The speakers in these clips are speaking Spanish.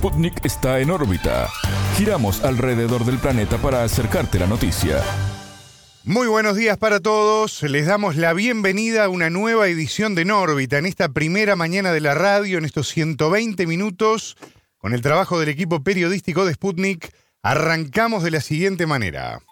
Sputnik está en órbita. Giramos alrededor del planeta para acercarte la noticia. Muy buenos días para todos. Les damos la bienvenida a una nueva edición de Nórbita en esta primera mañana de la radio, en estos 120 minutos. Con el trabajo del equipo periodístico de Sputnik, arrancamos de la siguiente manera.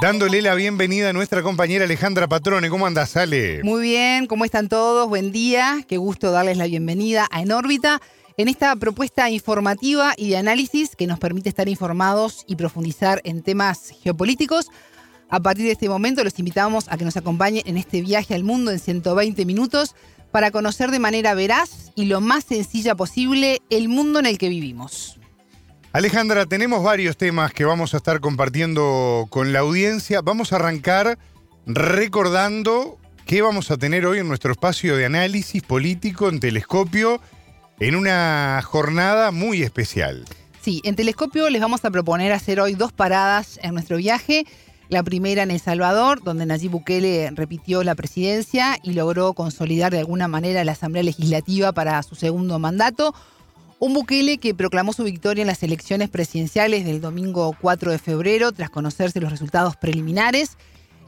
Dándole la bienvenida a nuestra compañera Alejandra Patrone. ¿Cómo andas, Ale? Muy bien, ¿cómo están todos? Buen día. Qué gusto darles la bienvenida a En órbita en esta propuesta informativa y de análisis que nos permite estar informados y profundizar en temas geopolíticos. A partir de este momento los invitamos a que nos acompañen en este viaje al mundo en 120 minutos para conocer de manera veraz y lo más sencilla posible el mundo en el que vivimos. Alejandra, tenemos varios temas que vamos a estar compartiendo con la audiencia. Vamos a arrancar recordando qué vamos a tener hoy en nuestro espacio de análisis político en telescopio en una jornada muy especial. Sí, en telescopio les vamos a proponer hacer hoy dos paradas en nuestro viaje. La primera en El Salvador, donde Nayib Bukele repitió la presidencia y logró consolidar de alguna manera la Asamblea Legislativa para su segundo mandato. Un Bukele que proclamó su victoria en las elecciones presidenciales del domingo 4 de febrero tras conocerse los resultados preliminares.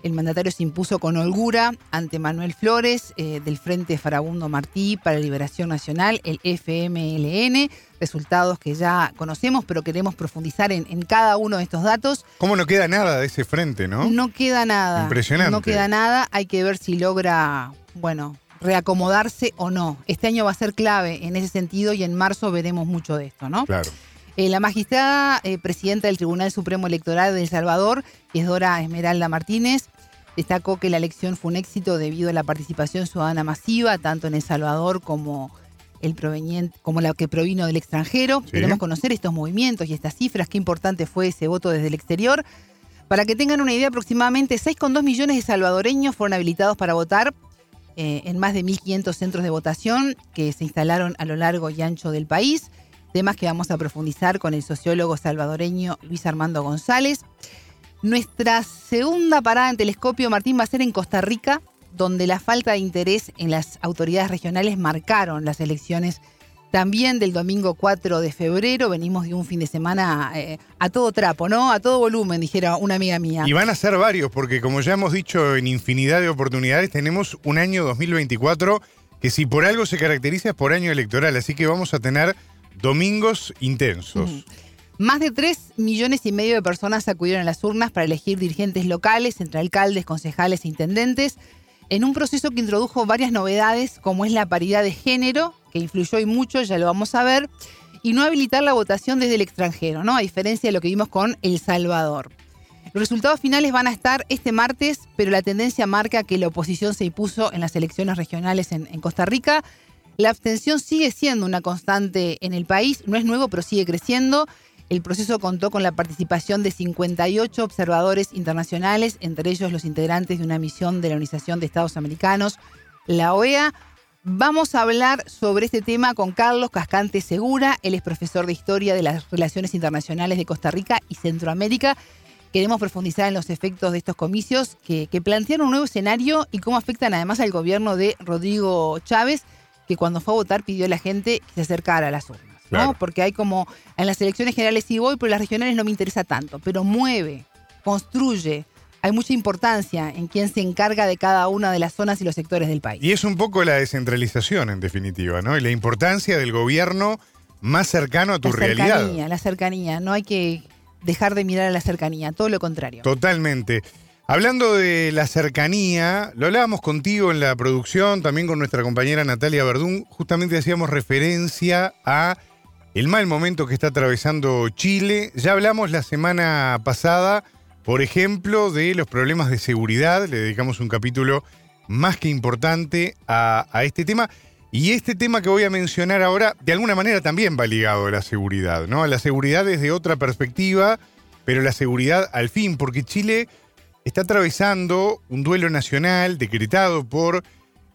El mandatario se impuso con holgura ante Manuel Flores eh, del Frente Farabundo Martí para la Liberación Nacional, el FMLN. Resultados que ya conocemos, pero queremos profundizar en, en, cada uno de estos datos. ¿Cómo no queda nada de ese frente, no? No queda nada. Impresionante. No queda nada. Hay que ver si logra, bueno, reacomodarse o no. Este año va a ser clave en ese sentido y en marzo veremos mucho de esto, ¿no? Claro. Eh, la magistrada eh, presidenta del Tribunal Supremo Electoral de El Salvador, que es Dora Esmeralda Martínez, destacó que la elección fue un éxito debido a la participación ciudadana masiva, tanto en El Salvador como el proveniente, como la que provino del extranjero. Sí. Queremos conocer estos movimientos y estas cifras, qué importante fue ese voto desde el exterior. Para que tengan una idea, aproximadamente 6,2 millones de salvadoreños fueron habilitados para votar eh, en más de 1.500 centros de votación que se instalaron a lo largo y ancho del país. Temas que vamos a profundizar con el sociólogo salvadoreño Luis Armando González. Nuestra segunda parada en telescopio, Martín, va a ser en Costa Rica, donde la falta de interés en las autoridades regionales marcaron las elecciones también del domingo 4 de febrero. Venimos de un fin de semana eh, a todo trapo, ¿no? A todo volumen, dijera una amiga mía. Y van a ser varios, porque como ya hemos dicho en infinidad de oportunidades, tenemos un año 2024 que si por algo se caracteriza es por año electoral, así que vamos a tener domingos intensos. Más de 3 millones y medio de personas acudieron a las urnas para elegir dirigentes locales, entre alcaldes, concejales e intendentes, en un proceso que introdujo varias novedades, como es la paridad de género, que influyó y mucho, ya lo vamos a ver, y no habilitar la votación desde el extranjero, ¿no? A diferencia de lo que vimos con El Salvador. Los resultados finales van a estar este martes, pero la tendencia marca que la oposición se impuso en las elecciones regionales en, en Costa Rica. La abstención sigue siendo una constante en el país, no es nuevo, pero sigue creciendo. El proceso contó con la participación de 58 observadores internacionales, entre ellos los integrantes de una misión de la Organización de Estados Americanos, la OEA. Vamos a hablar sobre este tema con Carlos Cascante Segura, él es profesor de Historia de las Relaciones Internacionales de Costa Rica y Centroamérica. Queremos profundizar en los efectos de estos comicios que, plantean un nuevo escenario y cómo afectan además al gobierno de Rodrigo Chávez, que cuando fue a votar pidió a la gente que se acercara a las urnas. Porque hay como, en las elecciones generales sí voy, pero en las regionales no me interesa tanto, pero mueve, construye, hay mucha importancia en quién se encarga de cada una de las zonas y los sectores del país. Y es un poco la descentralización, en definitiva, ¿no? Y la importancia del gobierno más cercano a tu la realidad. cercanía, la cercanía, no hay que dejar de mirar a la cercanía, todo lo contrario. Totalmente. Hablando de la cercanía, lo hablábamos contigo en la producción, también con nuestra compañera Natalia Verdún, justamente hacíamos referencia a el mal momento que está atravesando Chile. Ya hablamos la semana pasada, por ejemplo, de los problemas de seguridad, le dedicamos un capítulo más que importante a, este tema. Y este tema que voy a mencionar ahora, de alguna manera también va ligado a la seguridad, ¿no? A la seguridad desde otra perspectiva, pero la seguridad al fin, porque Chile está atravesando un duelo nacional decretado por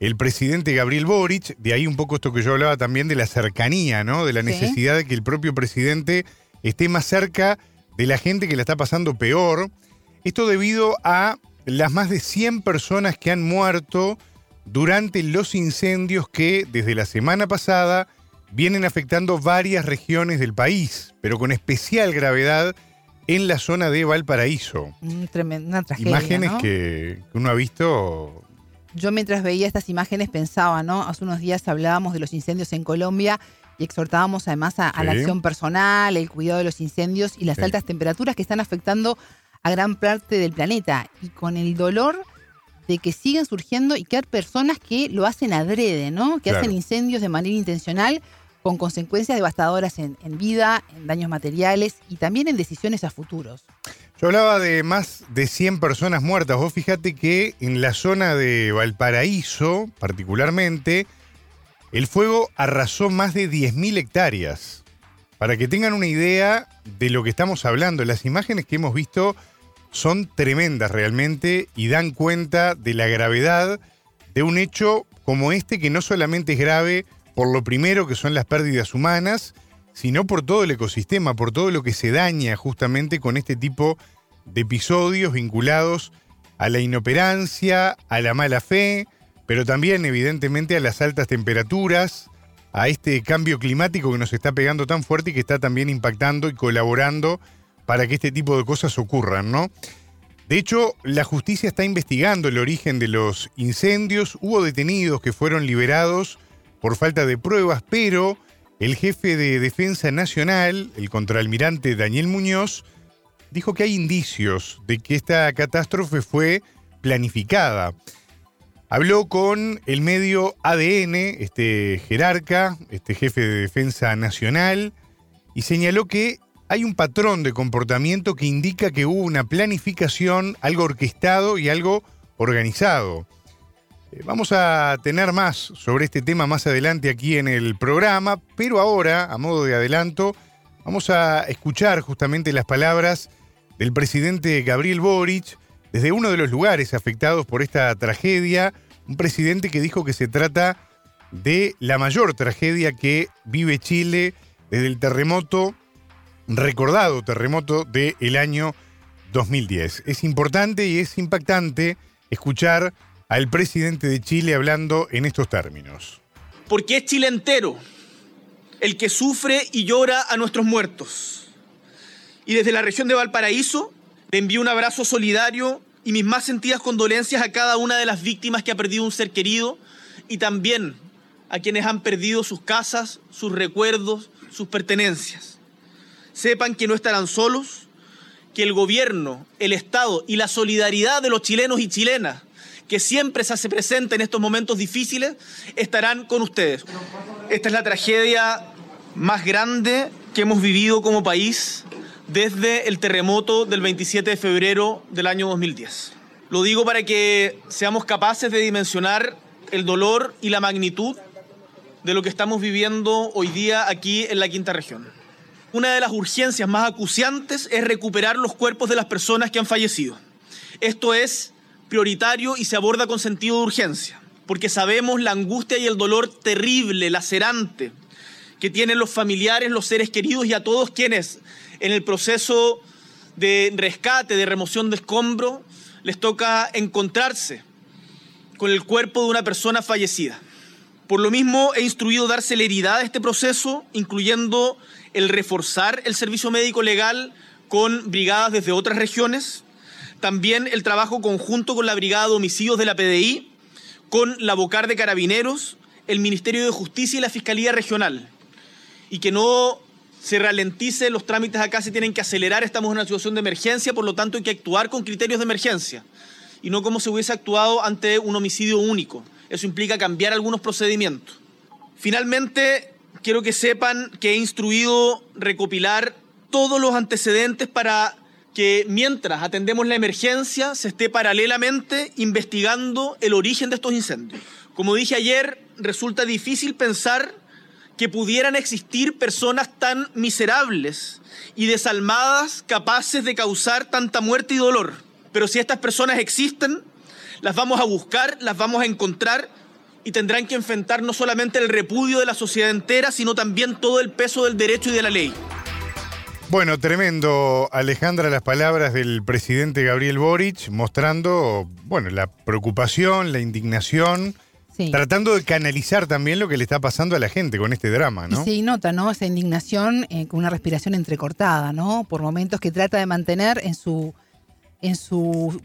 el presidente Gabriel Boric, de ahí un poco esto que yo hablaba también de la cercanía, ¿no? De la Sí. necesidad de que el propio presidente esté más cerca de la gente que la está pasando peor. Esto debido a las más de 100 personas que han muerto durante los incendios que desde la semana pasada vienen afectando varias regiones del país, pero con especial gravedad en la zona de Valparaíso. Una tragedia. Imágenes ¿no? que que uno ha visto Yo mientras veía estas imágenes pensaba, ¿no? Hace unos días hablábamos de los incendios en Colombia y exhortábamos además a, a la acción personal, el cuidado de los incendios y las Sí. altas temperaturas que están afectando a gran parte del planeta. Y con el dolor de que siguen surgiendo y que hay personas que lo hacen adrede, ¿no? Que Claro. hacen incendios de manera intencional con consecuencias devastadoras en, en vida, en daños materiales y también en decisiones a futuros. Yo hablaba de más de 100 personas muertas. Vos fíjate que en la zona de Valparaíso, particularmente, el fuego arrasó más de 10.000 hectáreas. Para que tengan una idea de lo que estamos hablando, las imágenes que hemos visto son tremendas realmente y dan cuenta de la gravedad de un hecho como este que no solamente es grave por lo primero que son las pérdidas humanas, sino por todo el ecosistema, por todo lo que se daña justamente con este tipo de episodios vinculados a la inoperancia, a la mala fe, pero también evidentemente a las altas temperaturas, a este cambio climático que nos está pegando tan fuerte y que está también impactando y colaborando para que este tipo de cosas ocurran, ¿no? De hecho, la justicia está investigando el origen de los incendios. Hubo detenidos que fueron liberados por falta de pruebas, pero el jefe de Defensa Nacional, el contraalmirante Daniel Muñoz, dijo que hay indicios de que esta catástrofe fue planificada. Habló con el medio ADN, este jerarca, este jefe de Defensa Nacional, y señaló que hay un patrón de comportamiento que indica que hubo una planificación, algo orquestado y algo organizado. Eh, Vamos a tener más sobre este tema más adelante aquí en el programa, pero ahora, a modo de adelanto, vamos a escuchar justamente las palabras del presidente Gabriel Boric desde uno de los lugares afectados por esta tragedia, un presidente que dijo que se trata de la mayor tragedia que vive Chile desde el terremoto, recordado terremoto del año 2010. Es importante y es impactante escuchar al presidente de Chile hablando en estos términos. porque es Chile entero el que sufre y llora a nuestros muertos. Y desde la región de Valparaíso le envío un abrazo solidario y mis más sentidas condolencias a cada una de las víctimas que ha perdido un ser querido y también a quienes han perdido sus casas, sus recuerdos, sus pertenencias. Sepan que no estarán solos, que el gobierno, el Estado y la solidaridad de los chilenos y chilenas, que siempre se hace presente en estos momentos difíciles, estarán con ustedes. Esta es la tragedia más grande que hemos vivido como país desde el terremoto del 27 de febrero del año 2010. Lo digo para que seamos capaces de dimensionar el dolor y la magnitud de lo que estamos viviendo hoy día aquí en la quinta región. Una de las urgencias más acuciantes es recuperar los cuerpos de las personas que han fallecido. Esto es prioritario y se aborda con sentido de urgencia, porque sabemos la angustia y el dolor terrible, lacerante, que tienen los familiares, los seres queridos y a todos quienes en el proceso de rescate, de remoción de escombro, les toca encontrarse con el cuerpo de una persona fallecida. Por lo mismo, he instruido dar celeridad a este proceso, incluyendo el reforzar el servicio médico legal con brigadas desde otras regiones, también el trabajo conjunto con la Brigada de Homicidios de la PDI, con la Bocar de Carabineros, el Ministerio de Justicia y la Fiscalía Regional. Y que no se ralentice los trámites acá, se tienen que acelerar, estamos en una situación de emergencia, por lo tanto hay que actuar con criterios de emergencia y no como se hubiese actuado ante un homicidio único. Eso implica cambiar algunos procedimientos. Finalmente, quiero que sepan que he instruido recopilar todos los antecedentes para que mientras atendemos la emergencia se esté paralelamente investigando el origen de estos incendios. Como dije ayer, resulta difícil pensar que pudieran existir personas tan miserables y desalmadas capaces de causar tanta muerte y dolor. Pero si estas personas existen, las vamos a buscar, las vamos a encontrar y tendrán que enfrentar no solamente el repudio de la sociedad entera, sino también todo el peso del derecho y de la ley. Bueno, tremendo, Alejandra, las palabras del presidente Gabriel Boric mostrando, bueno, la preocupación, la indignación Sí. tratando de canalizar también lo que le está pasando a la gente con este drama, ¿no? Se nota, ¿no? Esa indignación eh, con una respiración entrecortada, ¿no? Por momentos que trata de mantener en su, en su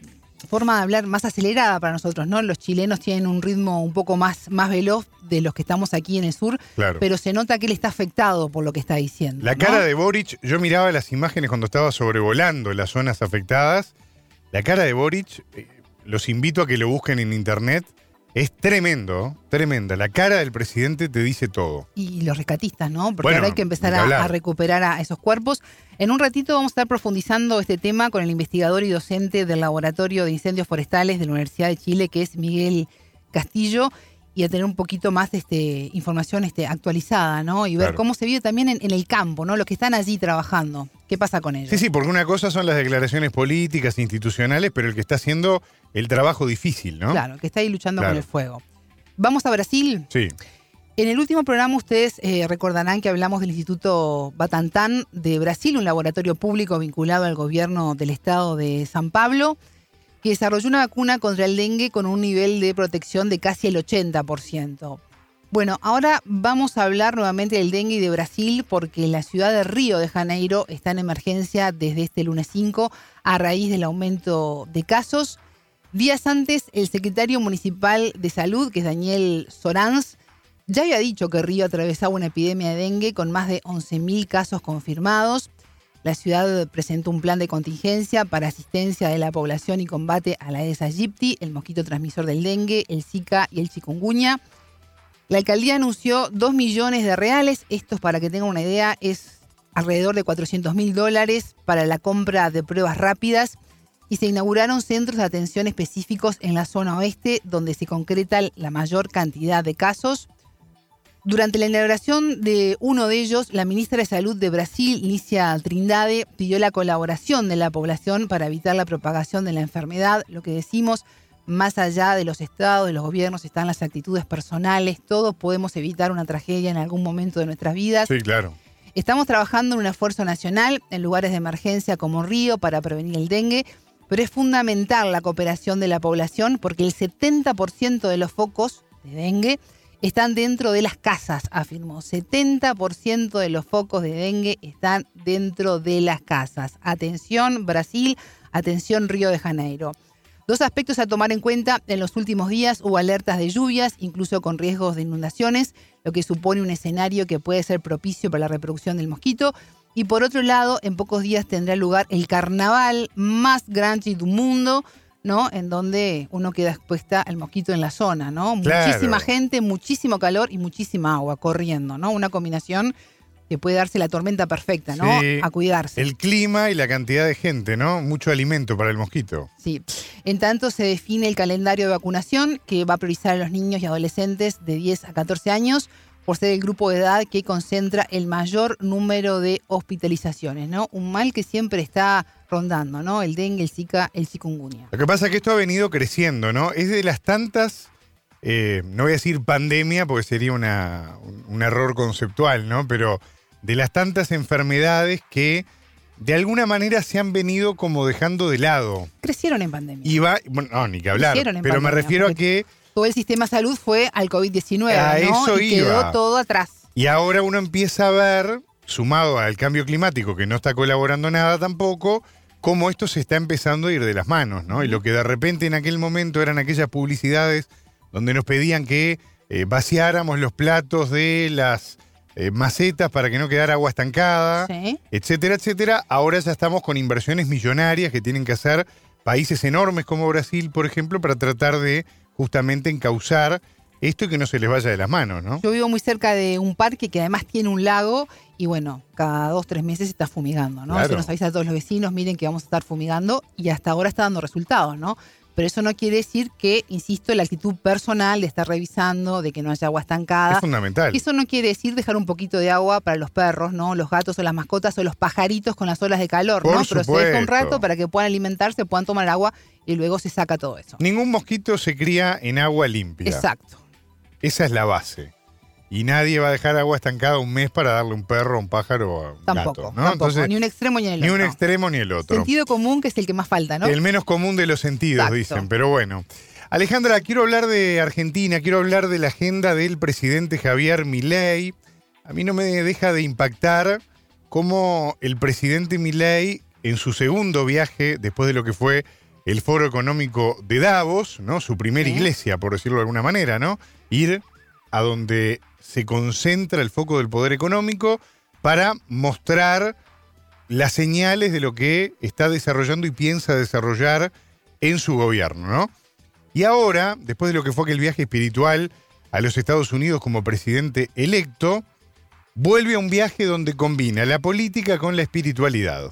forma de hablar más acelerada para nosotros, ¿no? Los chilenos tienen un ritmo un poco más, más veloz de los que estamos aquí en el sur, Claro. pero se nota que él está afectado por lo que está diciendo. La ¿no? cara de Boric, yo miraba las imágenes cuando estaba sobrevolando las zonas afectadas. La cara de Boric, eh, los invito a que lo busquen en internet. Es tremendo, tremenda. La cara del presidente te dice todo. y los rescatistas, ¿no? Porque Bueno, ahora hay que empezar a recuperar a esos cuerpos. En un ratito vamos a estar profundizando este tema con el investigador y docente del Laboratorio de Incendios Forestales de la Universidad de Chile, que es Miguel Castillo, y a tener un poquito más este, información este, actualizada, ¿no? Y ver Claro. cómo se vive también en, en el campo, ¿no? Los que están allí trabajando. ¿Qué pasa con ellos? Sí, sí, porque una cosa son las declaraciones políticas, institucionales, pero el que está haciendo el trabajo difícil, ¿no? Claro, que está ahí luchando Claro. con el fuego. Vamos a Brasil. Sí, En el último programa ustedes eh, recordarán que hablamos del Instituto Batantán de Brasil, un laboratorio público vinculado al gobierno del estado de San Pablo, que desarrolló una vacuna contra el dengue con un nivel de protección de casi el 80%. Bueno, ahora vamos a hablar nuevamente del dengue y de Brasil porque la ciudad de Río de Janeiro está en emergencia desde este lunes 5 a raíz del aumento de casos. Días antes, el secretario municipal de salud, que es Daniel Sorans, ya había dicho que Río atravesaba una epidemia de dengue con más de 11.000 casos confirmados. La ciudad presentó un plan de contingencia para asistencia de la población y combate a la Aedes aegypti, el mosquito transmisor del dengue, el Zika y el chikungunya. La alcaldía anunció 2 millones de reales. Esto, para que tengan una idea, es alrededor de 400 mil dólares para la compra de pruebas rápidas. Y se inauguraron centros de atención específicos en la zona oeste, donde se concreta la mayor cantidad de casos. Durante la inauguración de uno de ellos, la ministra de Salud de Brasil, Lícia Trindade, pidió la colaboración de la población para evitar la propagación de la enfermedad. Lo que decimos, más allá de los estados, de los gobiernos, están las actitudes personales. Todos podemos evitar una tragedia en algún momento de nuestras vidas. sí, claro. Estamos trabajando en un esfuerzo nacional en lugares de emergencia como Río para prevenir el dengue, pero es fundamental la cooperación de la población porque el 70% de los focos de dengue están dentro de las casas, afirmó. 70% de los focos de dengue están dentro de las casas. Atención Brasil, atención Río de Janeiro. Dos aspectos a tomar en cuenta. En los últimos días hubo alertas de lluvias, incluso con riesgos de inundaciones, lo que supone un escenario que puede ser propicio para la reproducción del mosquito. Y por otro lado, en pocos días tendrá lugar el carnaval más grande del mundo, ¿no? En donde uno queda expuesta al mosquito en la zona, ¿no? Claro. Muchísima gente, muchísimo calor y muchísima agua corriendo, ¿no? Una combinación que puede darse la tormenta perfecta, ¿no? Sí. A cuidarse. El clima y la cantidad de gente, ¿no? Mucho alimento para el mosquito. Sí. En tanto, se define el calendario de vacunación que va a priorizar a los niños y adolescentes de 10 a 14 años por ser el grupo de edad que concentra el mayor número de hospitalizaciones, ¿no? Un mal que siempre está rondando, ¿no? El dengue, el zika, el chikungunya. Lo que pasa es que esto ha venido creciendo, ¿no? Es de las tantas, eh, no voy a decir pandemia porque sería una- un, error conceptual, ¿no? Pero de las tantas enfermedades que de alguna manera se han venido como dejando de lado. Crecieron en pandemia. Y va, bueno, no, ni que hablar, Hicieron en pero me refiero a que, Todo el sistema de salud fue al COVID-19, A ¿no? eso y quedó iba. todo atrás. y ahora uno empieza a ver, sumado al cambio climático que no está colaborando nada tampoco, cómo esto se está empezando a ir de las manos, ¿no? Y lo que de repente en aquel momento eran aquellas publicidades donde nos pedían que eh, vaciáramos los platos de las eh, macetas para que no quedara agua estancada, Sí. etcétera, etcétera. Ahora ya estamos con inversiones millonarias que tienen que hacer países enormes como Brasil, por ejemplo, para tratar de justamente encauzar esto y que no se les vaya de las manos, ¿no? Yo vivo muy cerca de un parque que además tiene un lago y bueno, cada dos, tres meses se está fumigando, ¿no? Claro. Se nos avisa a todos los vecinos, miren que vamos a estar fumigando y hasta ahora está dando resultados, ¿no? Pero eso no quiere decir que, insisto, la actitud personal de estar revisando, de que no haya agua Es estancada. fundamental. Eso no quiere decir dejar un poquito de agua para los perros, ¿no? Los gatos o las mascotas o los pajaritos con las olas de calor, Por ¿no? Pero se deja un rato para que puedan alimentarse, puedan tomar agua y luego se saca todo eso. Ningún mosquito se cría en agua limpia. Exacto. Esa es la base. Y nadie va a dejar agua estancada un mes para darle un perro, un pájaro o a un Tampoco, gato, ¿no? tampoco. Entonces, ni un extremo ni el ni un otro. extremo ni el otro. Sentido común que es el que más falta, ¿no? El menos común de los sentidos, Exacto. dicen, pero bueno. Alejandra, quiero hablar de Argentina, quiero hablar de la agenda del presidente Javier Milei. A mí no me deja de impactar cómo el presidente Milei, en su segundo viaje, después de lo que fue el Foro Económico de Davos, ¿no? Su primera iglesia, por decirlo de alguna manera, ¿no? Ir a donde se concentra el foco del poder económico para mostrar las señales de lo que está desarrollando y piensa desarrollar en su gobierno, ¿no? Y ahora, después de lo que fue aquel viaje espiritual a los Estados Unidos como presidente electo, vuelve a un viaje donde combina la política con la espiritualidad.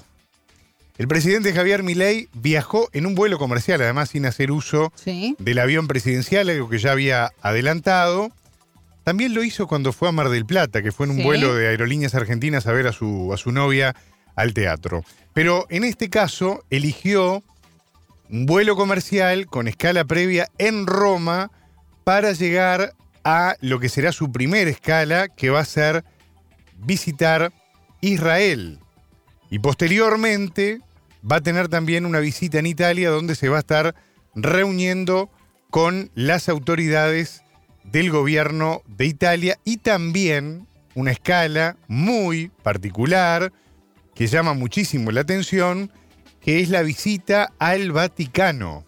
El presidente Javier Milei viajó en un vuelo comercial, además sin hacer uso Sí. del avión presidencial, algo que ya había adelantado. También lo hizo cuando fue a Mar del Plata, que fue en un Sí. vuelo de aerolíneas argentinas a ver a su, a su novia al teatro. Pero en este caso eligió un vuelo comercial con escala previa en Roma para llegar a lo que será su primera escala, que va a ser visitar Israel. Y posteriormente va a tener también una visita en Italia donde se va a estar reuniendo con las autoridades del gobierno de Italia y también una escala muy particular que llama muchísimo la atención, que es la visita al Vaticano.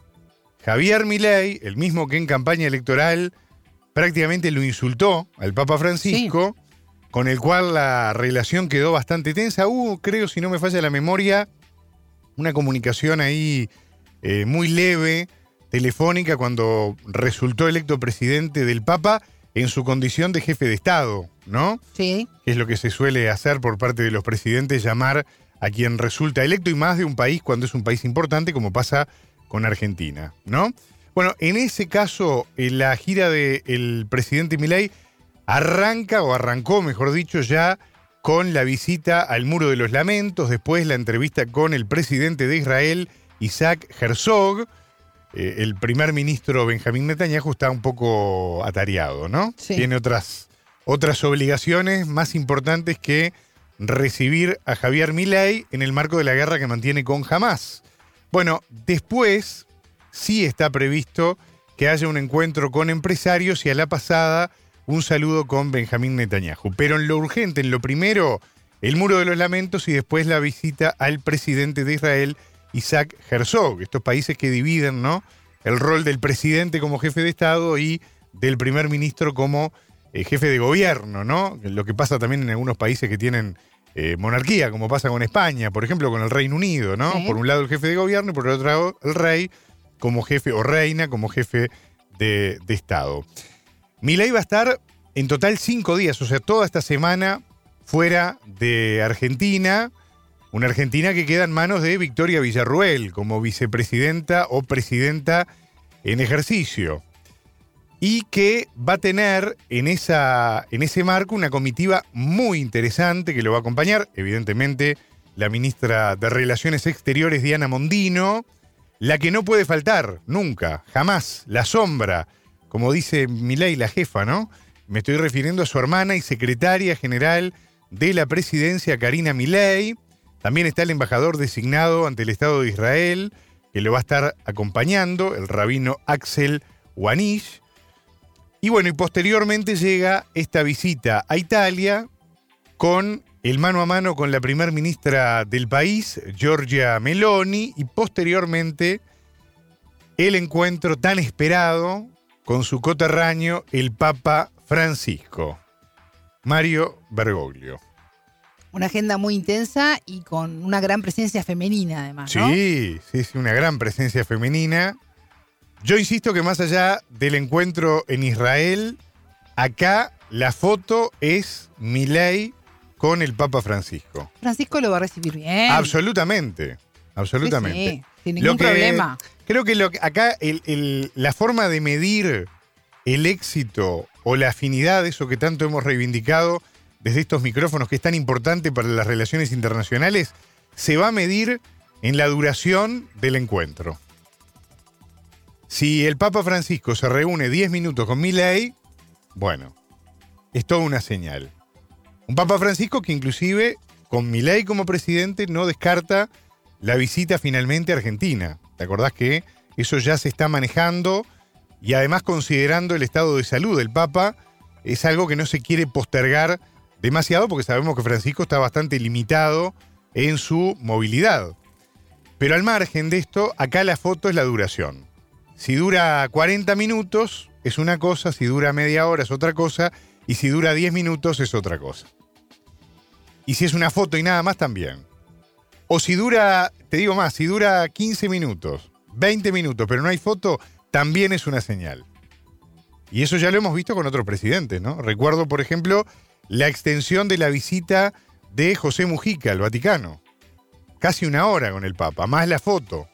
Javier Milei, el mismo que en campaña electoral prácticamente lo insultó al Papa Francisco, con el cual la relación quedó bastante tensa. Hubo, creo, si no me falla la memoria, una comunicación ahí eh, muy leve, telefónica, cuando resultó electo presidente del Papa en su condición de jefe de Estado, ¿no? Sí. que es lo que se suele hacer por parte de los presidentes, llamar a quien resulta electo y más de un país cuando es un país importante, como pasa con Argentina, ¿no? Bueno, en ese caso, en la gira del presidente Milei arranca, o arrancó, mejor dicho, ya con la visita al Muro de los Lamentos, después la entrevista con el presidente de Israel, Isaac Herzog. Eh, el primer ministro Benjamín Netanyahu está un poco atareado, ¿no? Sí. Tiene otras, otras obligaciones más importantes que recibir a Javier Milei en el marco de la guerra que mantiene con Hamas. Bueno, después sí está previsto que haya un encuentro con empresarios y a la pasada un saludo con Benjamín Netanyahu. Pero en lo urgente, en lo primero, el Muro de los Lamentos y después la visita al presidente de Israel, Isaac Herzog. Estos países que dividen ¿no? el rol del presidente como jefe de Estado y del primer ministro como eh, jefe de gobierno, ¿no? Lo que pasa también en algunos países que tienen eh, monarquía, como pasa con España, por ejemplo, con el Reino Unido, ¿no? Sí. Por un lado el jefe de gobierno y por el otro lado el rey como jefe o reina como jefe de, de Estado. Milei va a estar en total cinco días, o sea, toda esta semana fuera de Argentina. Una Argentina que queda en manos de Victoria Villarruel como vicepresidenta o presidenta en ejercicio. Y que va a tener en, esa, en ese marco una comitiva muy interesante que lo va a acompañar, evidentemente, la ministra de Relaciones Exteriores, Diana Mondino, la que no puede faltar, nunca, jamás, la sombra, como dice Milei, la jefa, ¿no? Me estoy refiriendo a su hermana y secretaria general de la presidencia, Karina Milei. También está el embajador designado ante el Estado de Israel, que lo va a estar acompañando, el rabino Axel Wanish. Y bueno, y posteriormente llega esta visita a Italia con el mano a mano con la primer ministra del país, Giorgia Meloni, y posteriormente el encuentro tan esperado con su coterráneo, el Papa Francisco, Mario Bergoglio. Una agenda muy intensa y con una gran presencia femenina, además. ¿no? Sí, sí, sí, una gran presencia femenina. Yo insisto que más allá del encuentro en Israel, acá la foto es Milei con el Papa Francisco. Francisco lo va a recibir bien. Absolutamente, absolutamente. Sí, sí, sin Lo ningún que- problema. Creo que acá la forma de medir el éxito o la afinidad, eso que tanto hemos reivindicado desde estos micrófonos, que es tan importante para las relaciones internacionales, se va a medir en la duración del encuentro. Si el Papa Francisco se reúne 10 minutos con Milei, bueno, es toda una señal. Un Papa Francisco que inclusive con Milei como presidente no descarta la visita finalmente a Argentina. ¿Te acordás que eso ya se está manejando y además considerando el estado de salud del Papa, es algo que no se quiere postergar demasiado porque sabemos que Francisco está bastante limitado en su movilidad. Pero al margen de esto, acá la foto es la duración. Si dura 40 minutos es una cosa, si dura media hora es otra cosa, y si dura 10 minutos es otra cosa. Y si es una foto y nada más también. O si dura, te digo más, si dura 15 minutos, 20 minutos, pero no hay foto, también es una señal. Y eso ya lo hemos visto con otros presidentes, ¿no? Recuerdo, por ejemplo, la extensión de la visita de José Mujica al Vaticano. Casi una hora con el Papa, más la foto.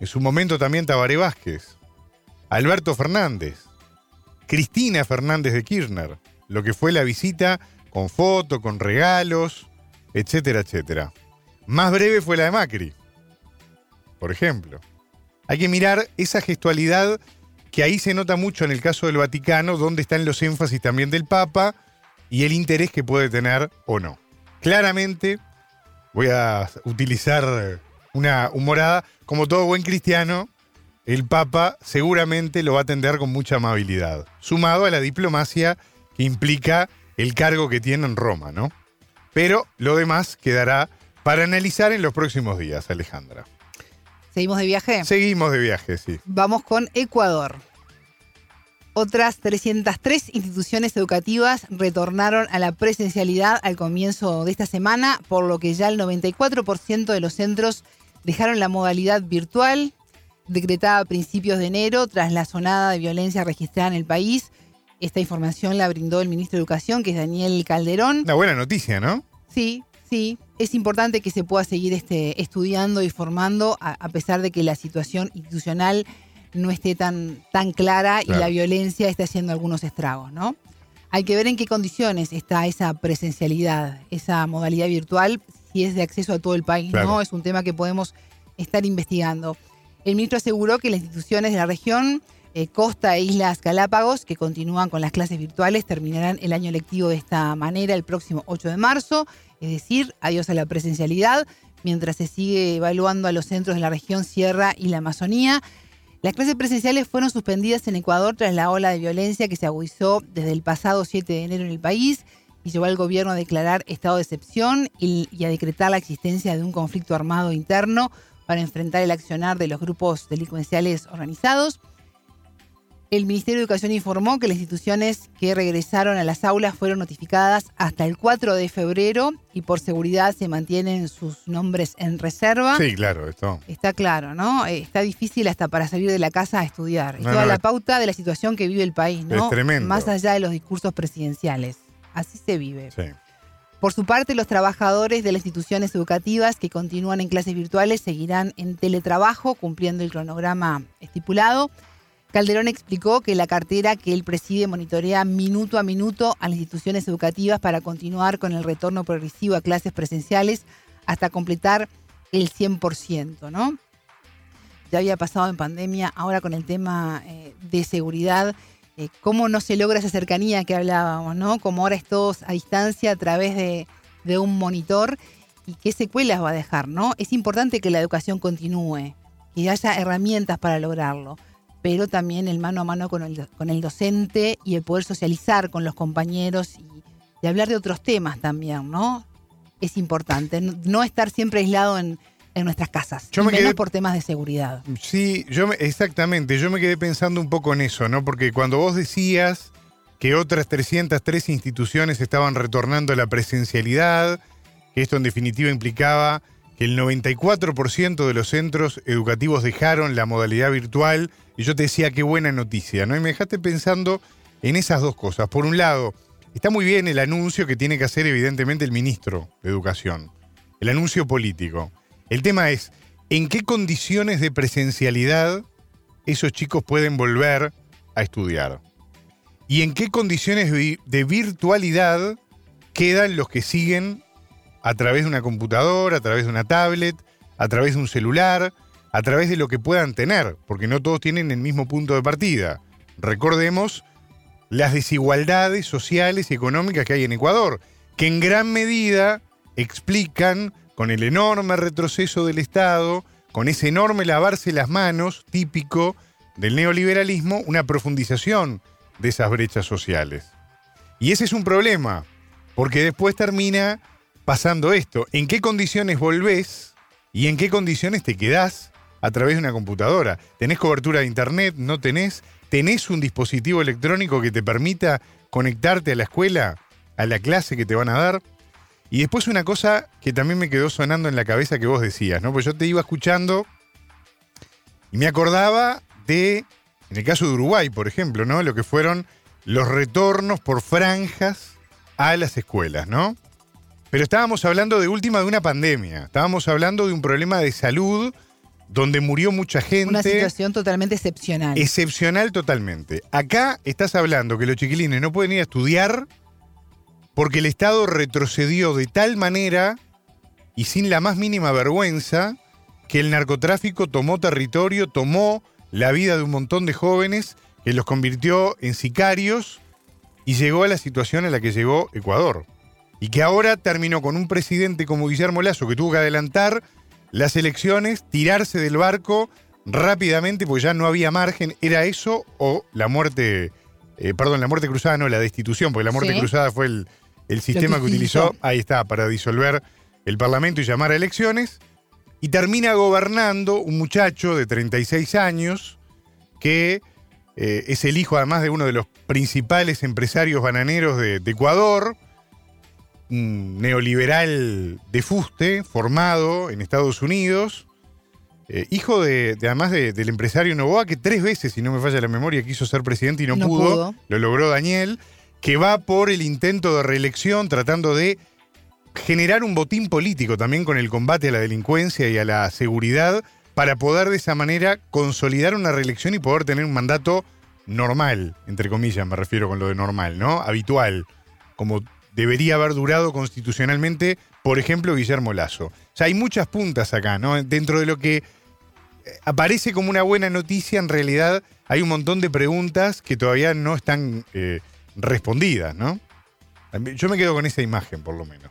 En su momento también Tabaré Vázquez, Alberto Fernández, Cristina Fernández de Kirchner, lo que fue la visita con foto, con regalos, etcétera, etcétera. Más breve fue la de Macri, por ejemplo. Hay que mirar esa gestualidad que ahí se nota mucho en el caso del Vaticano, donde están los énfasis también del Papa y el interés que puede tener o no. Claramente, voy a utilizar una humorada, como todo buen cristiano, el Papa seguramente lo va a atender con mucha amabilidad, sumado a la diplomacia que implica el cargo que tiene en Roma, ¿no? Pero lo demás quedará para analizar en los próximos días, Alejandra. ¿Seguimos de viaje? Seguimos de viaje, sí. Vamos con Ecuador. Otras 303 instituciones educativas retornaron a la presencialidad al comienzo de esta semana, por lo que ya el 94% de los centros dejaron la modalidad virtual, decretada a principios de enero tras la sonada de violencia registrada en el país. Esta información la brindó el ministro de Educación, que es Daniel Calderón. Una buena noticia, ¿no? Sí, sí. Es importante que se pueda seguir este, estudiando y formando, a, pesar de que la situación institucional no esté tan, tan clara y la violencia esté haciendo algunos estragos, ¿no? Hay que ver en qué condiciones está esa presencialidad, esa modalidad virtual, si es de acceso a todo el país, ¿no? Es un tema que podemos estar investigando. El ministro aseguró que las instituciones de la región, eh, Costa e Islas Galápagos, que continúan con las clases virtuales, terminarán el año lectivo de esta manera el próximo 8 de marzo, es decir, adiós a la presencialidad, mientras se sigue evaluando a los centros de la región Sierra y la Amazonía. Las clases presenciales fueron suspendidas en Ecuador tras la ola de violencia que se agudizó desde el pasado 7 de enero en el país y llevó al gobierno a declarar estado de excepción y, a decretar la existencia de un conflicto armado interno para enfrentar el accionar de los grupos delincuenciales organizados. El Ministerio de Educación informó que las instituciones que regresaron a las aulas fueron notificadas hasta el 4 de febrero y por seguridad se mantienen sus nombres en reserva. Sí, claro, esto. Está claro, ¿no? Eh, está difícil hasta para salir de la casa a estudiar. Es toda la pauta de la situación que vive el país, ¿no? Es tremendo. Más allá de los discursos presidenciales. Así se vive. Sí. Por su parte, los trabajadores de las instituciones educativas que continúan en clases virtuales seguirán en teletrabajo, cumpliendo el cronograma estipulado. Calderón explicó que la cartera que él preside monitorea minuto a minuto a las instituciones educativas para continuar con el retorno progresivo a clases presenciales hasta completar el 100%, ¿no? Ya había pasado en pandemia, ahora con el tema eh, de seguridad eh, cómo no se logra esa cercanía que hablábamos, ¿no? Como ahora es todos a distancia a través de, un monitor y qué secuelas va a dejar, ¿no? Es importante que la educación continúe, que haya herramientas para lograrlo, pero también el mano a mano con el, con el docente y el poder socializar con los compañeros y, y hablar de otros temas también, ¿no? Es importante, no estar siempre aislado en, en nuestras casas. Yo me menos por temas de seguridad. Sí, yo exactamente. Yo me quedé pensando un poco en eso, ¿no? Porque cuando vos decías que otras 303 instituciones estaban retornando a la presencialidad, que esto en definitiva implicaba el 94% de los centros educativos dejaron la modalidad virtual, y yo te decía qué buena noticia, ¿no? Y me dejaste pensando en esas dos cosas. Por un lado, está muy bien el anuncio que tiene que hacer evidentemente el ministro de Educación, el anuncio político. El tema es, ¿en qué condiciones de presencialidad esos chicos pueden volver a estudiar? ¿Y en qué condiciones de virtualidad quedan los que siguen a través de una computadora, a través de una tablet, a través de un celular, a través de lo que puedan tener? Porque no todos tienen el mismo punto de partida. Recordemos las desigualdades sociales y económicas que hay en Ecuador, que en gran medida explican con el enorme retroceso del Estado, con ese enorme lavarse las manos típico del neoliberalismo una profundización de esas brechas sociales. Y ese es un problema, porque después termina pasando esto. ¿En qué condiciones volvés y en qué condiciones te quedás a través de una computadora? ¿Tenés cobertura de internet? ¿No tenés? ¿Tenés un dispositivo electrónico que te permita conectarte a la escuela, a la clase que te van a dar? Y después una cosa que también me quedó sonando en la cabeza que vos decías, ¿no? Pues yo te iba escuchando y me acordaba de, en el caso de Uruguay, por ejemplo, ¿no? Lo que fueron los retornos por franjas a las escuelas, ¿no? Pero estábamos hablando de última de una pandemia, estábamos hablando de un problema de salud donde murió mucha gente. Una situación totalmente excepcional. Excepcional totalmente. Acá estás hablando que los chiquilines no pueden ir a estudiar porque el Estado retrocedió de tal manera y sin la más mínima vergüenza que el narcotráfico tomó territorio, tomó la vida de un montón de jóvenes, que los convirtió en sicarios y llegó a la situación a la que llegó Ecuador. Y que ahora terminó con un presidente como Guillermo Lazo que tuvo que adelantar las elecciones, tirarse del barco rápidamente porque ya no había margen. ¿Era eso o la muerte, eh, perdón, la muerte cruzada, no, la destitución, porque la muerte Sí. cruzada fue el, el sistema que utilizó, utilizó. ahí está, para disolver el Parlamento y llamar a elecciones. Y termina gobernando un muchacho de 36 años que eh, es el hijo además de uno de los principales empresarios bananeros de, de Ecuador, un neoliberal de fuste, formado en Estados Unidos, eh, hijo de, de, además de- del empresario Novoa, que tres veces, si no me falla la memoria, quiso ser presidente y no, No pudo, pudo. lo logró Daniel, que va por el intento de reelección tratando de generar un botín político también con el combate a la delincuencia y a la seguridad para poder de esa manera consolidar una reelección y poder tener un mandato normal, entre comillas me refiero con lo de normal, ¿no? Habitual, como debería haber durado constitucionalmente, por ejemplo, Guillermo Lazo. O sea, hay muchas puntas acá, ¿no? Dentro de lo que eh, aparece como una buena noticia, en realidad hay un montón de preguntas que todavía no están eh, respondidas, ¿no? Yo me quedo con esa imagen, por lo menos.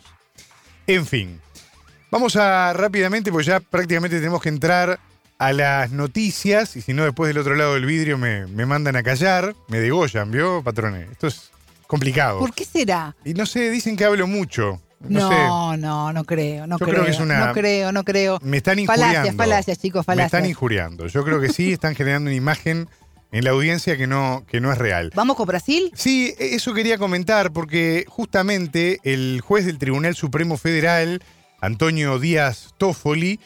En fin, vamos a rápidamente, porque ya prácticamente tenemos que entrar a las noticias, y si no, después del otro lado del vidrio me, me mandan a callar, me degollan, ¿vio, patrones? Esto es complicado. ¿Por qué será? Y no sé, dicen que hablo mucho. No, No, no, no, creo, no Yo creo. creo que es una- No creo, no creo. sé. Me están injuriando. Falacias, falacias, chicos, Me falacias. están injuriando. Yo creo que sí, están generando una imagen en la audiencia que no, que no es real. ¿Vamos con Brasil? Sí, eso quería comentar porque justamente el juez del Tribunal Supremo Federal, Antonio Díaz Toffoli,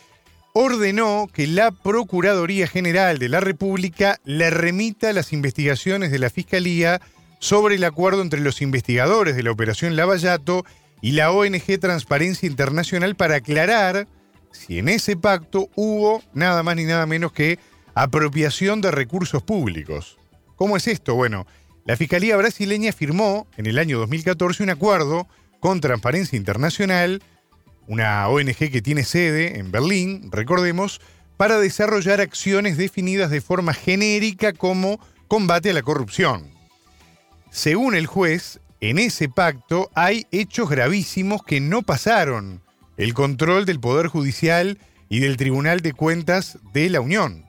ordenó que la Procuraduría General de la República le remita las investigaciones de la Fiscalía sobre el acuerdo entre los investigadores de la Operación Lavallato y la ONG Transparencia Internacional para aclarar si en ese pacto hubo nada más ni nada menos que apropiación de recursos públicos. ¿Cómo es esto? Bueno, la Fiscalía brasileña firmó en el año 2014 un acuerdo con Transparencia Internacional, una ONG que tiene sede en Berlín, recordemos, para desarrollar acciones definidas de forma genérica como combate a la corrupción. Según el juez, en ese pacto hay hechos gravísimos que no pasaron el control del Poder Judicial y del Tribunal de Cuentas de la Unión.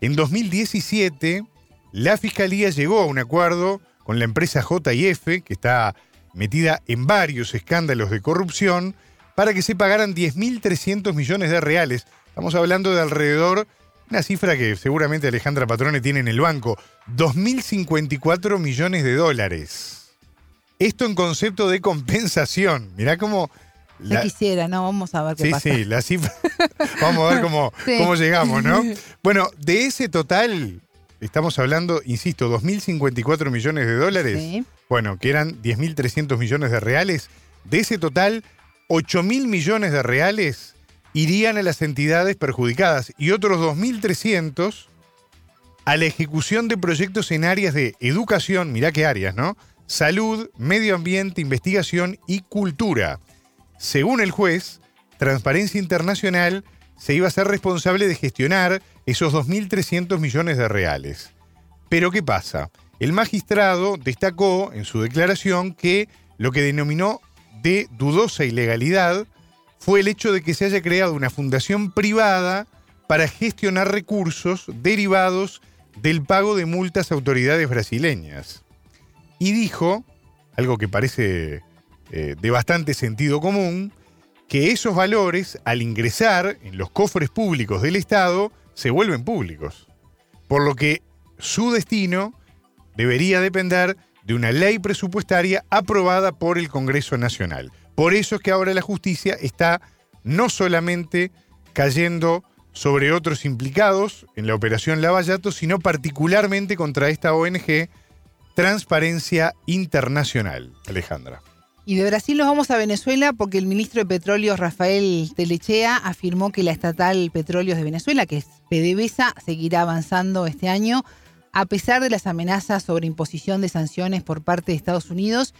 En 2017, la Fiscalía llegó a un acuerdo con la empresa JF, que está metida en varios escándalos de corrupción, para que se pagaran 10.300 millones de reales. Estamos hablando de alrededor, una cifra que seguramente Alejandra Patrone tiene en el banco, 2.054 millones de dólares. Esto en concepto de compensación. Mirá cómo... Ya quisiera, ¿no? Vamos a ver qué Sí, pasa. sí, la cifra. Vamos a ver cómo, Sí. cómo llegamos, ¿no? Bueno, de ese total, estamos hablando, insisto, 2.054 millones de dólares. Sí. Bueno, que eran 10.300 millones de reales. De ese total, 8.000 millones de reales irían a las entidades perjudicadas y otros 2.300 a la ejecución de proyectos en áreas de educación, mirá qué áreas, ¿no? Salud, medio ambiente, investigación y cultura. Según el juez, Transparencia Internacional se iba a ser responsable de gestionar esos 2.300 millones de reales. Pero ¿qué pasa? El magistrado destacó en su declaración que lo que denominó de dudosa ilegalidad fue el hecho de que se haya creado una fundación privada para gestionar recursos derivados del pago de multas a autoridades brasileñas. Y dijo, algo que parece eh, de bastante sentido común, que esos valores, al ingresar en los cofres públicos del Estado, se vuelven públicos. Por lo que su destino debería depender de una ley presupuestaria aprobada por el Congreso Nacional. Por eso es que ahora la justicia está no solamente cayendo sobre otros implicados en la operación Lavallato, sino particularmente contra esta ONG Transparencia Internacional. Alejandra. Y de Brasil nos vamos a Venezuela porque el ministro de Petróleo Rafael Telechea afirmó que la estatal Petróleos de Venezuela, que es PDVSA, seguirá avanzando este año a pesar de las amenazas sobre imposición de sanciones por parte de Estados Unidos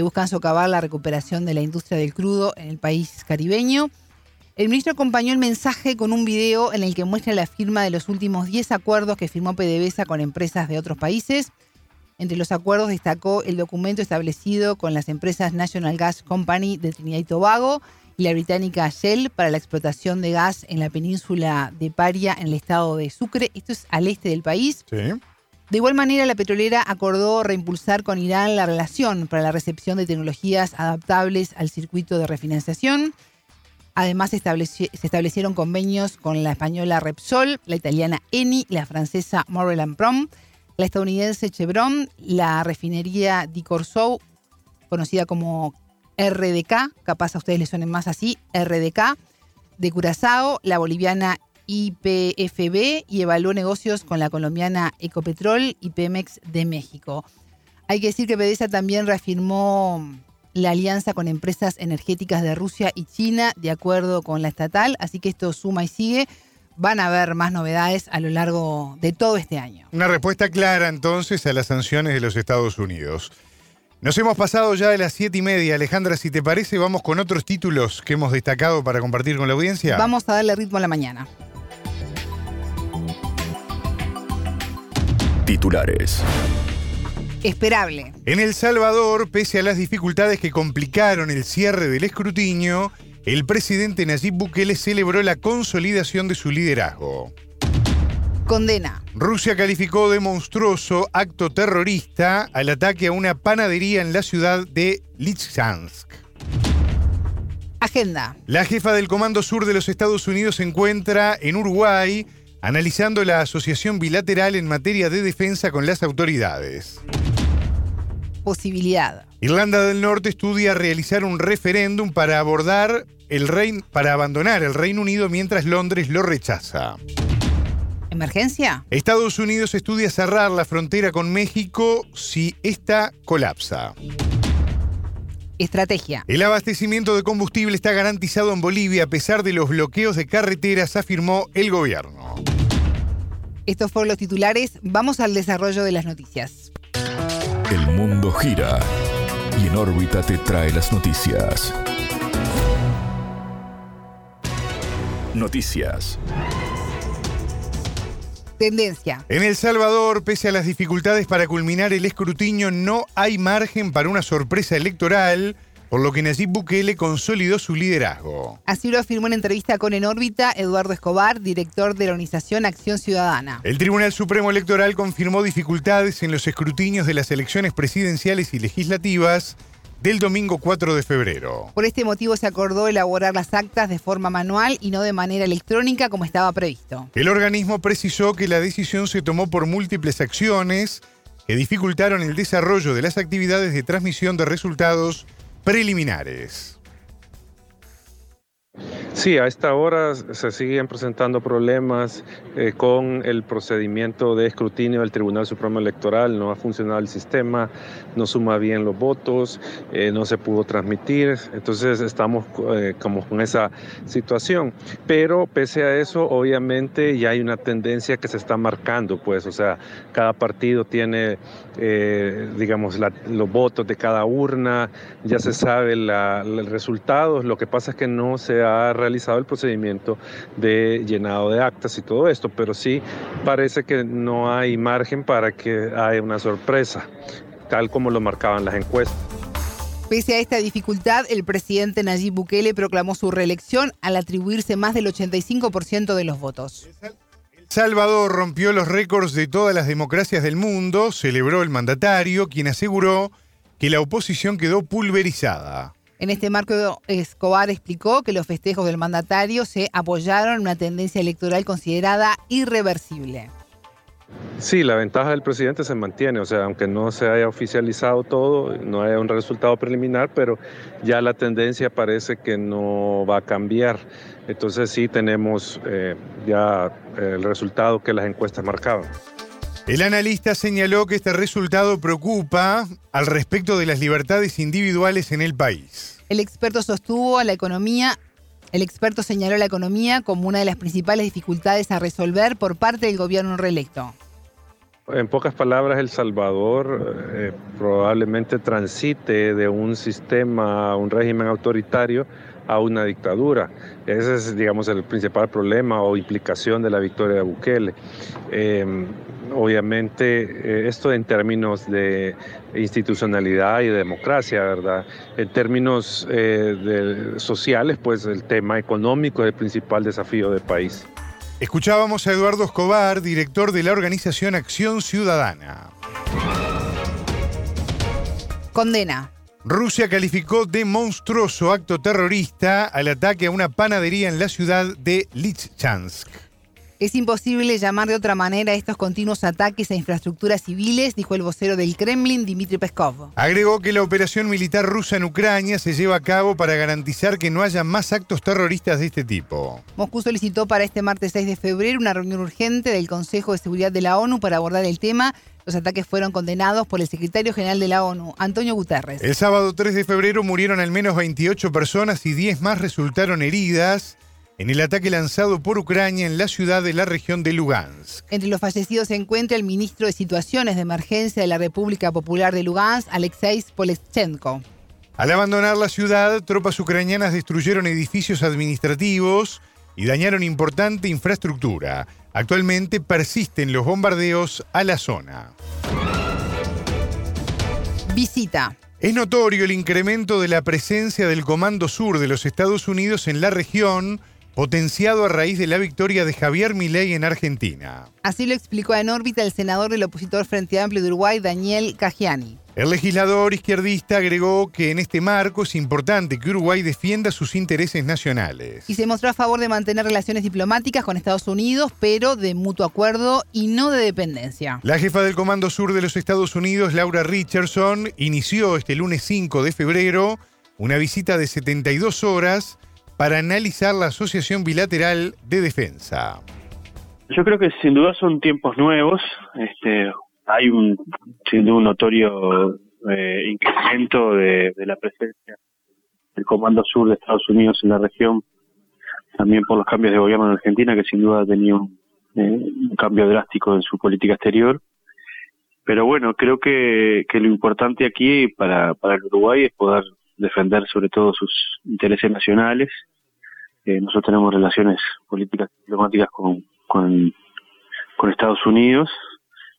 que buscan socavar la recuperación de la industria del crudo en el país caribeño. El ministro acompañó el mensaje con un video en el que muestra la firma de los últimos 10 acuerdos que firmó PDVSA con empresas de otros países. Entre los acuerdos destacó el documento establecido con las empresas National Gas Company de Trinidad y Tobago y la británica Shell para la explotación de gas en la península de Paria en el estado de Sucre. Esto es al este del país. De igual manera, la petrolera acordó reimpulsar con Irán la relación para la recepción de tecnologías adaptables al circuito de refinanciación. Además, se, establecieron convenios con la española Repsol, la italiana Eni, la francesa Morel Prom, la estadounidense Chevron, la refinería Di Corso, conocida como RDK, capaz a ustedes les suenen más así, RDK, de Curazao, la boliviana IPFB y evaluó negocios con la colombiana Ecopetrol y Pemex de México. Hay que decir que PDVSA también reafirmó la alianza con empresas energéticas de Rusia y China, de acuerdo con la estatal, así que esto suma y sigue. Van a haber más novedades a lo largo de todo este año. Una respuesta clara entonces a las sanciones de los Estados Unidos. Nos hemos pasado ya de las siete y media. Alejandra, si te parece, vamos con otros títulos que hemos destacado para compartir con la audiencia. Vamos a darle ritmo a la mañana. Titulares esperable. En El Salvador, pese a las dificultades que complicaron el cierre del escrutinio, el presidente Nayib Bukele celebró la consolidación de su liderazgo. Condena. Rusia calificó de monstruoso acto terrorista al ataque a una panadería en la ciudad de Lizansk. Agenda. La jefa del Comando Sur de los Estados Unidos se encuentra en Uruguay analizando la asociación bilateral en materia de defensa con las autoridades posibilidad. Irlanda del Norte estudia realizar un referéndum para abordar el rein, para abandonar el Reino Unido mientras Londres lo rechaza. ¿Emergencia? Estados Unidos estudia cerrar la frontera con México si esta colapsa. Estrategia. El abastecimiento de combustible está garantizado en Bolivia a pesar de los bloqueos de carreteras, afirmó el gobierno. Estos fueron los titulares. Vamos al desarrollo de las noticias. El mundo gira y en órbita te trae las noticias. Noticias. Tendencia. En El Salvador, pese a las dificultades para culminar el escrutinio, no hay margen para una sorpresa electoral por lo que Nayib Bukele consolidó su liderazgo. Así lo afirmó en entrevista con En órbita Eduardo Escobar, director de la organización Acción Ciudadana. El Tribunal Supremo Electoral confirmó dificultades en los escrutinios de las elecciones presidenciales y legislativas del domingo 4 de febrero. Por este motivo se acordó elaborar las actas de forma manual y no de manera electrónica como estaba previsto. El organismo precisó que la decisión se tomó por múltiples acciones que dificultaron el desarrollo de las actividades de transmisión de resultados preliminares. Sí, a esta hora se siguen presentando problemas eh, con el procedimiento de escrutinio del Tribunal Supremo Electoral. No ha funcionado el sistema, no suma bien los votos, eh, no se pudo transmitir. Entonces estamos eh, como con esa situación. Pero pese a eso, obviamente ya hay una tendencia que se está marcando, pues, o sea, cada partido tiene, digamos, los votos de cada urna, ya se sabe el resultado. Lo que pasa es que no se ha realizado el procedimiento de llenado de actas y todo esto, pero sí parece que no hay margen para que haya una sorpresa, tal como lo marcaban las encuestas. Pese a esta dificultad, el presidente Nayib Bukele proclamó su reelección al atribuirse más del 85% de los votos. Salvador rompió los récords de todas las democracias del mundo, celebró el mandatario, quien aseguró que la oposición quedó pulverizada. En este marco, Escobar explicó que los festejos del mandatario se apoyaron en una tendencia electoral considerada irreversible. Sí, la ventaja del presidente se mantiene, o sea, aunque no se haya oficializado todo, no haya un resultado preliminar, pero ya la tendencia parece que no va a cambiar. Entonces sí tenemos eh, ya el resultado que las encuestas marcaban. El analista señaló que este resultado preocupa al respecto de las libertades individuales en el país. El experto sostuvo a la economía el experto señaló la economía como una de las principales dificultades a resolver por parte del gobierno reelecto. En pocas palabras, El Salvador eh, probablemente transite de un sistema, un régimen autoritario a una dictadura. Ese es, digamos, el principal problema o implicación de la victoria de Bukele. Em, obviamente, eh, esto en términos de institucionalidad y democracia, ¿verdad? En términos eh, sociales, pues el tema económico es el principal desafío del país. Escuchábamos a Eduardo Escobar, director de la organización Acción Ciudadana. Condena. Rusia calificó de monstruoso acto terrorista al ataque a una panadería en la ciudad de Lysychansk. Es imposible llamar de otra manera a estos continuos ataques a infraestructuras civiles, dijo el vocero del Kremlin, Dmitry Peskov. Agregó que la operación militar rusa en Ucrania se lleva a cabo para garantizar que no haya más actos terroristas de este tipo. Moscú solicitó para este martes 6 de febrero una reunión urgente del Consejo de Seguridad de la ONU para abordar el tema. Los ataques fueron condenados por el secretario general de la ONU, Antonio Guterres. El sábado 3 de febrero murieron al menos 28 personas y 10 más resultaron heridas en el ataque lanzado por Ucrania en la ciudad de la región de Lugansk. Entre los fallecidos se encuentra el ministro de Situaciones de Emergencia de la República Popular de Lugansk, Alexei Poleschenko. Al abandonar la ciudad, tropas ucranianas destruyeron edificios administrativos y dañaron importante infraestructura. Actualmente persisten los bombardeos a la zona. Visita. Es notorio el incremento de la presencia del Comando Sur de los Estados Unidos en la región potenciado a raíz de la victoria de Javier Milei en Argentina. Así lo explicó en órbita el senador del opositor Frente Amplio de Uruguay, Daniel Cagiani. El legislador izquierdista agregó que en este marco es importante que Uruguay defienda sus intereses nacionales. Y se mostró a favor de mantener relaciones diplomáticas con Estados Unidos, pero de mutuo acuerdo y no de dependencia. La jefa del Comando Sur de los Estados Unidos, Laura Richardson, inició este lunes 5 de febrero una visita de 72 horas para analizar la Asociación Bilateral de Defensa. Yo creo que sin duda son tiempos nuevos. Este, hay un, sin duda un notorio eh, incremento de, la presencia del Comando Sur de Estados Unidos en la región, también por los cambios de gobierno en Argentina, que sin duda ha tenido eh, un cambio drástico en su política exterior. Pero bueno, creo que, que lo importante aquí para, para el Uruguay es poder defender sobre todo sus intereses nacionales. Eh, nosotros tenemos relaciones políticas diplomáticas con, con, Estados Unidos.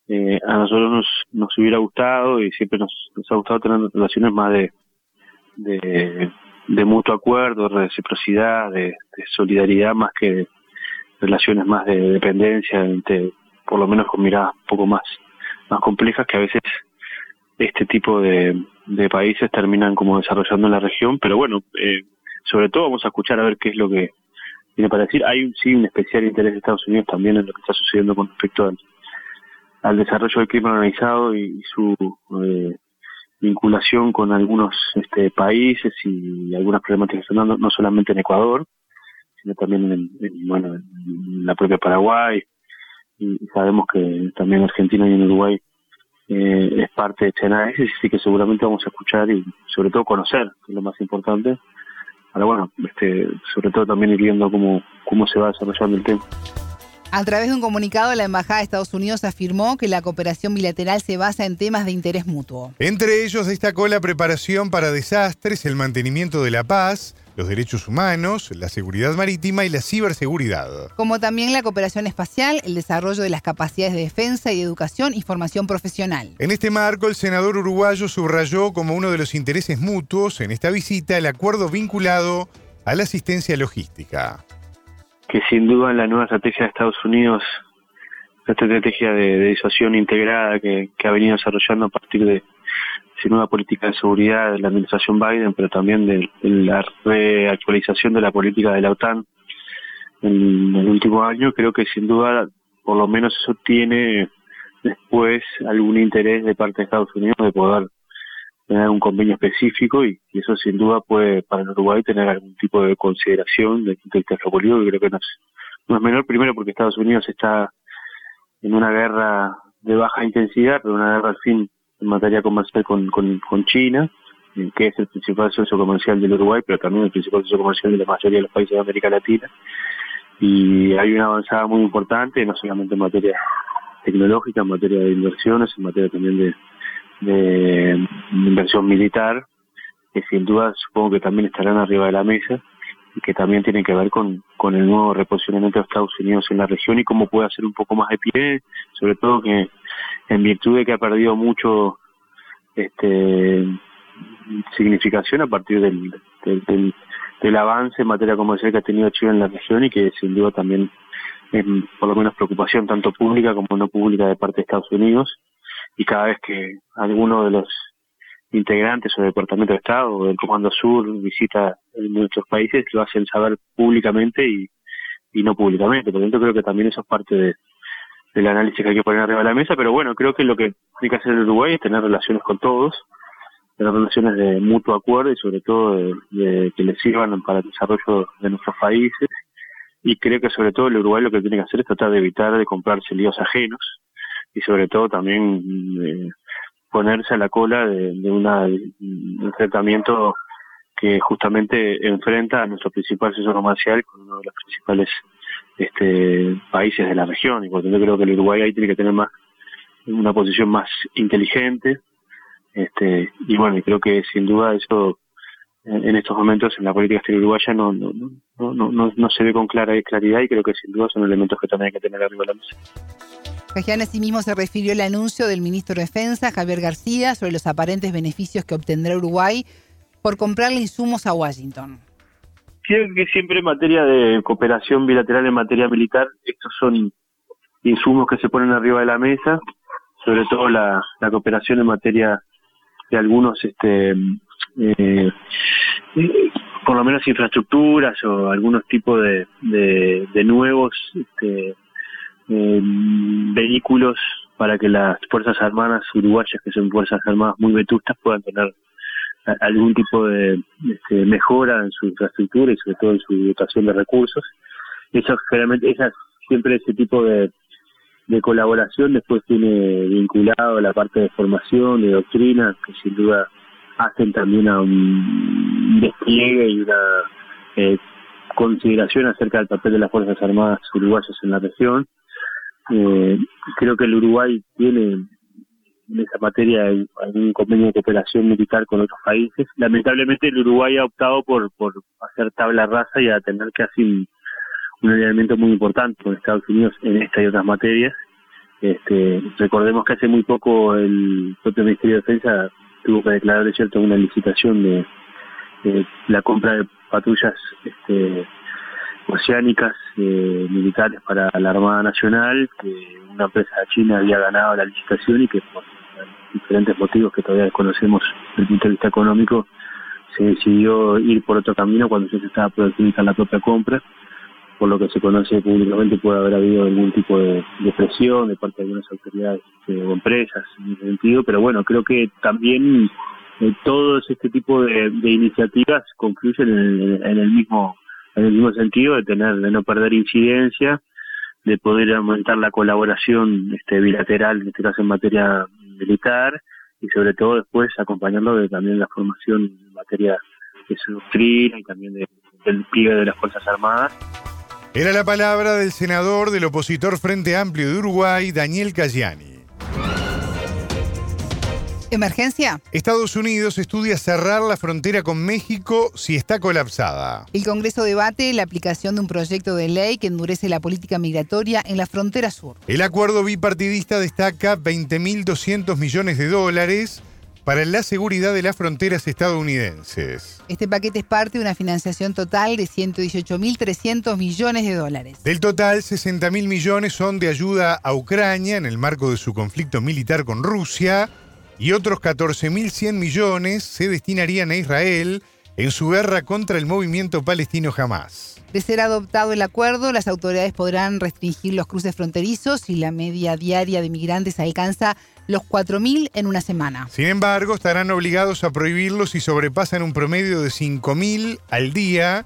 Eh, a nosotros nos, nos hubiera gustado y siempre nos, ha gustado tener relaciones más de, de, mutuo acuerdo, de reciprocidad, de, solidaridad, más que relaciones más de dependencia, por lo menos con miradas un poco más, más complejas que a veces este tipo de, de países terminan como desarrollando en la región, pero bueno, eh, sobre todo vamos a escuchar a ver qué es lo que tiene para decir. Hay sí un especial interés de Estados Unidos también en lo que está sucediendo con respecto al, desarrollo del crimen organizado y, su eh, vinculación con algunos este, países y algunas problemáticas sonando, no solamente en Ecuador, sino también en, bueno, en la propia Paraguay. Y sabemos que también Argentina y en Uruguay eh, es parte de este análisis, así que seguramente vamos a escuchar y sobre todo conocer, que es lo más importante, Ahora bueno, este, sobre todo también ir viendo cómo, cómo se va desarrollando el tema. A través de un comunicado, la Embajada de Estados Unidos afirmó que la cooperación bilateral se basa en temas de interés mutuo. Entre ellos destacó la preparación para desastres, el mantenimiento de la paz, los derechos humanos, la seguridad marítima y la ciberseguridad. Como también la cooperación espacial, el desarrollo de las capacidades de defensa y de educación y formación profesional. En este marco, el senador uruguayo subrayó como uno de los intereses mutuos en esta visita el acuerdo vinculado a la asistencia logística. Que sin duda la nueva estrategia de Estados Unidos esta estrategia de, de disuasión integrada que, ha venido desarrollando a partir de su nueva política de seguridad de la administración Biden, pero también de la reactualización de la política de la OTAN en el último año, creo que sin duda, por lo menos eso tiene después algún interés de parte de Estados Unidos de poder tener un convenio específico y, eso sin duda puede para el Uruguay tener algún tipo de consideración del punto de vista geopolítico, que creo que no es, no menor, primero porque Estados Unidos está en una guerra de baja intensidad, pero una guerra al fin en materia comercial con, con, con China, eh, que es el principal socio comercial del Uruguay, pero también el principal socio comercial de la mayoría de los países de América Latina. Y hay una avanzada muy importante, no solamente en materia tecnológica, en materia de inversiones, en materia también de, de inversión militar, que sin duda supongo que también estarán arriba de la mesa y que también tienen que ver con, con el nuevo reposicionamiento de Estados Unidos en la región y cómo puede hacer un poco más de pie, sobre todo que en virtud de que ha perdido mucho este significación a partir del, del, del, del avance en materia comercial que ha tenido Chile en la región y que sin duda también es por lo menos preocupación tanto pública como no pública de parte de Estados Unidos y cada vez que alguno de los integrantes o del Departamento de Estado o del Comando Sur visita nuestros países lo hacen saber públicamente y, y no públicamente. Por lo tanto, creo que también eso es parte de, del análisis que hay que poner arriba de la mesa, pero bueno, creo que lo que tiene que hacer el Uruguay es tener relaciones con todos, tener relaciones de mutuo acuerdo y sobre todo de, de que les sirvan para el desarrollo de nuestros países. Y creo que sobre todo el Uruguay lo que tiene que hacer es tratar de evitar de comprarse líos ajenos y sobre todo también eh, ponerse a la cola de, una, un tratamiento que justamente enfrenta a nuestro principal socio comercial con uno de los principales este, países de la región y por tanto creo que el Uruguay ahí tiene que tener más una posición más inteligente este y bueno creo que sin duda eso en estos momentos en la política exterior uruguaya no no, no, no, no, no se ve con clara claridad y creo que sin duda son elementos que también hay que tener arriba de la mesa. Cajian asimismo se refirió al anuncio del ministro de Defensa, Javier García, sobre los aparentes beneficios que obtendrá Uruguay por comprarle insumos a Washington. Creo que siempre en materia de cooperación bilateral en materia militar, estos son insumos que se ponen arriba de la mesa, sobre todo la, la cooperación en materia de algunos, este, eh, por lo menos infraestructuras o algunos tipos de, de, de nuevos este, eh, vehículos para que las Fuerzas Armadas uruguayas, que son Fuerzas Armadas muy vetustas, puedan tener algún tipo de este, mejora en su infraestructura y sobre todo en su dotación de recursos. Eso generalmente, esas, siempre ese tipo de, colaboración después tiene vinculado la parte de formación, de doctrina, que sin duda hacen también a un despliegue y una eh, consideración acerca del papel de las Fuerzas Armadas uruguayas en la región. Eh, creo que el Uruguay tiene en esa materia algún convenio de cooperación militar con otros países. Lamentablemente el Uruguay ha optado por, por hacer tabla rasa y a tener casi un, un alineamiento muy importante con Estados Unidos en esta y otras materias. Este, recordemos que hace muy poco el propio Ministerio de Defensa tuvo que declarar de cierto una licitación de, de la compra de patrullas este, oceánicas eh, militares para la Armada Nacional, que una empresa china había ganado la licitación y que por diferentes motivos que todavía desconocemos desde el punto de vista económico, se decidió ir por otro camino cuando ya se estaba por la propia compra, por lo que se conoce públicamente puede haber habido algún tipo de, presión de parte de algunas autoridades eh, o empresas en ese sentido, pero bueno, creo que también eh, todos este tipo de, de iniciativas concluyen en el, en el mismo en el mismo sentido de tener de no perder incidencia de poder aumentar la colaboración este, bilateral en este caso en materia militar y sobre todo después acompañando de también la formación en materia de su doctrina y también de, del pliegue de las Fuerzas Armadas. Era la palabra del senador del opositor Frente Amplio de Uruguay, Daniel Cayani. ¿Emergencia? Estados Unidos estudia cerrar la frontera con México si está colapsada. El Congreso debate la aplicación de un proyecto de ley que endurece la política migratoria en la frontera sur. El acuerdo bipartidista destaca 20.200 millones de dólares para la seguridad de las fronteras estadounidenses. Este paquete es parte de una financiación total de 118.300 millones de dólares. Del total, 60.000 millones son de ayuda a Ucrania en el marco de su conflicto militar con Rusia y otros 14.100 millones se destinarían a Israel en su guerra contra el movimiento palestino Hamas. De ser adoptado el acuerdo, las autoridades podrán restringir los cruces fronterizos y la media diaria de migrantes alcanza los 4.000 en una semana. Sin embargo, estarán obligados a prohibirlos si sobrepasan un promedio de 5.000 al día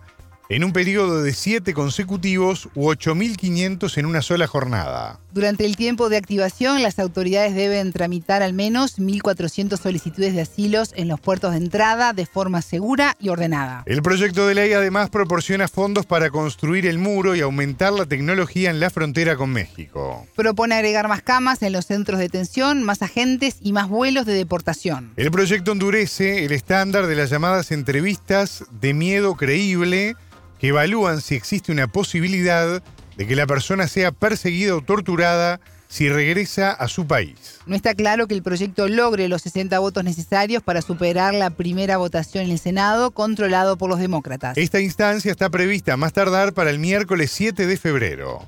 en un periodo de 7 consecutivos u 8.500 en una sola jornada. Durante el tiempo de activación, las autoridades deben tramitar al menos 1.400 solicitudes de asilos en los puertos de entrada de forma segura y ordenada. El proyecto de ley además proporciona fondos para construir el muro y aumentar la tecnología en la frontera con México. Propone agregar más camas en los centros de detención, más agentes y más vuelos de deportación. El proyecto endurece el estándar de las llamadas entrevistas de miedo creíble que evalúan si existe una posibilidad de que la persona sea perseguida o torturada si regresa a su país. No está claro que el proyecto logre los 60 votos necesarios para superar la primera votación en el Senado, controlado por los demócratas. Esta instancia está prevista más tardar para el miércoles 7 de febrero.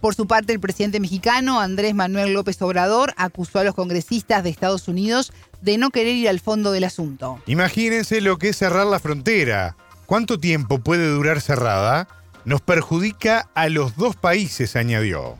Por su parte, el presidente mexicano Andrés Manuel López Obrador acusó a los congresistas de Estados Unidos de no querer ir al fondo del asunto. Imagínense lo que es cerrar la frontera. ¿Cuánto tiempo puede durar cerrada? Nos perjudica a los dos países, añadió.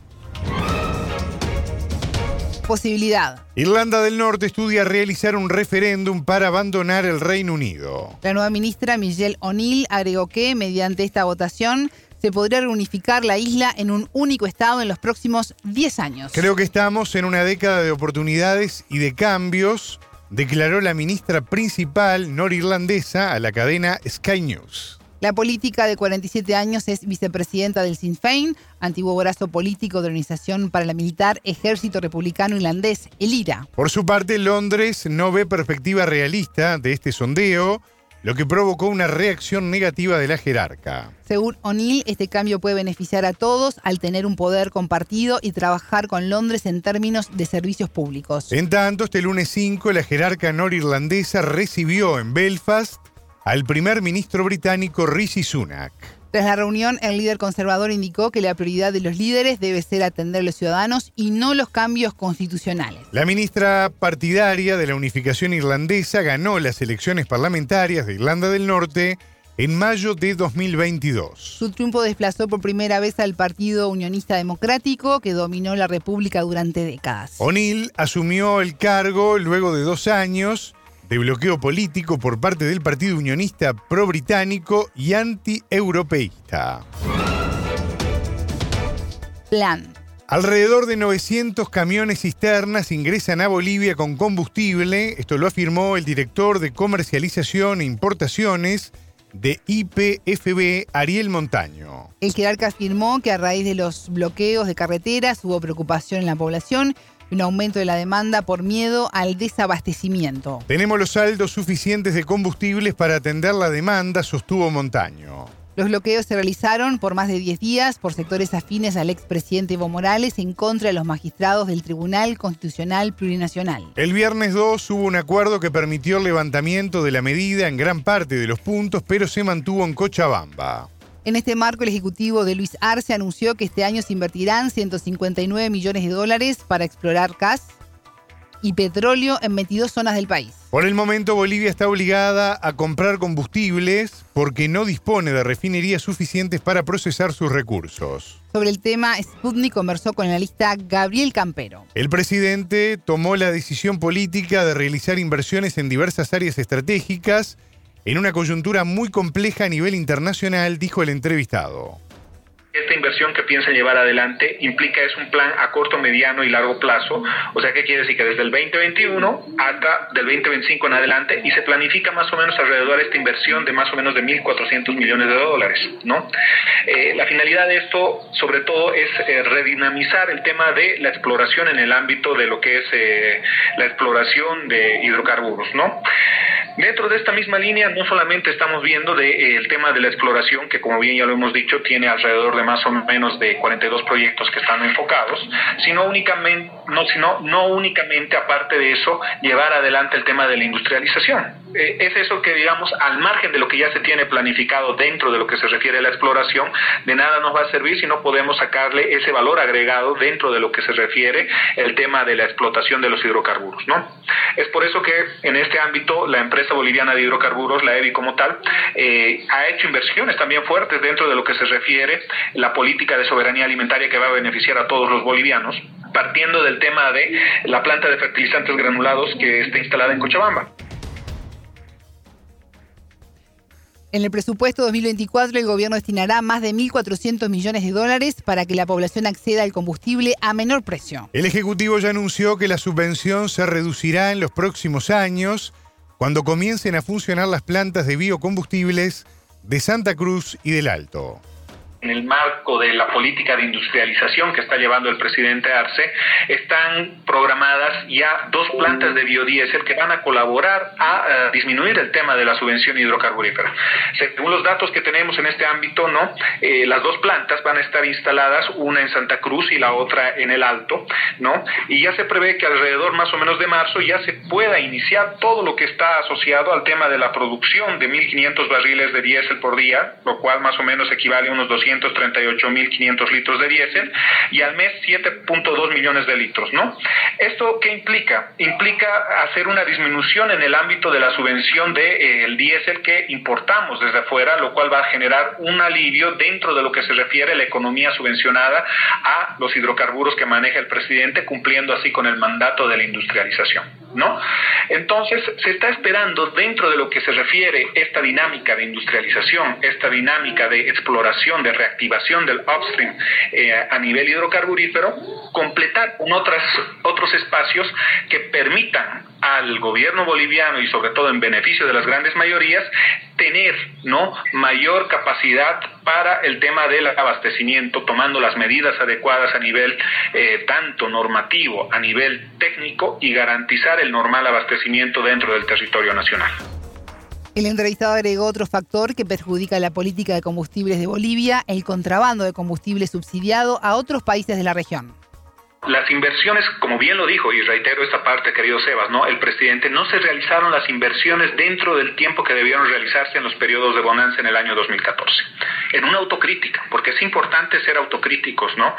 Posibilidad. Irlanda del Norte estudia realizar un referéndum para abandonar el Reino Unido. La nueva ministra Michelle O'Neill agregó que, mediante esta votación, se podría reunificar la isla en un único estado en los próximos 10 años. Creo que estamos en una década de oportunidades y de cambios declaró la ministra principal norirlandesa a la cadena Sky News. La política de 47 años es vicepresidenta del Sinn Féin, antiguo brazo político de la Organización para la Militar Ejército Republicano Irlandés, el IRA. Por su parte, Londres no ve perspectiva realista de este sondeo lo que provocó una reacción negativa de la jerarca. Según O'Neill, este cambio puede beneficiar a todos al tener un poder compartido y trabajar con Londres en términos de servicios públicos. En tanto, este lunes 5, la jerarca norirlandesa recibió en Belfast al primer ministro británico Rishi Sunak. Tras la reunión, el líder conservador indicó que la prioridad de los líderes debe ser atender a los ciudadanos y no los cambios constitucionales. La ministra partidaria de la unificación irlandesa ganó las elecciones parlamentarias de Irlanda del Norte en mayo de 2022. Su triunfo desplazó por primera vez al Partido Unionista Democrático, que dominó la República durante décadas. O'Neill asumió el cargo luego de dos años de bloqueo político por parte del Partido Unionista pro-británico y anti-europeísta. Plan. Alrededor de 900 camiones cisternas ingresan a Bolivia con combustible, esto lo afirmó el director de comercialización e importaciones de IPFB, Ariel Montaño. El jerarca afirmó que a raíz de los bloqueos de carreteras hubo preocupación en la población un aumento de la demanda por miedo al desabastecimiento. Tenemos los saldos suficientes de combustibles para atender la demanda, sostuvo Montaño. Los bloqueos se realizaron por más de 10 días por sectores afines al expresidente Evo Morales en contra de los magistrados del Tribunal Constitucional Plurinacional. El viernes 2 hubo un acuerdo que permitió el levantamiento de la medida en gran parte de los puntos, pero se mantuvo en Cochabamba. En este marco, el Ejecutivo de Luis Arce anunció que este año se invertirán 159 millones de dólares para explorar gas y petróleo en 22 zonas del país. Por el momento, Bolivia está obligada a comprar combustibles porque no dispone de refinerías suficientes para procesar sus recursos. Sobre el tema, Sputnik conversó con la lista Gabriel Campero. El presidente tomó la decisión política de realizar inversiones en diversas áreas estratégicas en una coyuntura muy compleja a nivel internacional, dijo el entrevistado. Esta inversión que piensan llevar adelante implica es un plan a corto, mediano y largo plazo. O sea, ¿qué quiere decir? Que desde el 2021 hasta del 2025 en adelante y se planifica más o menos alrededor de esta inversión de más o menos de 1.400 millones de dólares, ¿no? Eh, la finalidad de esto, sobre todo, es eh, redinamizar el tema de la exploración en el ámbito de lo que es eh, la exploración de hidrocarburos, ¿no? Dentro de esta misma línea, no solamente estamos viendo de, el tema de la exploración, que como bien ya lo hemos dicho, tiene alrededor de más o menos de 42 proyectos que están enfocados, sino únicamente, no, sino, no únicamente aparte de eso, llevar adelante el tema de la industrialización. Eh, es eso que, digamos, al margen de lo que ya se tiene planificado dentro de lo que se refiere a la exploración, de nada nos va a servir si no podemos sacarle ese valor agregado dentro de lo que se refiere el tema de la explotación de los hidrocarburos, ¿no? Es por eso que en este ámbito la empresa boliviana de hidrocarburos, la EBI como tal, eh, ha hecho inversiones también fuertes dentro de lo que se refiere la política de soberanía alimentaria que va a beneficiar a todos los bolivianos, partiendo del tema de la planta de fertilizantes granulados que está instalada en Cochabamba. En el presupuesto 2024 el gobierno destinará más de 1.400 millones de dólares para que la población acceda al combustible a menor precio. El Ejecutivo ya anunció que la subvención se reducirá en los próximos años cuando comiencen a funcionar las plantas de biocombustibles de Santa Cruz y del Alto en el marco de la política de industrialización que está llevando el presidente Arce, están programadas ya dos plantas de biodiesel que van a colaborar a disminuir el tema de la subvención hidrocarburífera. Según los datos que tenemos en este ámbito, no, eh, las dos plantas van a estar instaladas, una en Santa Cruz y la otra en el Alto, no, y ya se prevé que alrededor más o menos de marzo ya se pueda iniciar todo lo que está asociado al tema de la producción de 1.500 barriles de diésel por día, lo cual más o menos equivale a unos 200 238.500 litros de diésel y al mes 7.2 millones de litros, ¿no? ¿Esto qué implica? Implica hacer una disminución en el ámbito de la subvención del de, eh, diésel que importamos desde afuera, lo cual va a generar un alivio dentro de lo que se refiere a la economía subvencionada a los hidrocarburos que maneja el presidente, cumpliendo así con el mandato de la industrialización, ¿no? Entonces, se está esperando dentro de lo que se refiere esta dinámica de industrialización, esta dinámica de exploración, de reactivación del upstream eh, a nivel hidrocarburífero, completar con otras, otros espacios que permitan al gobierno boliviano y sobre todo en beneficio de las grandes mayorías tener no mayor capacidad para el tema del abastecimiento tomando las medidas adecuadas a nivel eh, tanto normativo a nivel técnico y garantizar el normal abastecimiento dentro del territorio nacional. El entrevistado agregó otro factor que perjudica la política de combustibles de Bolivia, el contrabando de combustible subsidiado a otros países de la región. Las inversiones, como bien lo dijo, y reitero esta parte, querido Sebas, ¿no? El presidente, no se realizaron las inversiones dentro del tiempo que debieron realizarse en los periodos de bonanza en el año 2014. En una autocrítica, porque es importante ser autocríticos, ¿no?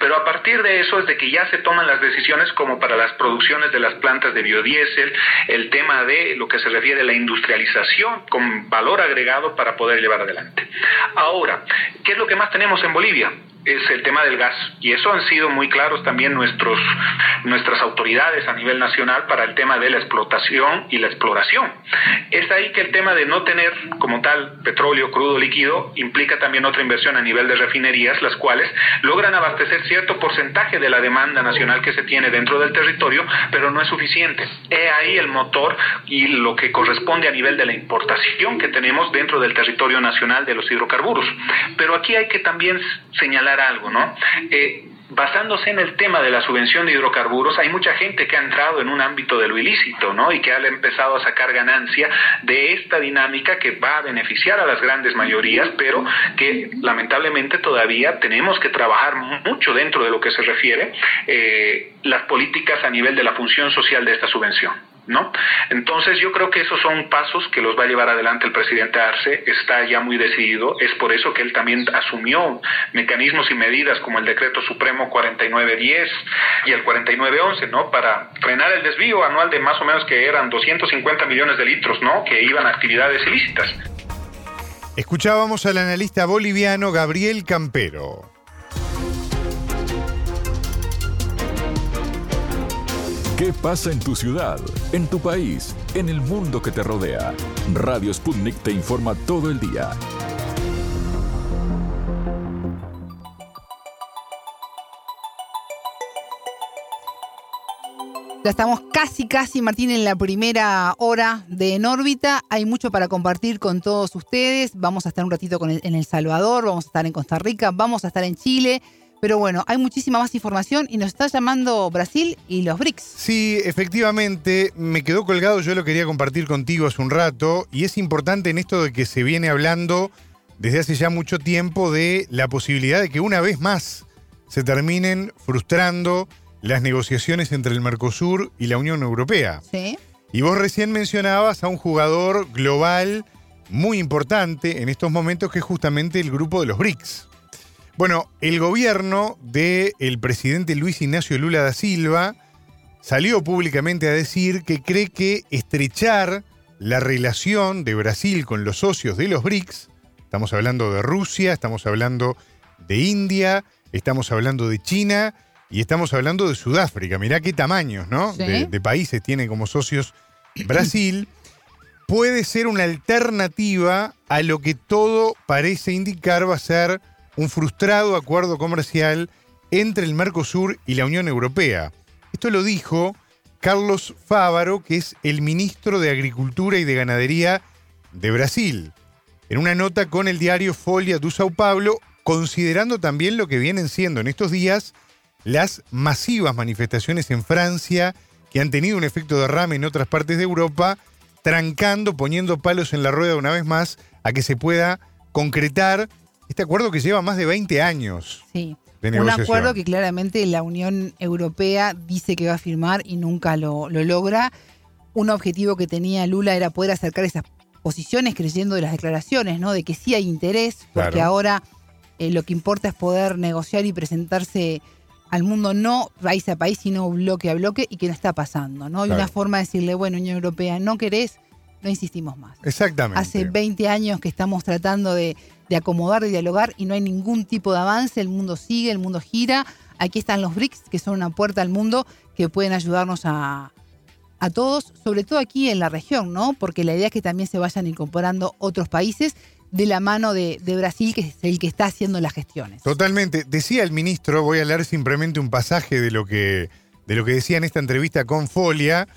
Pero a partir de eso es de que ya se toman las decisiones como para las producciones de las plantas de biodiesel, el tema de lo que se refiere a la industrialización con valor agregado para poder llevar adelante. Ahora, ¿qué es lo que más tenemos en Bolivia? Es el tema del gas. Y eso han sido muy claros también nuestros, nuestras autoridades a nivel nacional para el tema de la explotación y la exploración. Es ahí que el tema de no tener como tal petróleo crudo líquido implica también otra inversión a nivel de refinerías, las cuales logran abastecer cierto porcentaje de la demanda nacional que se tiene dentro del territorio, pero no es suficiente. He ahí el motor y lo que corresponde a nivel de la importación que tenemos dentro del territorio nacional de los hidrocarburos. Pero aquí hay que también señalar algo, ¿no? Eh, basándose en el tema de la subvención de hidrocarburos, hay mucha gente que ha entrado en un ámbito de lo ilícito, ¿no? Y que ha empezado a sacar ganancia de esta dinámica que va a beneficiar a las grandes mayorías, pero que lamentablemente todavía tenemos que trabajar mucho dentro de lo que se refiere eh, las políticas a nivel de la función social de esta subvención. ¿No? Entonces yo creo que esos son pasos que los va a llevar adelante el presidente Arce, está ya muy decidido, es por eso que él también asumió mecanismos y medidas como el decreto supremo 4910 y el 4911, ¿no? Para frenar el desvío anual de más o menos que eran 250 millones de litros, ¿no? Que iban a actividades ilícitas. Escuchábamos al analista boliviano Gabriel Campero. ¿Qué pasa en tu ciudad, en tu país, en el mundo que te rodea? Radio Sputnik te informa todo el día. Ya estamos casi, casi, Martín, en la primera hora de En órbita. Hay mucho para compartir con todos ustedes. Vamos a estar un ratito en El Salvador, vamos a estar en Costa Rica, vamos a estar en Chile Pero bueno, hay muchísima más información y nos está llamando Brasil y los BRICS. Sí, efectivamente, me quedó colgado, yo lo quería compartir contigo hace un rato, y es importante en esto de que se viene hablando desde hace ya mucho tiempo de la posibilidad de que una vez más se terminen frustrando las negociaciones entre el Mercosur y la Unión Europea. Sí. Y vos recién mencionabas a un jugador global muy importante en estos momentos que es justamente el grupo de los BRICS. Bueno, el gobierno del presidente Luis Ignacio Lula da Silva salió públicamente a decir que cree que estrechar la relación de Brasil con los socios de los BRICS, estamos hablando de Rusia, estamos hablando de India, estamos hablando de China y estamos hablando de Sudáfrica. Mirá qué tamaños, ¿no? Sí. De, de países tiene como socios Brasil. Puede ser una alternativa a lo que todo parece indicar va a ser un frustrado acuerdo comercial entre el Mercosur y la Unión Europea. Esto lo dijo Carlos Fávaro, que es el ministro de Agricultura y de Ganadería de Brasil, en una nota con el diario Folia do Sao Paulo, considerando también lo que vienen siendo en estos días las masivas manifestaciones en Francia que han tenido un efecto derrame en otras partes de Europa, trancando, poniendo palos en la rueda una vez más a que se pueda concretar este acuerdo que lleva más de 20 años Sí. de Un acuerdo que claramente la Unión Europea dice que va a firmar y nunca lo, lo logra. Un objetivo que tenía Lula era poder acercar esas posiciones creyendo de las declaraciones, ¿no? De que sí hay interés, porque Claro. ahora eh, lo que importa es poder negociar y presentarse al mundo no país a país, sino bloque a bloque y que no está pasando, ¿no? Y Claro. una forma de decirle, bueno, Unión Europea, no querés, no insistimos más. Exactamente. Hace 20 años que estamos tratando de, de acomodar, de dialogar y no hay ningún tipo de avance. El mundo sigue, el mundo gira. Aquí están los BRICS, que son una puerta al mundo que pueden ayudarnos a, a todos, sobre todo aquí en la región, ¿no? Porque la idea es que también se vayan incorporando otros países de la mano de, Brasil, que es el que está haciendo las gestiones. Totalmente. Decía el ministro, voy a leer simplemente un pasaje de lo que, de lo que decía en esta entrevista con Folia.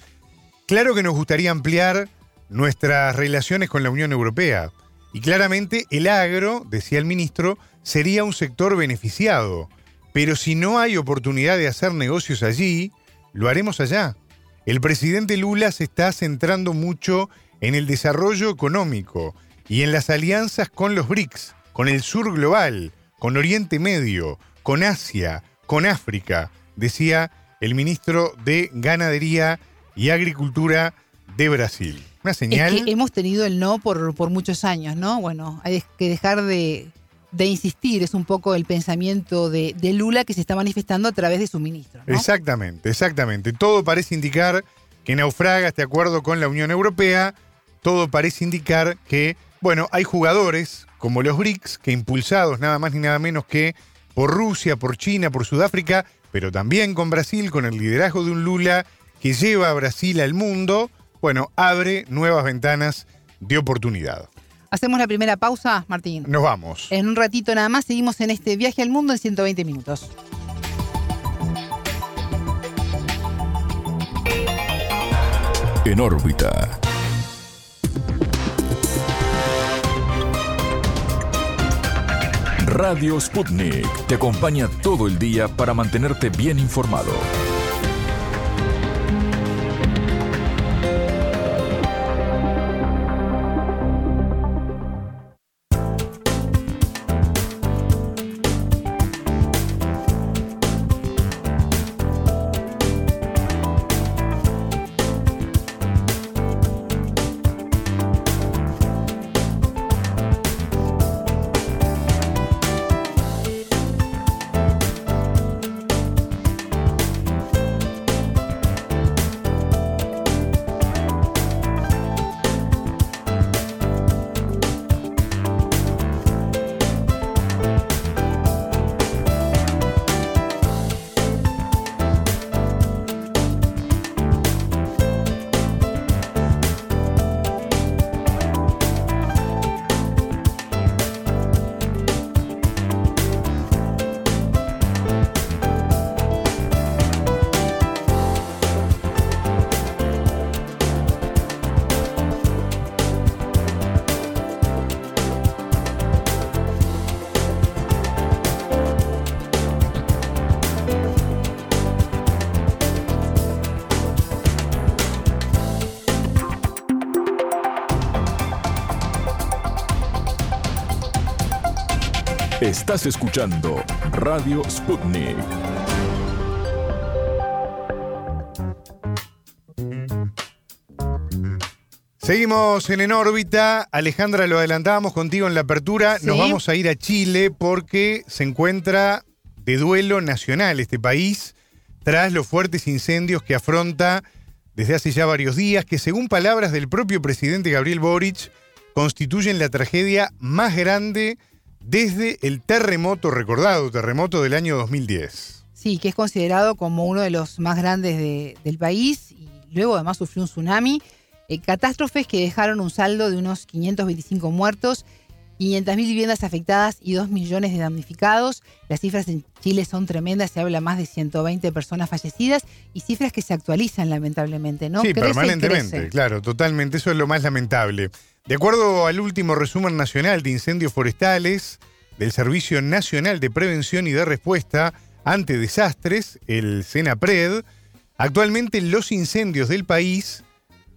Claro que nos gustaría ampliar nuestras relaciones con la Unión Europea. Y claramente el agro, decía el ministro, sería un sector beneficiado. Pero si no hay oportunidad de hacer negocios allí, lo haremos allá. El presidente Lula se está centrando mucho en el desarrollo económico y en las alianzas con los BRICS, con el sur global, con Oriente Medio, con Asia, con África, decía el ministro de Ganadería y Agricultura de Brasil. Una señal. Es que hemos tenido el no por, por muchos años, ¿no? Bueno, hay que dejar de, de insistir, es un poco el pensamiento de, de Lula que se está manifestando a través de su ministro, ¿no? Exactamente, exactamente. Todo parece indicar que naufraga este acuerdo con la Unión Europea. Todo parece indicar que, bueno, hay jugadores como los BRICS que impulsados nada más ni nada menos que por Rusia, por China, por Sudáfrica, pero también con Brasil, con el liderazgo de un Lula que lleva a Brasil al mundo, bueno, abre nuevas ventanas de oportunidad. Hacemos la primera pausa, Martín. Nos vamos. En un ratito nada más seguimos en este viaje al mundo en 120 minutos. En órbita. Radio Sputnik te acompaña todo el día para mantenerte bien informado. Estás escuchando Radio Sputnik. Seguimos en En órbita. Alejandra, lo adelantábamos contigo en la apertura. Nos vamos a ir a Chile porque se encuentra de duelo nacional este país tras los fuertes incendios que afronta desde hace ya varios días, que según palabras del propio presidente Gabriel Boric, constituyen la tragedia más grande desde el terremoto recordado, terremoto del año 2010. Sí, que es considerado como uno de los más grandes de- del país y luego además sufrió un tsunami. Eh, catástrofes que dejaron un saldo de unos 525 muertos, 500.000 viviendas afectadas y 2 millones de damnificados. Las cifras en Chile son tremendas, se habla más de 120 personas fallecidas y cifras que se actualizan lamentablemente, ¿no? Sí, Crece permanentemente, crece. claro, totalmente. Eso es lo más lamentable. De acuerdo al último resumen nacional de incendios forestales del Servicio Nacional de Prevención y de Respuesta ante Desastres, el SENAPRED, actualmente los incendios del país,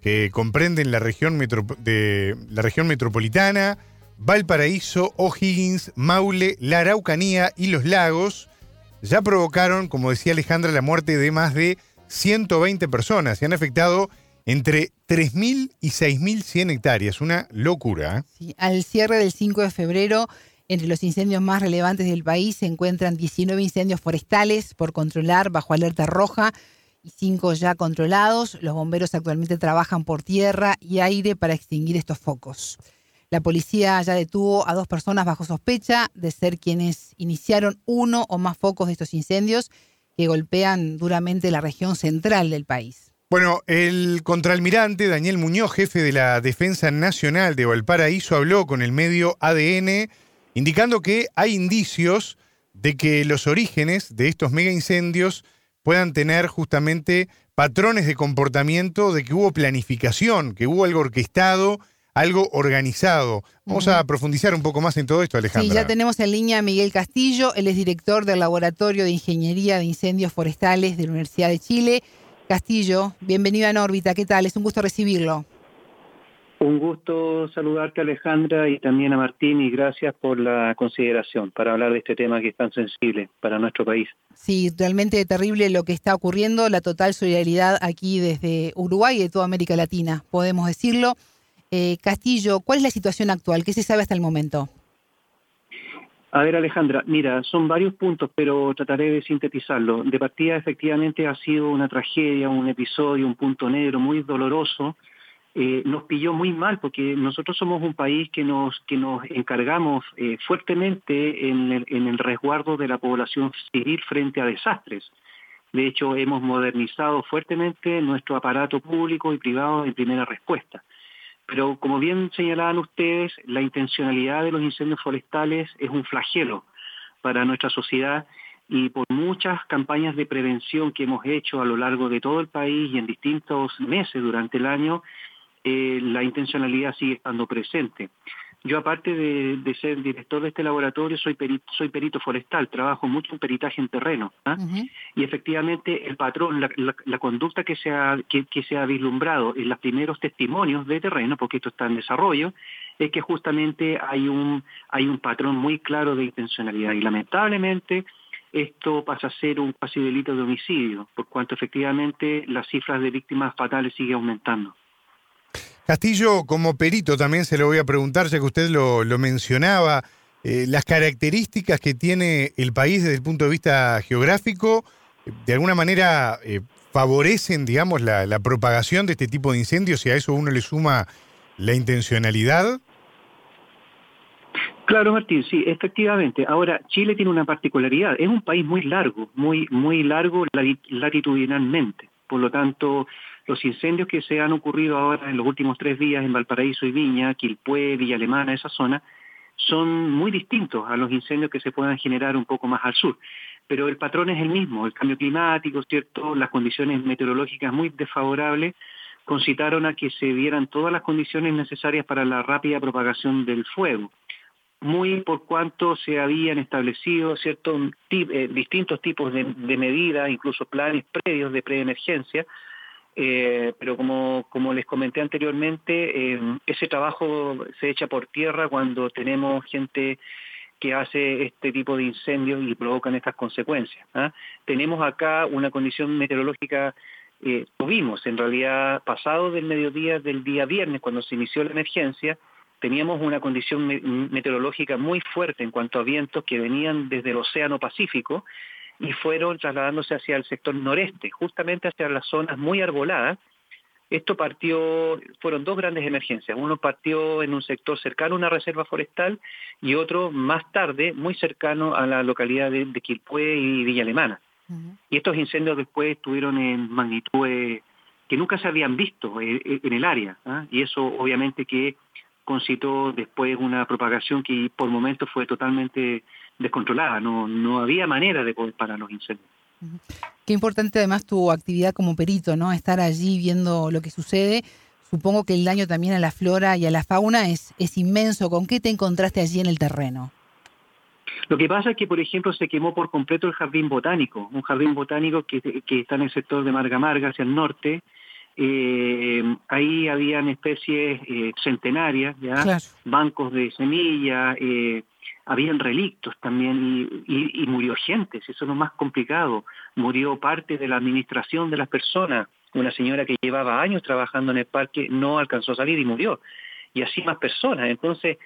que comprenden la región, de, la región metropolitana, Valparaíso, O'Higgins, Maule, la Araucanía y los lagos, ya provocaron, como decía Alejandra, la muerte de más de 120 personas y han afectado entre 3.000 y 6.100 hectáreas. Una locura. ¿eh? Al cierre del 5 de febrero, entre los incendios más relevantes del país se encuentran 19 incendios forestales por controlar bajo alerta roja y 5 ya controlados. Los bomberos actualmente trabajan por tierra y aire para extinguir estos focos. La policía ya detuvo a dos personas bajo sospecha de ser quienes iniciaron uno o más focos de estos incendios que golpean duramente la región central del país. Bueno, el contraalmirante Daniel Muñoz, jefe de la Defensa Nacional de Valparaíso, habló con el medio ADN indicando que hay indicios de que los orígenes de estos mega incendios puedan tener justamente patrones de comportamiento, de que hubo planificación, que hubo algo orquestado, algo organizado. Vamos a profundizar un poco más en todo esto, Alejandra. Sí, ya tenemos en línea a Miguel Castillo, él es director del Laboratorio de Ingeniería de Incendios Forestales de la Universidad de Chile. Castillo, bienvenido a En órbita, ¿qué tal? Es un gusto recibirlo. Un gusto saludarte Alejandra y también a Martín y gracias por la consideración para hablar de este tema que es tan sensible para nuestro país. Sí, realmente terrible lo que está ocurriendo, la total solidaridad aquí desde Uruguay y de toda América Latina, podemos decirlo. Eh, Castillo, ¿cuál es la situación actual? ¿Qué se sabe hasta el momento? A ver Alejandra, mira, son varios puntos, pero trataré de sintetizarlo. De partida efectivamente ha sido una tragedia, un episodio, un punto negro muy doloroso. Eh, nos pilló muy mal porque nosotros somos un país que nos que nos encargamos eh, fuertemente en el, en el resguardo de la población civil frente a desastres. De hecho, hemos modernizado fuertemente nuestro aparato público y privado de primera respuesta. Pero como bien señalaban ustedes, la intencionalidad de los incendios forestales es un flagelo para nuestra sociedad y por muchas campañas de prevención que hemos hecho a lo largo de todo el país y en distintos meses durante el año, eh, la intencionalidad sigue estando presente. Yo aparte de, de ser director de este laboratorio, soy perito, soy perito forestal, trabajo mucho en peritaje en terreno. ¿ah? Y efectivamente el patrón, la, la- la conducta que se, ha, que, que se ha vislumbrado en los primeros testimonios de terreno, porque esto está en desarrollo, es que justamente hay un, hay un patrón muy claro de intencionalidad y lamentablemente esto pasa a ser un casi delito de homicidio, por cuanto efectivamente las cifras de víctimas fatales siguen aumentando. Castillo, como perito también se lo voy a preguntar, ya que usted lo, mencionaba, eh, las características que tiene el país desde el punto de vista geográfico, de alguna manera eh, favorecen, digamos, la, la propagación de este tipo de incendios y a eso uno le suma la intencionalidad. Claro, Martín, sí, efectivamente. Ahora, Chile tiene una particularidad. Es un país muy largo, muy, muy largo lati- latitudinalmente. Por lo tanto, los incendios que se han ocurrido ahora en los últimos tres días en Valparaíso y Viña, Quilpué, Villa Alemana, esa zona, son muy distintos a los incendios que se puedan generar un poco más al sur. Pero el patrón es el mismo, el cambio climático, ¿cierto? Las condiciones meteorológicas muy desfavorables concitaron a que se dieran todas las condiciones necesarias para la rápida propagación del fuego muy por cuanto se habían establecido ciertos eh, distintos tipos de, de medidas, incluso planes previos de preemergencia, eh, pero como, como les comenté anteriormente, eh, ese trabajo se echa por tierra cuando tenemos gente que hace este tipo de incendios y provocan estas consecuencias. ¿ah? Tenemos acá una condición meteorológica, eh, tuvimos en realidad pasado del mediodía del día viernes cuando se inició la emergencia, teníamos una condición meteorológica muy fuerte en cuanto a vientos que venían desde el Océano Pacífico y fueron trasladándose hacia el sector noreste, justamente hacia las zonas muy arboladas. Esto partió, fueron dos grandes emergencias. Uno partió en un sector cercano a una reserva forestal y otro más tarde, muy cercano a la localidad de, de Quilpué y Villa Alemana. Y estos incendios después estuvieron en magnitudes que nunca se habían visto eh, eh, en, el área. ¿ah? Y eso obviamente que concitó después una propagación que por momentos fue totalmente descontrolada, no, no había manera de poder parar los incendios. Qué importante además tu actividad como perito, ¿no? Estar allí viendo lo que sucede. Supongo que el daño también a la flora y a la fauna es, es inmenso. ¿Con qué te encontraste allí en el terreno? Lo que pasa es que, por ejemplo, se quemó por completo el jardín botánico, un jardín botánico que, que está en el sector de Marga Marga, hacia el norte, eh, ahí habían especies eh, centenarias, ¿ya? bancos de semillas, eh, habían relictos también y, murió gente, eso es lo más complicado. Murió parte de la administración de las personas. Una señora que llevaba años trabajando en el parque no alcanzó a salir y murió. Y así más personas. Entonces,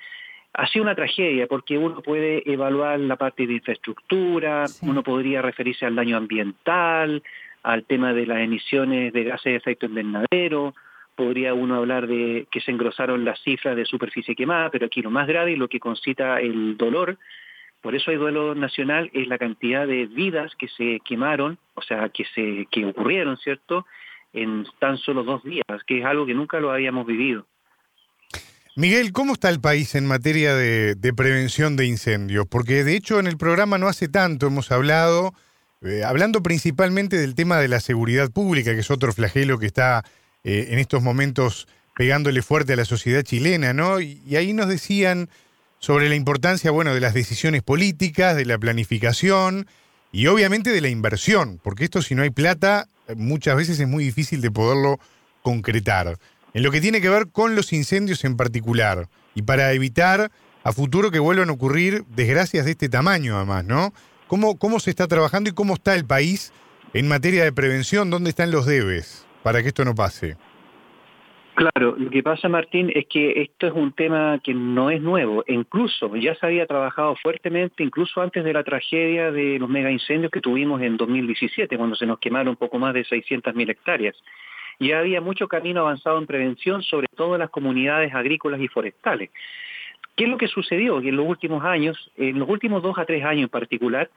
ha sido una tragedia porque uno puede evaluar la parte de infraestructura, uno podría referirse al daño ambiental, al tema de las emisiones de gases de efecto invernadero, podría uno hablar de que se engrosaron las cifras de superficie quemada, pero aquí lo más grave y lo que concita el dolor, por eso hay duelo nacional, es la cantidad de vidas que se quemaron, o sea, que, se, que ocurrieron, ¿cierto?, en tan solo dos días, que es algo que nunca lo habíamos vivido. Miguel, ¿cómo está el país en materia de, de prevención de incendios? Porque de hecho en el programa no hace tanto hemos hablado eh, hablando principalmente del tema de la seguridad pública, que es otro flagelo que está eh, en estos momentos pegándole fuerte a la sociedad chilena, ¿no? Y, ahí nos decían sobre la importancia, bueno, de las decisiones políticas, de la planificación y obviamente de la inversión, porque esto si no hay plata, muchas veces es muy difícil de poderlo concretar. En lo que tiene que ver con los incendios en particular, y para evitar a futuro que vuelvan a ocurrir desgracias de este tamaño, además, ¿no? ¿Cómo, ¿Cómo se está trabajando y cómo está el país en materia de prevención? ¿Dónde están los debes para que esto no pase? Claro, lo que pasa, Martín, es que esto es un tema que no es nuevo. Incluso ya se había trabajado fuertemente, incluso antes de la tragedia de los mega incendios que tuvimos en 2017, cuando se nos quemaron poco más de 600.000 hectáreas. Ya había mucho camino avanzado en prevención, sobre todo en las comunidades agrícolas y forestales. ¿Qué es lo que sucedió? Que en los últimos años, en los últimos dos a tres años en particular,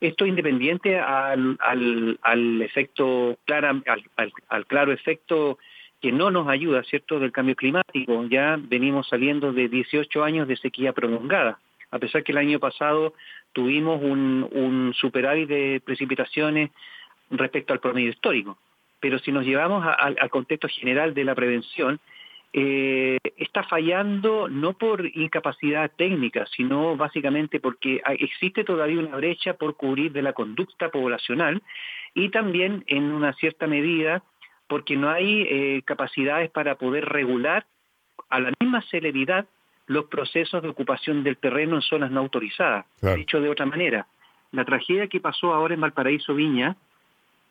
esto independiente al, al, efecto clara, al, claro efecto que no nos ayuda, ¿cierto?, del cambio climático. Ya venimos saliendo de 18 años de sequía prolongada. A pesar que el año pasado tuvimos un, un superávit de precipitaciones respecto al promedio histórico. Pero si nos llevamos al contexto general de la prevención, eh, está fallando no por incapacidad técnica, sino básicamente porque existe todavía una brecha por cubrir de la conducta poblacional y también en una cierta medida porque no hay eh, capacidades para poder regular a la misma celeridad los procesos de ocupación del terreno en zonas no autorizadas. Dicho de otra manera, la tragedia que pasó ahora en Valparaíso Viña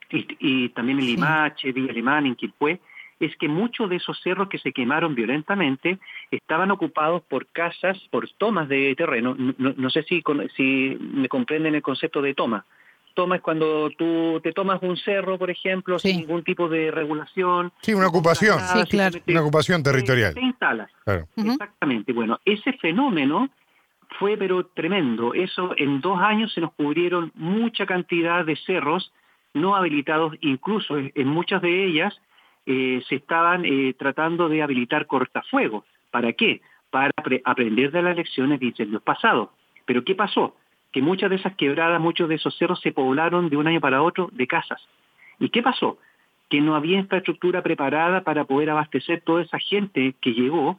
y, también en Limache, Villa Alemán, en Quilpué, es que muchos de esos cerros que se quemaron violentamente estaban ocupados por casas, por tomas de terreno. No, sé si, si me comprenden el concepto de toma. Toma es cuando tú te tomas un cerro, por ejemplo, sin ningún tipo de regulación. Sí, una ocupación. sí, claro. Una ocupación territorial. Te, instalas. Exactamente. Bueno, ese fenómeno fue pero tremendo. Eso en dos años se nos cubrieron mucha cantidad de cerros no habilitados, incluso en muchas de ellas eh, se estaban eh, tratando de habilitar cortafuegos. ¿Para qué? Para aprender de las lecciones de incendios pasados. Pero ¿qué pasó? Que muchas de esas quebradas, muchos de esos cerros se poblaron de un año para otro de casas. ¿Y qué pasó? Que no había infraestructura preparada para poder abastecer toda esa gente que llegó,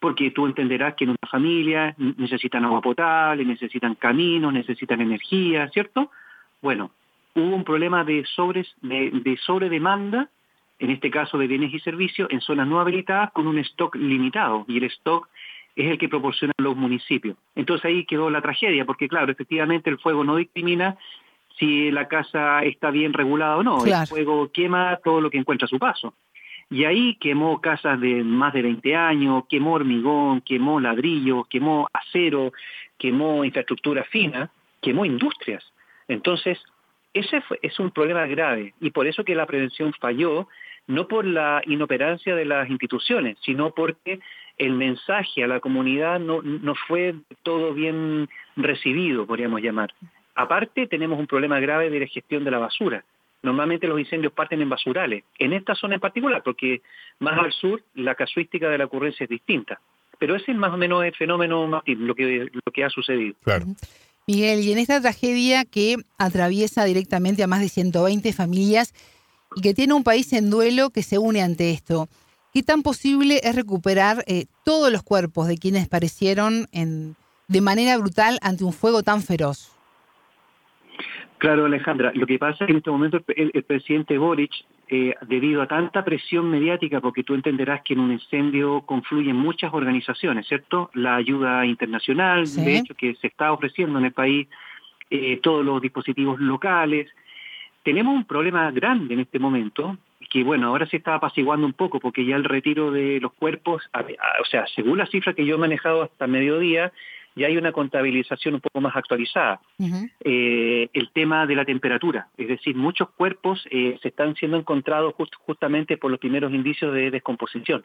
porque tú entenderás que en una familia necesitan agua potable, necesitan caminos, necesitan energía, ¿cierto? Bueno, hubo un problema de, sobres, de, de sobredemanda en este caso de bienes y servicios, en zonas no habilitadas con un stock limitado. Y el stock es el que proporcionan los municipios. Entonces ahí quedó la tragedia, porque claro, efectivamente el fuego no discrimina si la casa está bien regulada o no. El fuego quema todo lo que encuentra a su paso. Y ahí quemó casas de más de 20 años, quemó hormigón, quemó ladrillo, quemó acero, quemó infraestructura fina, quemó industrias. Entonces, ese es un problema grave y por eso que la prevención falló, no por la inoperancia de las instituciones, sino porque el mensaje a la comunidad no, no fue todo bien recibido, podríamos llamar. Aparte, tenemos un problema grave de la gestión de la basura. Normalmente los incendios parten en basurales, en esta zona en particular, porque más al sur la casuística de la ocurrencia es distinta. Pero ese es más o menos el fenómeno, Martín, lo que, lo que ha sucedido. Claro. Miguel, y en esta tragedia que atraviesa directamente a más de 120 familias y que tiene un país en duelo que se une ante esto, ¿qué tan posible es recuperar eh, todos los cuerpos de quienes parecieron en, de manera brutal ante un fuego tan feroz? Claro, Alejandra, lo que pasa es que en este momento el, presidente Boric, eh, debido a tanta presión mediática, porque tú entenderás que en un incendio confluyen muchas organizaciones, ¿cierto? La ayuda internacional, de hecho, que se está ofreciendo en el país, eh, todos los dispositivos locales. Tenemos un problema grande en este momento, que bueno, ahora se está apaciguando un poco, porque ya el retiro de los cuerpos, o sea, según la cifra que yo he manejado hasta mediodía, y hay una contabilización un poco más actualizada. Eh, el tema de la temperatura, es decir, muchos cuerpos eh, se están siendo encontrados justamente por los primeros indicios de descomposición.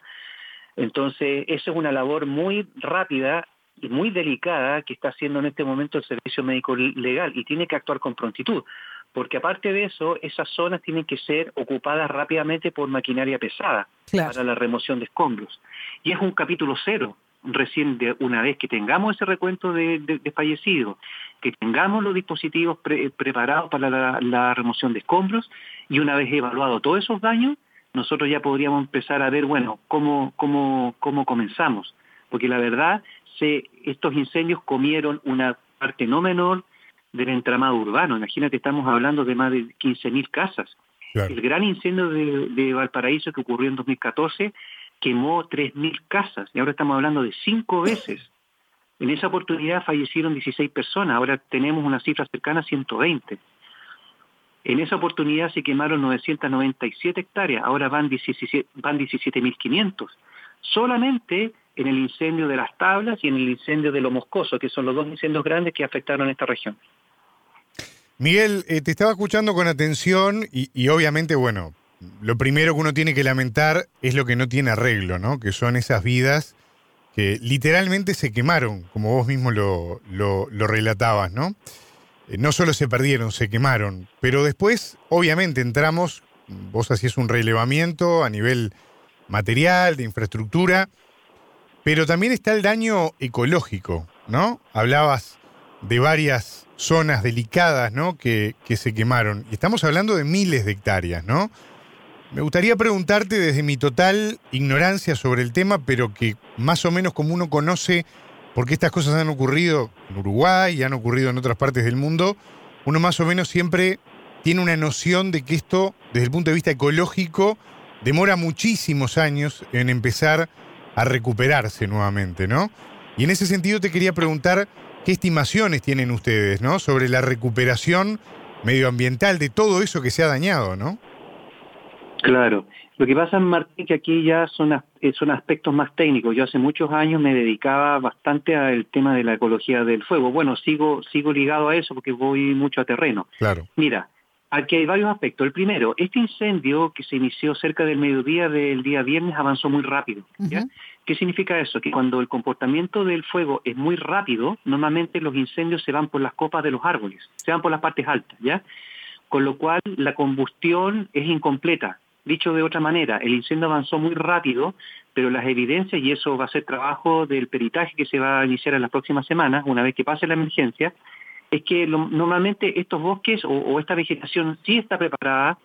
Entonces, eso es una labor muy rápida y muy delicada que está haciendo en este momento el Servicio Médico Legal y tiene que actuar con prontitud, porque aparte de eso, esas zonas tienen que ser ocupadas rápidamente por maquinaria pesada para la remoción de escombros. Y es un capítulo cero, recién de una vez que tengamos ese recuento de, fallecidos, que tengamos los dispositivos preparados para la, remoción de escombros y una vez evaluado todos esos daños, nosotros ya podríamos empezar a ver, bueno, cómo, cómo, cómo comenzamos. Porque la verdad, se, estos incendios comieron una parte no menor del entramado urbano. Imagínate, estamos hablando de más de 15.000 casas. El gran incendio de, de Valparaíso que ocurrió en 2014 quemó 3.000 casas y ahora estamos hablando de cinco veces. En esa oportunidad fallecieron 16 personas, ahora tenemos una cifra cercana a 120. En esa oportunidad se quemaron 997 hectáreas, ahora van 17.500. Solamente en el incendio de las tablas y en el incendio de lo moscoso, que son los dos incendios grandes que afectaron a esta región. Miguel, eh, te estaba escuchando con atención y, obviamente, bueno, lo primero que uno tiene que lamentar es lo que no tiene arreglo, ¿no? Que son esas vidas que literalmente se quemaron, como vos mismo lo, lo, relatabas, ¿no? Eh, no solo se perdieron, se quemaron, pero después, obviamente, entramos, vos hacías un relevamiento a nivel material, de infraestructura, pero también está el daño ecológico, ¿no? Hablabas de varias zonas delicadas, ¿no? Que, que se quemaron. Y estamos hablando de miles de hectáreas, ¿no? Me gustaría preguntarte desde mi total ignorancia sobre el tema, pero que más o menos como uno conoce por qué estas cosas han ocurrido en Uruguay y han ocurrido en otras partes del mundo, uno más o menos siempre tiene una noción de que esto, desde el punto de vista ecológico, demora muchísimos años en empezar a recuperarse nuevamente, ¿no? Y en ese sentido te quería preguntar qué estimaciones tienen ustedes, ¿no? Sobre la recuperación medioambiental de todo eso que se ha dañado, ¿no? Claro. Lo que pasa, Martín, que aquí ya son, eh, son aspectos más técnicos. Yo hace muchos años me dedicaba bastante al tema de la ecología del fuego. Bueno, sigo, sigo ligado a eso porque voy mucho a terreno. Claro. Mira, aquí hay varios aspectos. El primero, este incendio que se inició cerca del mediodía del día viernes avanzó muy rápido. ¿Qué significa eso? Que cuando el comportamiento del fuego es muy rápido, normalmente los incendios se van por las copas de los árboles, se van por las partes altas, ¿ya? Con lo cual la combustión es incompleta Dicho de otra manera, el incendio avanzó muy rápido, pero las evidencias, y eso va a ser trabajo del peritaje que se va a iniciar en las próximas semanas, una vez que pase la emergencia, es que normalmente estos bosques o, esta vegetación sí está preparada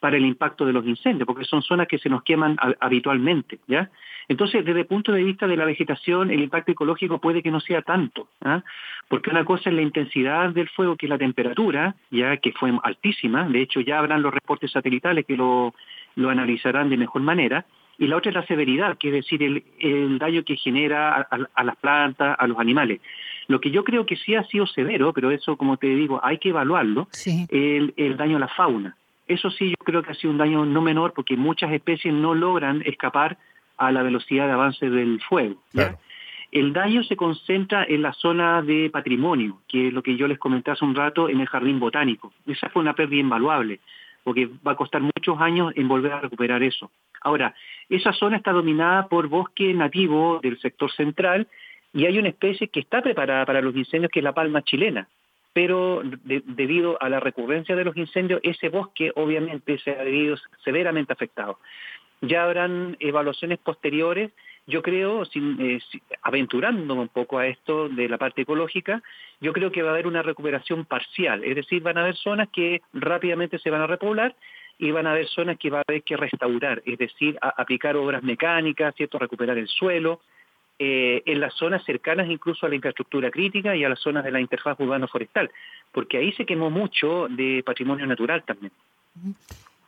para el impacto de los incendios, porque son zonas que se nos queman habitualmente, ¿ya? Entonces, desde el punto de vista de la vegetación, el impacto ecológico puede que no sea tanto, ¿ah? porque una cosa es la intensidad del fuego, que es la temperatura, ya que fue altísima, de hecho ya habrán los reportes satelitales que lo, lo analizarán de mejor manera, y la otra es la severidad, que es decir, el, daño que genera a, las plantas, a los animales. Lo que yo creo que sí ha sido severo, pero eso, como te digo, hay que evaluarlo, el, el daño a la fauna. Eso sí, yo creo que ha sido un daño no menor porque muchas especies no logran escapar a la velocidad de avance del fuego. El daño se concentra en la zona de patrimonio, que es lo que yo les comenté hace un rato en el jardín botánico. Esa fue una pérdida invaluable, porque va a costar muchos años en volver a recuperar eso. Ahora, esa zona está dominada por bosque nativo del sector central y hay una especie que está preparada para los incendios, que es la palma chilena. Pero debido a la recurrencia de los incendios, ese bosque obviamente se ha visto severamente afectado. Ya habrán evaluaciones posteriores yo creo, sin, eh, aventurándome un poco a esto de la parte ecológica, yo creo que va a haber una recuperación parcial, es decir, van a haber zonas que rápidamente se van a repoblar y van a haber zonas que va a haber que restaurar, es decir, aplicar obras mecánicas, cierto, recuperar el suelo, eh, en las zonas cercanas incluso a la infraestructura crítica y a las zonas de la interfaz urbano-forestal, porque ahí se quemó mucho de patrimonio natural también.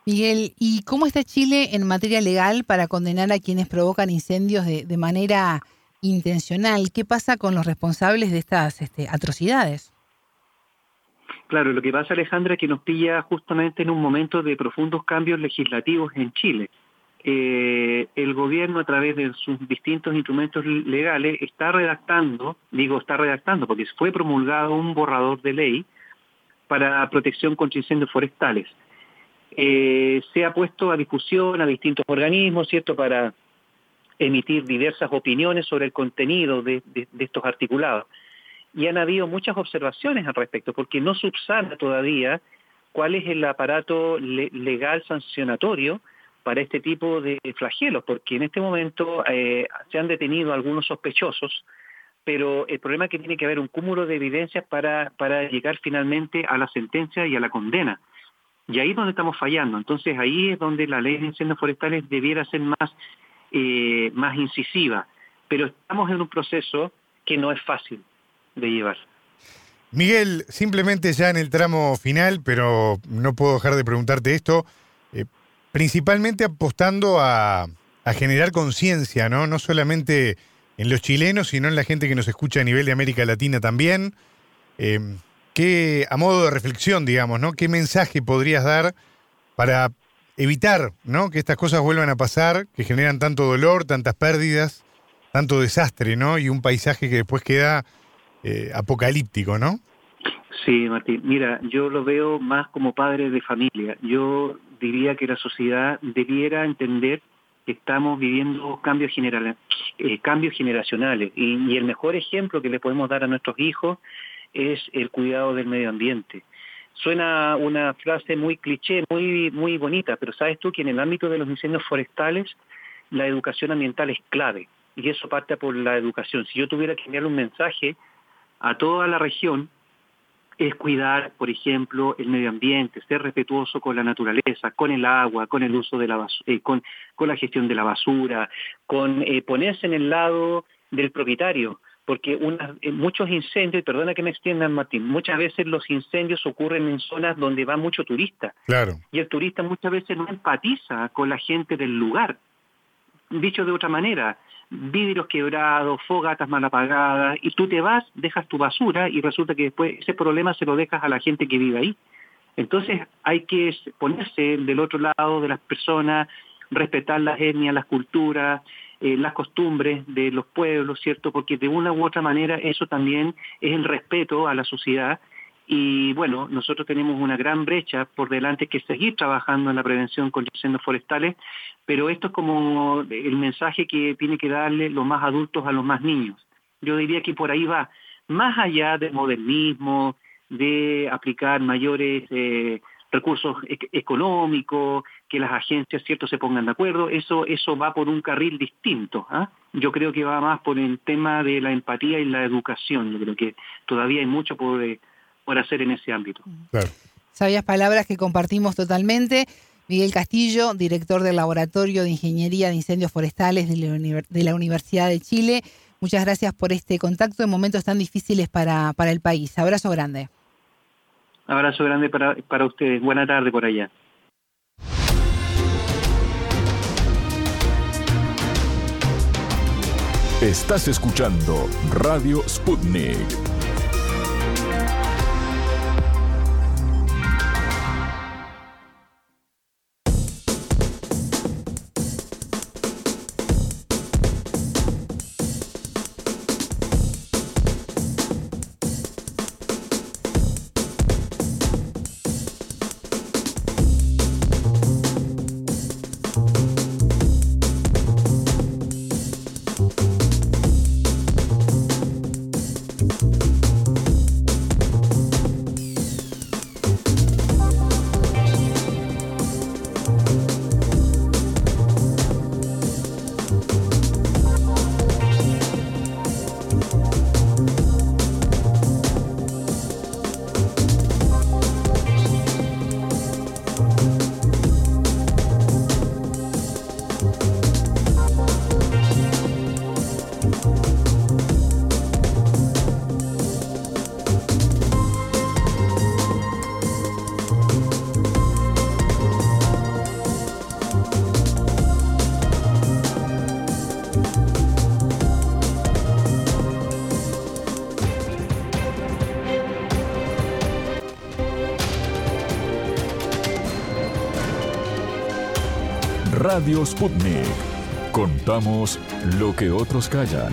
Miguel, ¿y cómo está Chile en materia legal para condenar a quienes provocan incendios de, manera intencional? ¿Qué pasa con los responsables de estas este, atrocidades? Claro, lo que pasa, Alejandra, es que nos pilla justamente en un momento de profundos cambios legislativos en Chile. Eh, el gobierno, a través de sus distintos instrumentos legales, está redactando, digo está redactando, porque fue promulgado un borrador de ley para protección contra incendios forestales eh, se ha puesto a discusión a distintos organismos, ¿cierto?, para emitir diversas opiniones sobre el contenido de, estos articulados. Y han habido muchas observaciones al respecto, porque no subsana todavía cuál es el aparato legal sancionatorio para este tipo de flagelos, porque en este momento eh, se han detenido algunos sospechosos, pero el problema es que tiene que haber un cúmulo de evidencias para, para llegar finalmente a la sentencia y a la condena. Y ahí es donde estamos fallando. Entonces ahí es donde la ley de incendios forestales debiera ser más, eh, más incisiva. Pero estamos en un proceso que no es fácil de llevar. Miguel, simplemente ya en el tramo final, pero no puedo dejar de preguntarte esto, principalmente apostando a, generar conciencia, ¿no? No solamente en los chilenos, sino en la gente que nos escucha a nivel de América Latina también. Eh, ¿Qué, a modo de reflexión, digamos, ¿no? ¿Qué mensaje podrías dar para evitar ¿no? que estas cosas vuelvan a pasar, que generan tanto dolor, tantas pérdidas, tanto desastre, ¿no? Y un paisaje que después queda eh, apocalíptico, ¿no? Sí, Martín. Mira, yo lo veo más como padre de familia. Yo diría que la sociedad debiera entender que estamos viviendo cambios, eh, cambios generacionales y, y, el mejor ejemplo que le podemos dar a nuestros hijos es el cuidado del medio ambiente. Suena una frase muy cliché, muy, muy bonita, pero sabes tú que en el ámbito de los incendios forestales la educación ambiental es clave y eso parte por la educación. Si yo tuviera que enviarle un mensaje a toda la región, es cuidar, por ejemplo, el medio ambiente, ser respetuoso con la naturaleza, con el agua, con el uso de la eh, con, con, la gestión de la basura, con eh, ponerse en el lado del propietario porque eh, muchos incendios, y perdona que me extiendan Martín, muchas veces los incendios ocurren en zonas donde va mucho turista. Claro. Y el turista muchas veces no empatiza con la gente del lugar. Dicho de otra manera, vidrios quebrados, fogatas mal apagadas, y tú te vas, dejas tu basura y resulta que después ese problema se lo dejas a la gente que vive ahí. Entonces hay que ponerse del otro lado de las personas, respetar las etnias, las culturas, eh, las costumbres de los pueblos, ¿cierto? Porque de una u otra manera eso también es el respeto a la sociedad y bueno, nosotros tenemos una gran brecha por delante que seguir trabajando en la prevención contra incendios forestales, pero esto es como el mensaje que tiene que darle los más adultos a los más niños. Yo diría que por ahí va, más allá del modernismo, de aplicar mayores eh, recursos económicos, que las agencias cierto se pongan de acuerdo, eso eso va por un carril distinto. ¿ah? Yo creo que va más por el tema de la empatía y la educación. Yo creo que todavía hay mucho por, eh, por hacer en ese ámbito. Sabias palabras que compartimos totalmente. Miguel Castillo, director del Laboratorio de Ingeniería de Incendios Forestales de la, Universidad de Chile. Muchas gracias por este contacto en momentos tan difíciles para, para el país. Abrazo grande. Abrazo grande para, para ustedes. Buena tarde por allá. Estás escuchando Radio Sputnik. Radio Sputnik. Contamos lo que otros callan.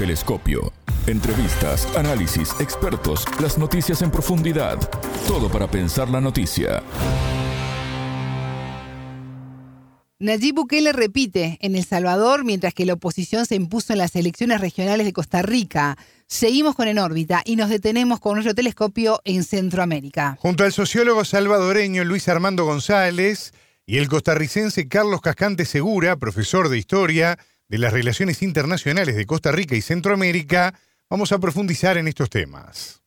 Telescopio. Entrevistas, análisis, expertos, las noticias en profundidad. Todo para pensar la noticia. Nayib Bukele repite en El Salvador mientras que la oposición se impuso en las elecciones regionales de Costa Rica. Seguimos con En órbita y nos detenemos con nuestro telescopio en Centroamérica. Junto al sociólogo salvadoreño Luis Armando González y el costarricense Carlos Cascante Segura, profesor de Historia de las Relaciones Internacionales de Costa Rica y Centroamérica, vamos a profundizar en estos temas.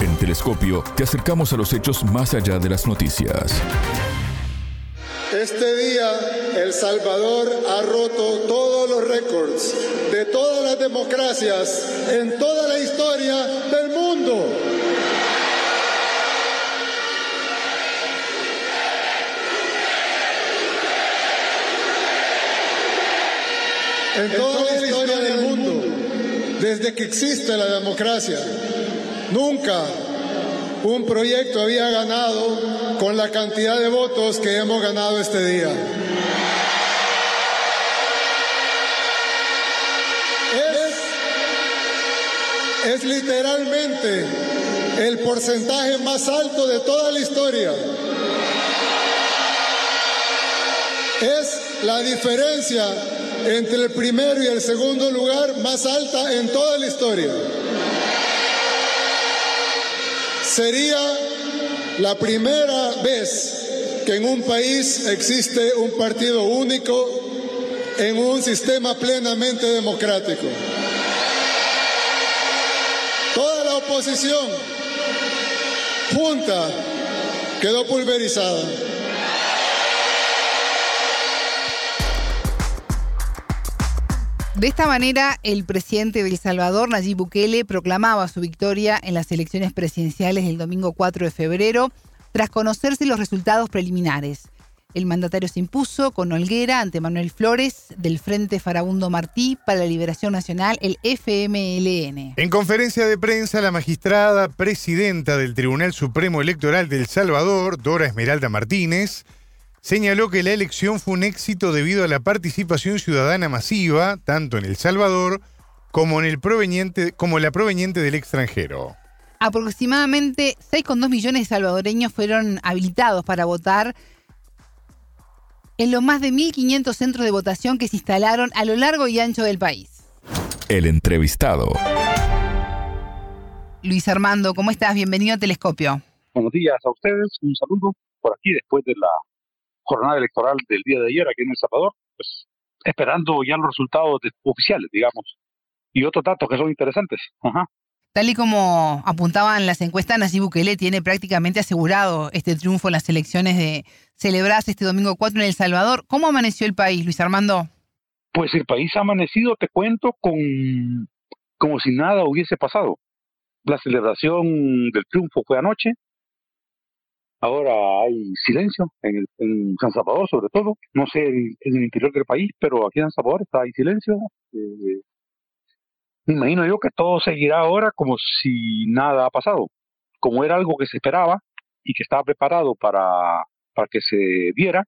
En Telescopio te acercamos a los hechos más allá de las noticias. Este día El Salvador ha roto todos los récords de todas las democracias en toda la historia del mundo. En toda la historia del mundo, desde que existe la democracia, nunca un proyecto había ganado con la cantidad de votos que hemos ganado este día. Es, literalmente el porcentaje más alto de toda la historia. Es la diferencia entre el primero y el segundo lugar más alta en toda la historia. Sería la primera vez que en un país existe un partido único en un sistema plenamente democrático. Toda la oposición junta quedó pulverizada. De esta manera, el presidente de El Salvador, Nayib Bukele, proclamaba su victoria en las elecciones presidenciales del domingo 4 de febrero, tras conocerse los resultados preliminares. El mandatario se impuso con holguera ante Manuel Flores del Frente Farabundo Martí para la Liberación Nacional, el FMLN. En conferencia de prensa, la magistrada presidenta del Tribunal Supremo Electoral de El Salvador, Dora Esmeralda Martínez, señaló que la elección fue un éxito debido a la participación ciudadana masiva, tanto en El Salvador como en el proveniente, como la proveniente del extranjero. Aproximadamente 6,2 millones de salvadoreños fueron habilitados para votar en los más de 1.500 centros de votación que se instalaron a lo largo y ancho del país. El entrevistado. Luis Armando, ¿cómo estás? Bienvenido a Telescopio. Buenos días a ustedes, un saludo por aquí después de la jornada electoral del día de ayer aquí en El Salvador, pues esperando ya los resultados oficiales, digamos, y otros datos que son interesantes. Tal y como apuntaban las encuestas, Nayib Bukele tiene prácticamente asegurado este triunfo en las elecciones de celebrarse este domingo 4 en El Salvador. ¿Cómo amaneció el país, Luis Armando? Pues el país ha amanecido, te cuento, con como si nada hubiese pasado. La celebración del triunfo fue anoche. Ahora hay silencio en, en San Salvador, sobre todo. No sé en, el interior del país, pero aquí en San Salvador está hay silencio. Eh, me imagino yo que todo seguirá ahora como si nada ha pasado. Como era algo que se esperaba y que estaba preparado para, para que se diera,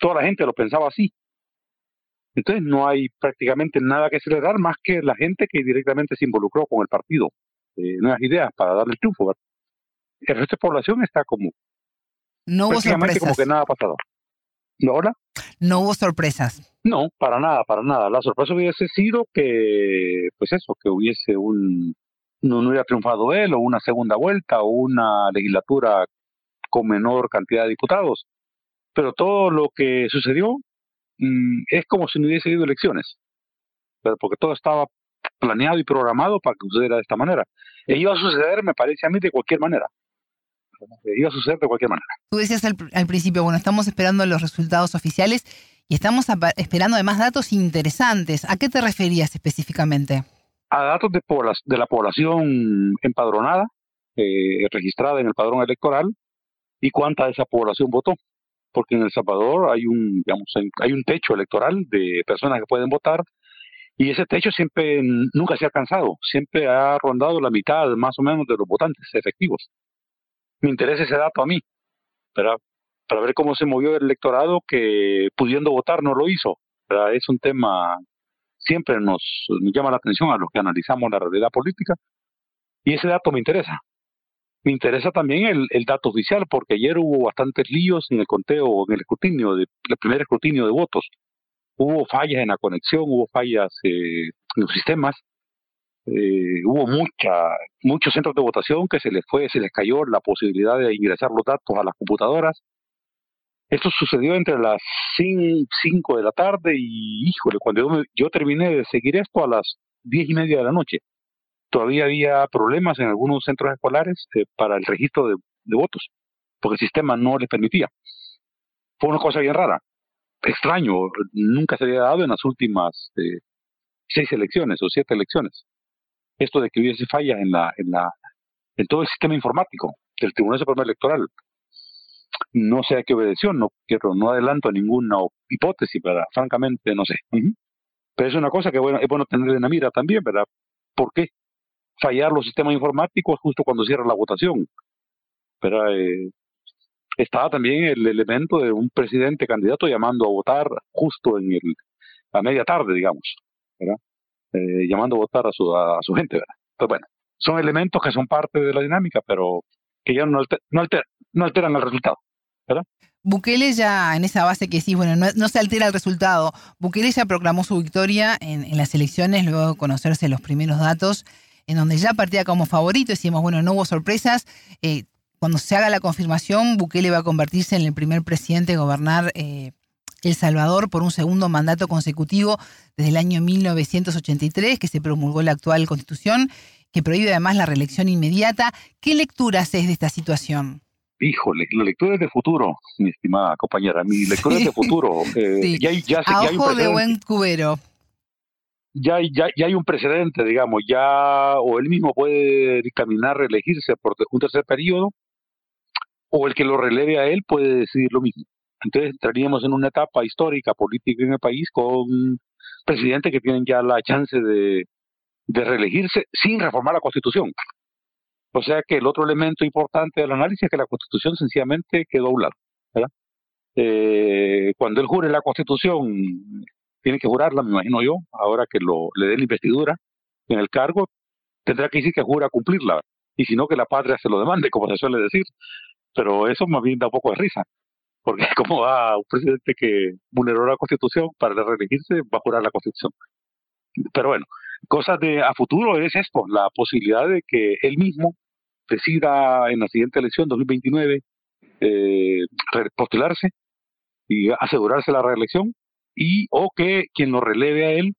toda la gente lo pensaba así. Entonces no hay prácticamente nada que celebrar más que la gente que directamente se involucró con el partido. Eh, nuevas ideas para darle el triunfo. El resto de población está como no hubo sorpresas. como que nada ha pasado. ¿No, hola? No hubo sorpresas. No, para nada, para nada. La sorpresa hubiese sido que, pues eso, que hubiese un, no, no hubiera triunfado él, o una segunda vuelta, o una legislatura con menor cantidad de diputados. Pero todo lo que sucedió mmm, es como si no hubiese habido elecciones. Pero porque todo estaba planeado y programado para que sucediera de esta manera. E iba a suceder, me parece a mí, de cualquier manera iba a suceder de cualquier manera. Tú decías al, al, principio, bueno, estamos esperando los resultados oficiales y estamos esperando además datos interesantes. ¿A qué te referías específicamente? A datos de, de la población empadronada, eh, registrada en el padrón electoral, y cuánta de esa población votó. Porque en El Salvador hay un, digamos, hay un techo electoral de personas que pueden votar y ese techo siempre nunca se ha alcanzado, siempre ha rondado la mitad más o menos de los votantes efectivos me interesa ese dato a mí, ¿verdad? para ver cómo se movió el electorado que pudiendo votar no lo hizo. Es un tema siempre nos, nos llama la atención a los que analizamos la realidad política y ese dato me interesa. Me interesa también el, el dato oficial porque ayer hubo bastantes líos en el conteo, en el escrutinio, de, el primer escrutinio de votos. Hubo fallas en la conexión, hubo fallas eh, en los sistemas eh, hubo mucha, muchos centros de votación que se les fue, se les cayó la posibilidad de ingresar los datos a las computadoras. Esto sucedió entre las 5 de la tarde y, híjole, cuando yo, yo terminé de seguir esto a las 10 y media de la noche, todavía había problemas en algunos centros escolares eh, para el registro de, de, votos, porque el sistema no les permitía. Fue una cosa bien rara, extraño, nunca se había dado en las últimas eh, seis elecciones o siete elecciones esto de que hubiese falla en la, en la, en todo el sistema informático del Tribunal Supremo Electoral. No sé a qué obedeció, no quiero, no adelanto ninguna hipótesis, pero francamente no sé. Pero es una cosa que bueno, es bueno tener en la mira también, ¿verdad? ¿Por qué fallar los sistemas informáticos justo cuando cierra la votación? Pero eh, estaba también el elemento de un presidente candidato llamando a votar justo en el a media tarde, digamos, ¿verdad? Eh, llamando a votar a su, a, su gente. ¿verdad? Pues bueno, son elementos que son parte de la dinámica, pero que ya no, alter, no, alter, no alteran el resultado. ¿verdad? Bukele ya, en esa base que decís, bueno, no, no, se altera el resultado. Bukele ya proclamó su victoria en, en, las elecciones, luego de conocerse los primeros datos, en donde ya partía como favorito. Decimos, bueno, no hubo sorpresas. Eh, cuando se haga la confirmación, Bukele va a convertirse en el primer presidente a gobernar eh, El Salvador por un segundo mandato consecutivo desde el año 1983, que se promulgó la actual constitución, que prohíbe además la reelección inmediata. ¿Qué lectura haces de esta situación? Híjole, la lectura es de futuro, mi estimada compañera. Mi lectura sí. es de futuro. Eh, sí. ya, ya, A ya ojo de buen cubero. Ya, ya, ya hay un precedente, digamos, ya o él mismo puede dictaminar reelegirse por un tercer periodo, o el que lo releve a él puede decidir lo mismo. Entonces entraríamos en una etapa histórica, política en el país con presidentes que tienen ya la chance de, reelegirse sin reformar la Constitución. O sea que el otro elemento importante del análisis es que la Constitución sencillamente quedó a un lado. Eh, cuando él jure la Constitución, tiene que jurarla, me imagino yo, ahora que lo, le den la investidura en el cargo, tendrá que decir que jura cumplirla, y si no, que la patria se lo demande, como se suele decir. Pero eso más bien da un poco de risa, porque como va un presidente que vulneró la Constitución para reelegirse, va a jurar la Constitución. Pero bueno, cosas de a futuro es esto, la posibilidad de que él mismo decida en la siguiente elección 2029 eh, postularse y asegurarse la reelección y o que quien lo releve a él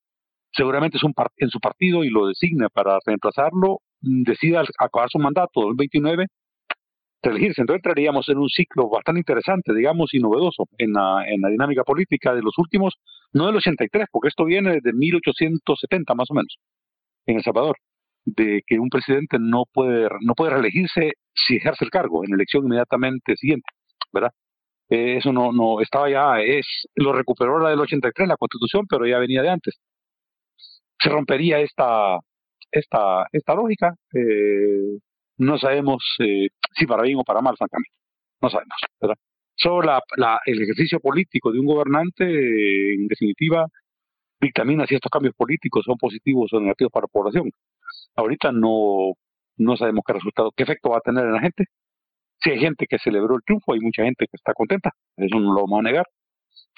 seguramente es un en su partido y lo designe para reemplazarlo decida acabar su mandato 2029 reelegirse. Entonces entraríamos en un ciclo bastante interesante, digamos, y novedoso en la, en la dinámica política de los últimos, no del 83, porque esto viene desde 1870 más o menos, en El Salvador, de que un presidente no puede, no puede reelegirse si ejerce el cargo en elección inmediatamente siguiente, ¿verdad? Eh, eso no, no estaba ya, es lo recuperó la del 83, la constitución, pero ya venía de antes. Se rompería esta, esta, esta lógica. Eh, no sabemos eh, si para bien o para mal, francamente. No sabemos, ¿verdad? Solo la, la, el ejercicio político de un gobernante, en definitiva, dictamina si estos cambios políticos son positivos o negativos para la población. Ahorita no, no sabemos qué resultado, qué efecto va a tener en la gente. Si hay gente que celebró el triunfo, hay mucha gente que está contenta, eso no lo vamos a negar.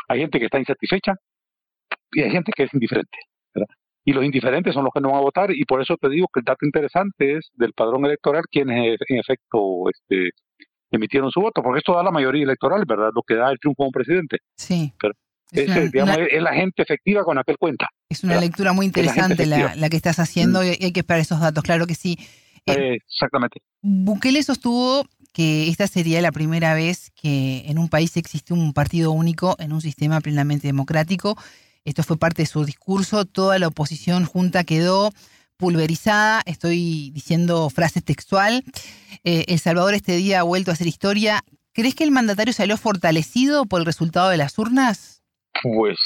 Hay gente que está insatisfecha y hay gente que es indiferente. Y los indiferentes son los que no van a votar y por eso te digo que el dato interesante es del padrón electoral quienes en efecto este, emitieron su voto, porque esto da la mayoría electoral, ¿verdad? Lo que da el triunfo a un presidente. Sí. Pero es, digamos, es, la gente efectiva con aquel cuenta. Es una lectura muy interesante la, la, que estás haciendo mm. y hay que esperar esos datos, claro que sí. Eh, exactamente. Bukele sostuvo que esta sería la primera vez que en un país existe un partido único en un sistema plenamente democrático. Esto fue parte de su discurso. Toda la oposición junta quedó pulverizada. Estoy diciendo frase textual. Eh, el Salvador este día ha vuelto a hacer historia. ¿Crees que el mandatario salió fortalecido por el resultado de las urnas? Pues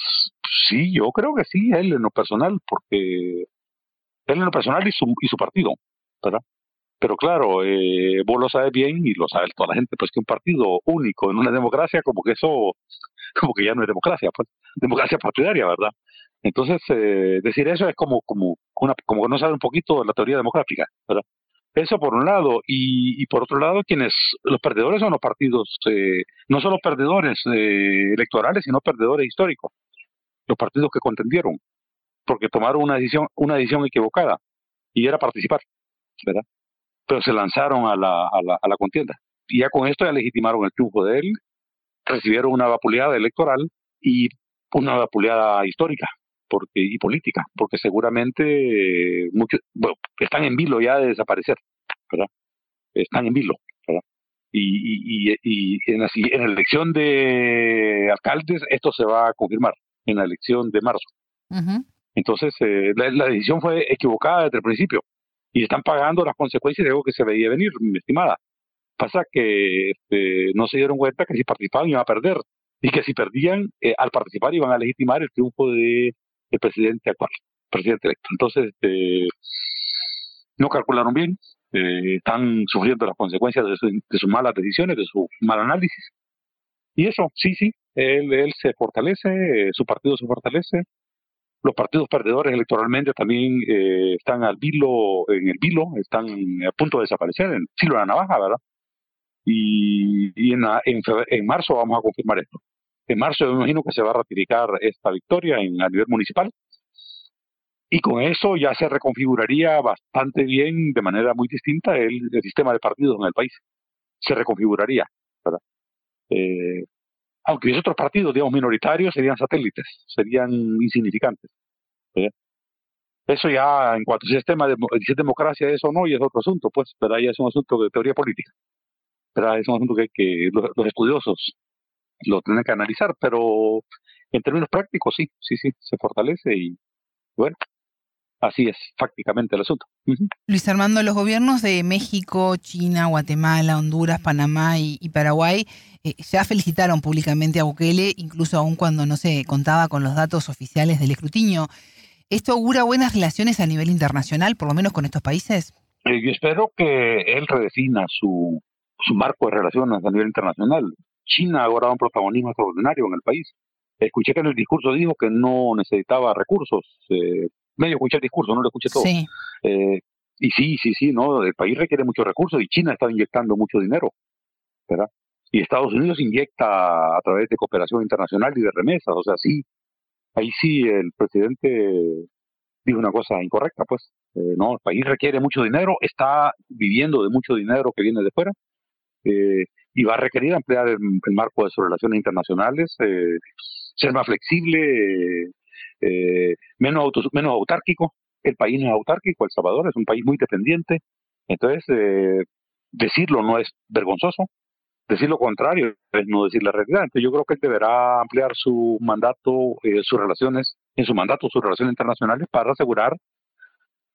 sí, yo creo que sí, él en lo personal, porque él en lo personal y su, y su partido, ¿verdad? Pero claro, eh, vos lo sabes bien y lo sabe toda la gente, pues que un partido único en una democracia, como que eso, como que ya no es democracia, pues democracia partidaria, ¿verdad? Entonces, eh, decir eso es como, como, una, como no sabe un poquito la teoría democrática, ¿verdad? Eso por un lado, y, y por otro lado, quienes los perdedores son los partidos, eh, no solo perdedores eh, electorales, sino perdedores históricos, los partidos que contendieron, porque tomaron una decisión, una decisión equivocada, y era participar, ¿verdad? Pero se lanzaron a la, a la, a la contienda. Y ya con esto ya legitimaron el triunfo de él, recibieron una vapuleada electoral y una vapuleada histórica, porque y política, porque seguramente muchos bueno, están en vilo ya de desaparecer, ¿verdad? Están en vilo, ¿verdad? Y, y, y, en, la, en la elección de alcaldes esto se va a confirmar, en la elección de marzo. Entonces, eh, la, la, decisión fue equivocada desde el principio y están pagando las consecuencias de algo que se veía venir, mi estimada. Pasa que este, no se dieron cuenta que si participaban iban a perder y que si perdían, eh, al participar iban a legitimar el triunfo de el presidente actual, presidente electo. Entonces, este, no calcularon bien, eh, están sufriendo las consecuencias de, su, de, sus malas decisiones, de su mal análisis. Y eso, sí, sí, él, él se fortalece, su partido se fortalece. Los partidos perdedores electoralmente también eh, están al vilo, en el vilo, están a punto de desaparecer, en filo de la navaja, ¿verdad? Y, en, en, marzo vamos a confirmar esto. En marzo me imagino que se va a ratificar esta victoria en, a nivel municipal. Y con eso ya se reconfiguraría bastante bien, de manera muy distinta, el, el sistema de partidos en el país. Se reconfiguraría, ¿verdad? Eh, aunque los otros partidos, digamos, minoritarios, serían satélites, serían insignificantes. ¿verdad? Eso ya, en cuanto al sistema de si es democracia, eso no, y es otro asunto, pues, pero ya es un asunto de teoría política. ¿verdad? Es un asunto que, que los, los estudiosos lo tienen que analizar, pero en términos prácticos sí, sí, sí, se fortalece y bueno, así es prácticamente el asunto. Uh -huh. Luis Armando, los gobiernos de México, China, Guatemala, Honduras, Panamá y, y Paraguay eh, ya felicitaron públicamente a Bukele, incluso aún cuando no se contaba con los datos oficiales del escrutinio. ¿Esto augura buenas relaciones a nivel internacional, por lo menos con estos países? Eh, yo espero que él redefina su, su marco de relaciones a nivel internacional. China ahora da un protagonismo extraordinario en el país. Escuché que en el discurso dijo que no necesitaba recursos. Eh, medio escuché el discurso, no lo escuché todo. Sí. Eh, y sí, sí, sí, no, el país requiere muchos recursos y China está inyectando mucho dinero, ¿verdad? Y Estados Unidos inyecta a través de cooperación internacional y de remesas, o sea, sí, ahí sí el presidente dijo una cosa incorrecta, pues, eh, no, el país requiere mucho dinero, está viviendo de mucho dinero que viene de fuera, eh, y va a requerir ampliar el, el, marco de sus relaciones internacionales, eh, ser más flexible, eh, menos, menos autárquico. El país no es autárquico, El Salvador es un país muy dependiente. Entonces, eh, decirlo no es vergonzoso, decir lo contrario es no decir la realidad. Entonces, yo creo que él deberá ampliar su mandato, eh, sus relaciones, en su mandato, sus relaciones internacionales para asegurar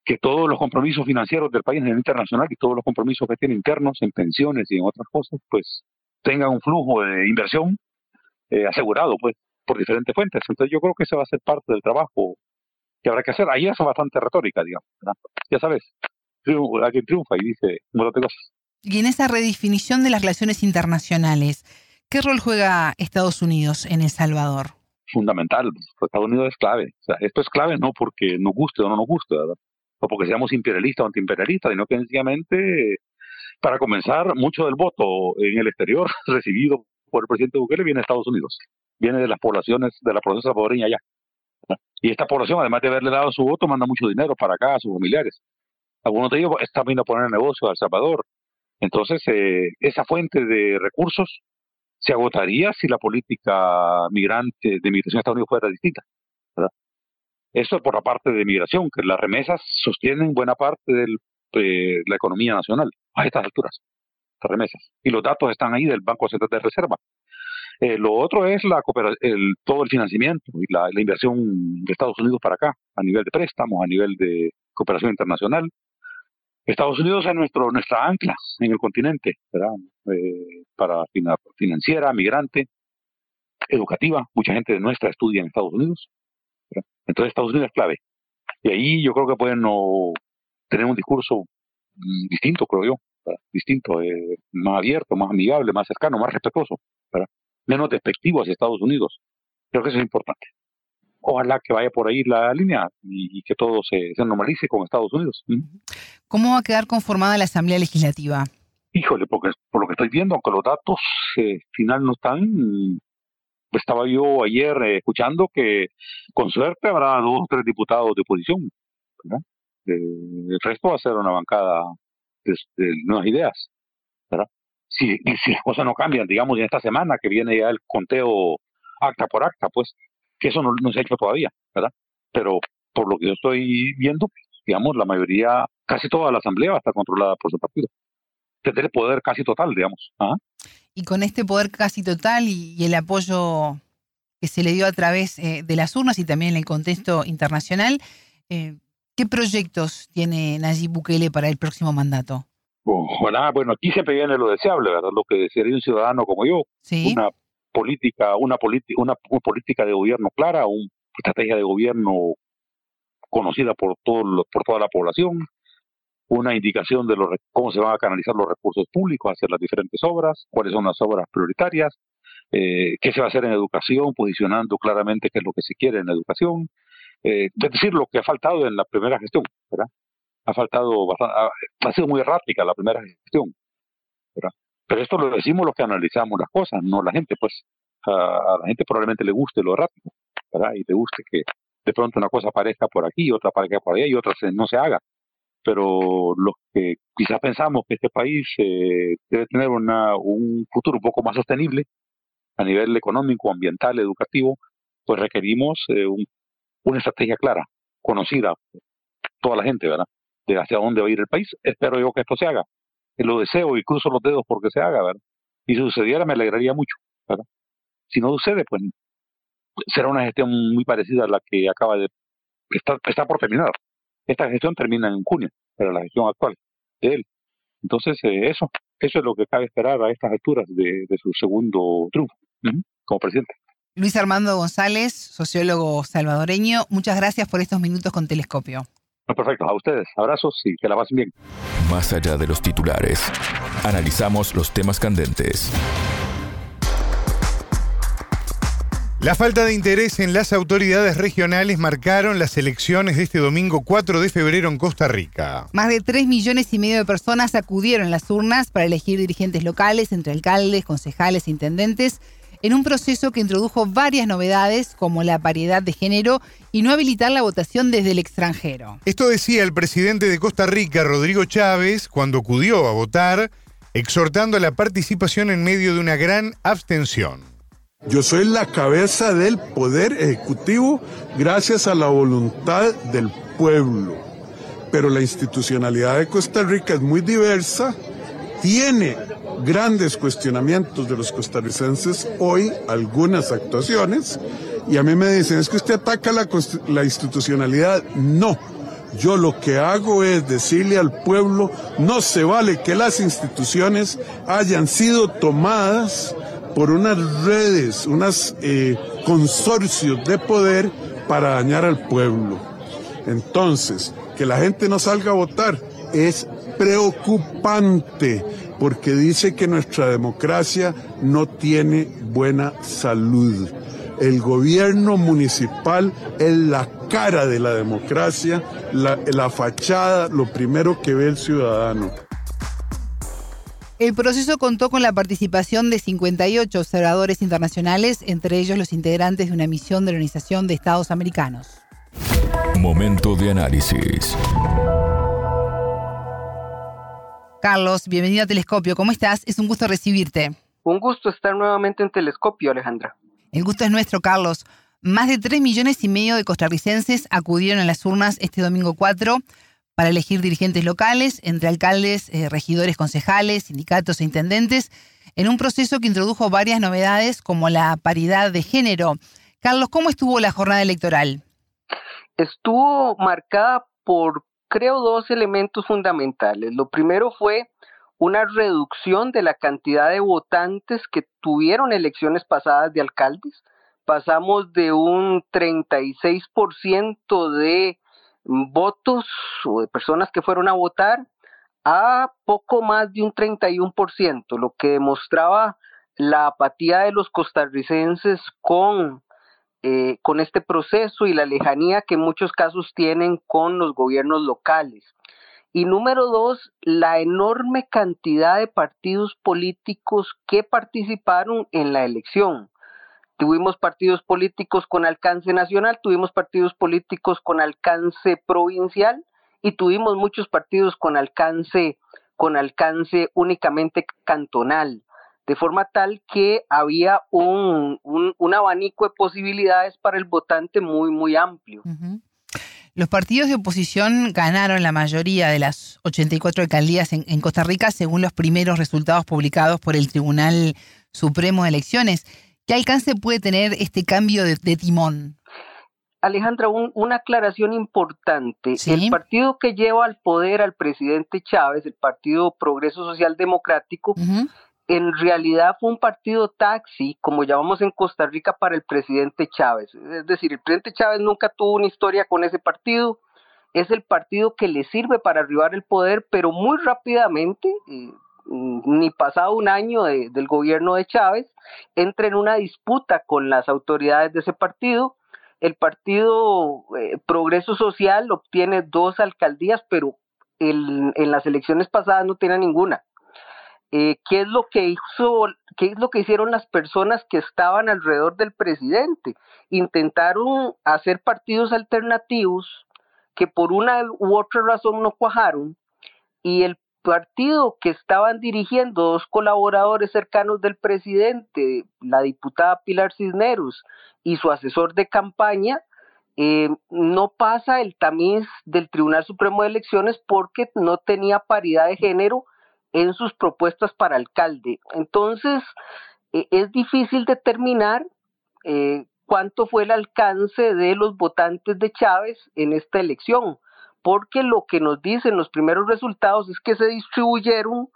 que todos los compromisos financieros del país a nivel internacional y todos los compromisos que tiene internos en pensiones y en otras cosas, pues tengan un flujo de inversión eh, asegurado, pues, por diferentes fuentes. Entonces yo creo que ese va a ser parte del trabajo que habrá que hacer. Ahí es bastante retórica, digamos. Ya sabes, alguien triunfa y dice un montón de cosas. Y en esa redefinición de las relaciones internacionales, ¿qué rol juega Estados Unidos en El Salvador? Fundamental, Estados Unidos es clave. O sea, esto es clave no porque nos guste o no nos guste, ¿verdad? o porque seamos imperialistas o antiimperialistas, sino que sencillamente, para comenzar, mucho del voto en el exterior recibido por el presidente Bukele viene de Estados Unidos, viene de las poblaciones de la provincia salvadoreña allá. Y esta población, además de haberle dado su voto, manda mucho dinero para acá a sus familiares. Algunos de ellos están viendo a poner negocio a El Salvador. Entonces, eh, esa fuente de recursos se agotaría si la política migrante de migración a Estados Unidos fuera distinta. ¿verdad? Eso por la parte de migración, que las remesas sostienen buena parte de la economía nacional a estas alturas, las remesas. Y los datos están ahí del Banco Central de Reserva. Eh, lo otro es la el, todo el financiamiento y la, inversión de Estados Unidos para acá, a nivel de préstamos, a nivel de cooperación internacional. Estados Unidos es nuestro, nuestra ancla en el continente, ¿verdad? Eh, para financiera, migrante, educativa. Mucha gente de nuestra estudia en Estados Unidos. Entonces Estados Unidos es clave. Y ahí yo creo que pueden tener un discurso mm, distinto, creo yo, distinto, eh, más abierto, más amigable, más cercano, más respetuoso, menos despectivo hacia Estados Unidos. Creo que eso es importante. Ojalá que vaya por ahí la línea y, que todo se, normalice con Estados Unidos. ¿Cómo va a quedar conformada la Asamblea Legislativa? Híjole, porque por lo que estoy viendo, aunque los datos eh, final no están, estaba yo ayer eh, escuchando que con suerte habrá dos o tres diputados de oposición. Eh, el resto va a ser una bancada de, nuevas ideas. ¿verdad? Si, si las cosas no cambian, digamos, en esta semana que viene ya el conteo acta por acta, pues que eso no, se ha hecho todavía, ¿verdad? Pero por lo que yo estoy viendo, digamos, la mayoría, casi toda la asamblea va a estar controlada por su partido. Tendrá poder casi total, digamos. ¿ah? Y con este poder casi total y, el apoyo que se le dio a través eh, de las urnas y también en el contexto internacional, eh, ¿qué proyectos tiene Nayib Bukele para el próximo mandato? Bueno, bueno, aquí siempre viene lo deseable, ¿verdad? Lo que desearía un ciudadano como yo. Una política, una, una, política de gobierno clara, una estrategia de gobierno conocida por, todo, por toda la población, una indicación de los, cómo se van a canalizar los recursos públicos hacia las diferentes obras, cuáles son las obras prioritarias, eh, qué se va a hacer en educación, posicionando claramente qué es lo que se quiere en educación. Eh, es decir, lo que ha faltado en la primera gestión, ¿verdad? Ha faltado bastante, ha, sido muy errática la primera gestión, ¿verdad? Pero esto lo decimos los que analizamos las cosas, no la gente, pues a, la gente probablemente le guste lo errático, ¿verdad? Y le guste que de pronto una cosa aparezca por aquí, otra aparezca por allá y otra no se haga pero los que quizás pensamos que este país eh, debe tener una, un futuro un poco más sostenible a nivel económico, ambiental, educativo, pues requerimos eh, una estrategia clara, conocida toda la gente, ¿verdad? De hacia dónde va a ir el país. Espero yo que esto se haga. Lo deseo y cruzo los dedos porque se haga, ¿verdad? Y si sucediera me alegraría mucho, ¿verdad? Si no sucede, pues será una gestión muy parecida a la que acaba de estar está por terminar. Esta gestión termina en junio, pero la gestión actual de él. Entonces, eh, eso, eso es lo que cabe esperar a estas alturas de, su segundo triunfo como presidente. Luis Armando González, sociólogo salvadoreño, muchas gracias por estos minutos con Telescopio. Perfecto, a ustedes, abrazos y que la pasen bien. Más allá de los titulares, analizamos los temas candentes La falta de interés en las autoridades regionales marcaron las elecciones de este domingo 4 de febrero en Costa Rica. Más de 3 millones y medio de personas acudieron a las urnas para elegir dirigentes locales entre alcaldes, concejales e intendentes en un proceso que introdujo varias novedades como la paridad de género y no habilitar la votación desde el extranjero. Esto decía el presidente de Costa Rica, Rodrigo Chávez, cuando acudió a votar, exhortando a la participación en medio de una gran abstención. Yo soy la cabeza del poder ejecutivo gracias a la voluntad del pueblo. Pero la institucionalidad de Costa Rica es muy diversa, tiene grandes cuestionamientos de los costarricenses hoy, algunas actuaciones, y a mí me dicen, es que usted ataca la, la institucionalidad. No, Yo lo que hago es decirle al pueblo, no se vale que las instituciones hayan sido tomadas por unas redes, unos eh, consorcios de poder para dañar al pueblo. Entonces, que la gente no salga a votar es preocupante porque dice que nuestra democracia no tiene buena salud. El gobierno municipal es la cara de la democracia, la, la fachada, lo primero que ve el ciudadano. El proceso contó con la participación de 58 observadores internacionales, entre ellos los integrantes de una misión de la Organización de Estados Americanos. Momento de análisis. Carlos, bienvenido a Telescopio. ¿Cómo estás? Es un gusto recibirte. Un gusto estar nuevamente en Telescopio, Alejandra. El gusto es nuestro, Carlos. Más de 3 millones y medio de costarricenses acudieron a las urnas este domingo 4 para elegir dirigentes locales, entre alcaldes, eh, regidores, concejales, sindicatos e intendentes, en un proceso que introdujo varias novedades como la paridad de género. Carlos, ¿cómo estuvo la jornada electoral? Estuvo marcada por, creo, dos elementos fundamentales. Lo primero fue una reducción de la cantidad de votantes que tuvieron elecciones pasadas de alcaldes. Pasamos de un 36% de votos o de personas que fueron a votar a poco más de un 31%, lo que demostraba la apatía de los costarricenses con, eh, con este proceso y la lejanía que muchos casos tienen con los gobiernos locales. Y número dos, la enorme cantidad de partidos políticos que participaron en la elección. Tuvimos partidos políticos con alcance nacional, tuvimos partidos políticos con alcance provincial y tuvimos muchos partidos con alcance con alcance únicamente cantonal, de forma tal que había un, un, abanico de posibilidades para el votante muy, muy amplio. Los partidos de oposición ganaron la mayoría de las 84 alcaldías en, en Costa Rica según los primeros resultados publicados por el Tribunal Supremo de Elecciones. ¿Qué alcance puede tener este cambio de, timón? Alejandra, una aclaración importante. El partido que lleva al poder al presidente Chávez, el Partido Progreso Social Democrático, en realidad fue un partido taxi, como llamamos en Costa Rica, para el presidente Chávez. Es decir, el presidente Chávez nunca tuvo una historia con ese partido. Es el partido que le sirve para arribar el poder, pero muy rápidamente, eh, ni pasado un año del gobierno de Chávez, entra en una disputa con las autoridades de ese partido. El partido eh, Progreso Social obtiene dos alcaldías, pero en las elecciones pasadas no tiene ninguna. Eh, ¿Qué es lo que hizo, qué es lo que hicieron las personas que estaban alrededor del presidente? Intentaron hacer partidos alternativos que por una u otra razón no cuajaron y el partido que estaban dirigiendo dos colaboradores cercanos del presidente, la diputada Pilar Cisneros y su asesor de campaña, eh, no pasa el tamiz del Tribunal Supremo de Elecciones porque no tenía paridad de género en sus propuestas para alcalde. Entonces, eh, es difícil determinar eh, cuánto fue el alcance de los votantes de Chávez en esta elección porque lo que nos dicen los primeros resultados es que se distribuyeron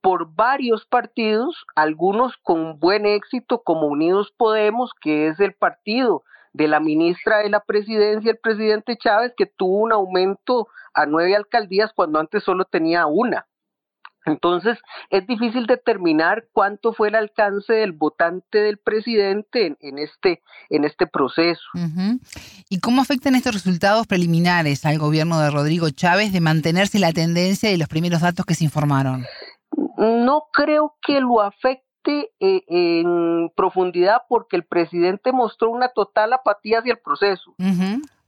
por varios partidos, algunos con buen éxito, como Unidos Podemos, que es el partido de la ministra de la presidencia, el presidente Chávez, que tuvo un aumento a nueve alcaldías cuando antes solo tenía una. Entonces, es difícil determinar cuánto fue el alcance del votante del presidente en, este, en este proceso. ¿Y cómo afectan estos resultados preliminares al gobierno de Rodrigo Chávez de mantenerse la tendencia de los primeros datos que se informaron? No creo que lo afecte eh, en profundidad porque el presidente mostró una total apatía hacia el proceso.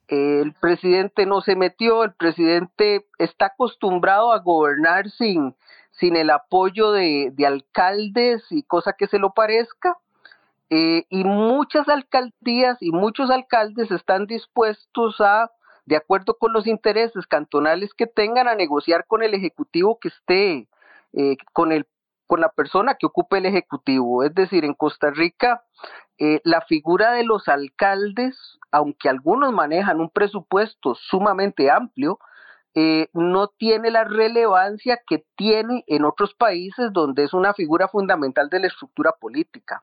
El presidente no se metió, el presidente está acostumbrado a gobernar sin, sin el apoyo de, alcaldes y cosa que se lo parezca. Eh, y muchas alcaldías y muchos alcaldes están dispuestos a, de acuerdo con los intereses cantonales que tengan, a negociar con el ejecutivo que esté, eh, con el con la persona que ocupe el ejecutivo. Es decir, en Costa Rica, eh, la figura de los alcaldes, aunque algunos manejan un presupuesto sumamente amplio, eh, no tiene la relevancia que tiene en otros países donde es una figura fundamental de la estructura política.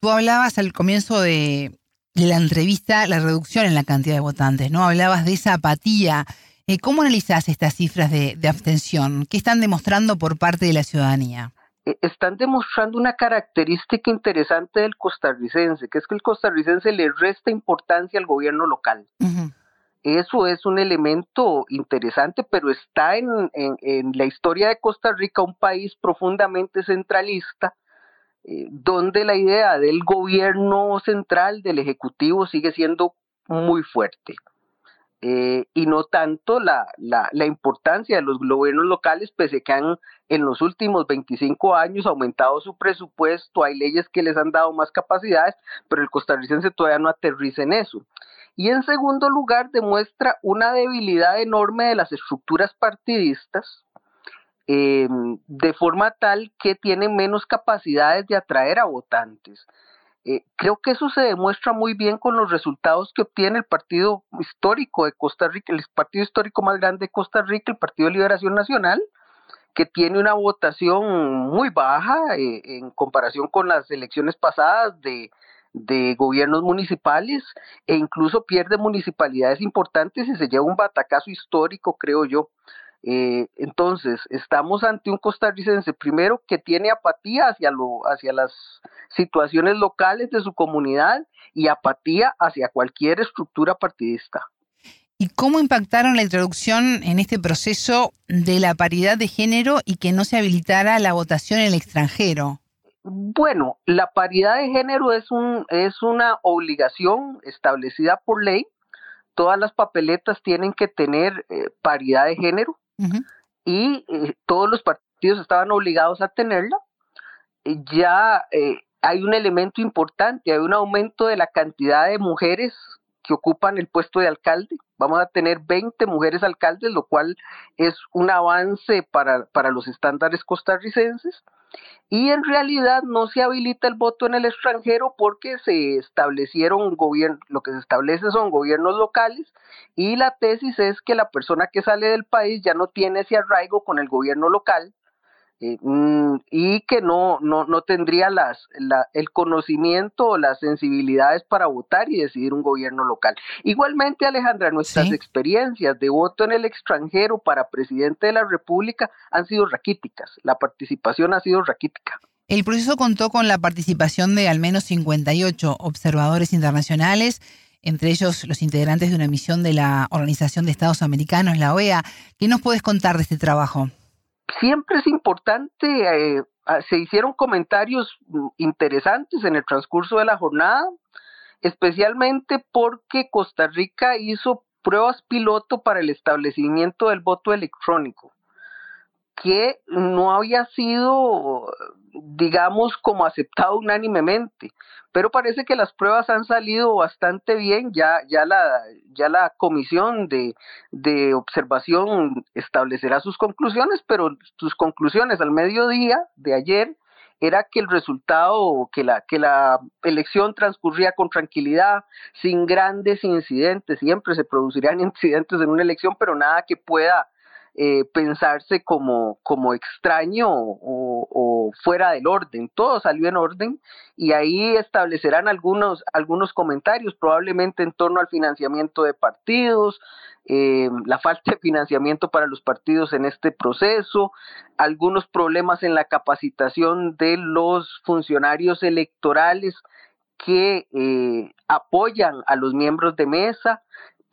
Tú hablabas al comienzo de, la entrevista, la reducción en la cantidad de votantes, ¿no? Hablabas de esa apatía. Eh, ¿Cómo analizás estas cifras de, de abstención? ¿Qué están demostrando por parte de la ciudadanía? Eh, están demostrando una característica interesante del costarricense, que es que el costarricense le resta importancia al gobierno local. Eso es un elemento interesante, pero está en, la historia de Costa Rica un país profundamente centralista, eh, donde la idea del gobierno central, del Ejecutivo, sigue siendo muy fuerte. Eh, y no tanto la, la, la, importancia de los gobiernos locales, pese que han en los últimos 25 años aumentado su presupuesto, hay leyes que les han dado más capacidades, pero el costarricense todavía no aterriza en eso. Y en segundo lugar, demuestra una debilidad enorme de las estructuras partidistas, eh, de forma tal que tienen menos capacidades de atraer a votantes. Eh, creo que eso se demuestra muy bien con los resultados que obtiene el partido histórico de Costa Rica, el partido histórico más grande de Costa Rica, el Partido de Liberación Nacional, que tiene una votación muy baja eh, en comparación con las elecciones pasadas de, de gobiernos municipales e incluso pierde municipalidades importantes y se lleva un batacazo histórico, creo yo. Eh, entonces, estamos ante un costarricense primero que tiene apatía lo, hacia las situaciones locales de su comunidad y apatía hacia cualquier estructura partidista. ¿Y cómo impactaron la introducción en este proceso de la paridad de género y que no se habilitara la votación en el extranjero? Bueno, la paridad de género es, un, es una obligación establecida por ley. Todas las papeletas tienen que tener eh, paridad de género y eh, todos los partidos estaban obligados a tenerla. ya eh, hay un elemento importante, hay un aumento de la cantidad de mujeres que ocupan el puesto de alcalde. Vamos a tener 20 mujeres alcaldes, lo cual es un avance para, para los estándares costarricenses. Y en realidad no se habilita el voto en el extranjero porque se establecieron gobiernos, lo que se establece son gobiernos locales y la tesis es que la persona que sale del país ya no tiene ese arraigo con el gobierno local eh, mm, y que no, no, no tendría las, el conocimiento o las sensibilidades para votar y decidir un gobierno local. Igualmente, Alejandra, nuestras experiencias de voto en el extranjero para presidente de la República han sido raquíticas. La participación ha sido raquítica. El proceso contó con la participación de al menos 58 observadores internacionales, entre ellos los integrantes de una misión de la Organización de Estados Americanos, la OEA. ¿Qué nos puedes contar de este trabajo? Siempre es importante, eh, ah, se hicieron comentarios mm, interesantes en el transcurso de la jornada, especialmente porque Costa Rica hizo pruebas piloto para el establecimiento del voto electrónico, que no había sido digamos, como aceptado unánimemente. Pero parece que las pruebas han salido bastante bien, ya, ya, la, ya la comisión de, de observación establecerá sus conclusiones, pero sus conclusiones al mediodía de ayer era que el resultado, que la, que la elección transcurría con tranquilidad, sin grandes incidentes, siempre se producirían incidentes en una elección, pero nada que pueda eh, pensarse como, como extraño o, fuera del orden. Todo salió en orden y ahí establecerán algunos, algunos comentarios, probablemente en torno al financiamiento de partidos, eh, la falta de financiamiento para los partidos en este proceso, algunos problemas en la capacitación de los funcionarios electorales que eh, apoyan a los miembros de mesa,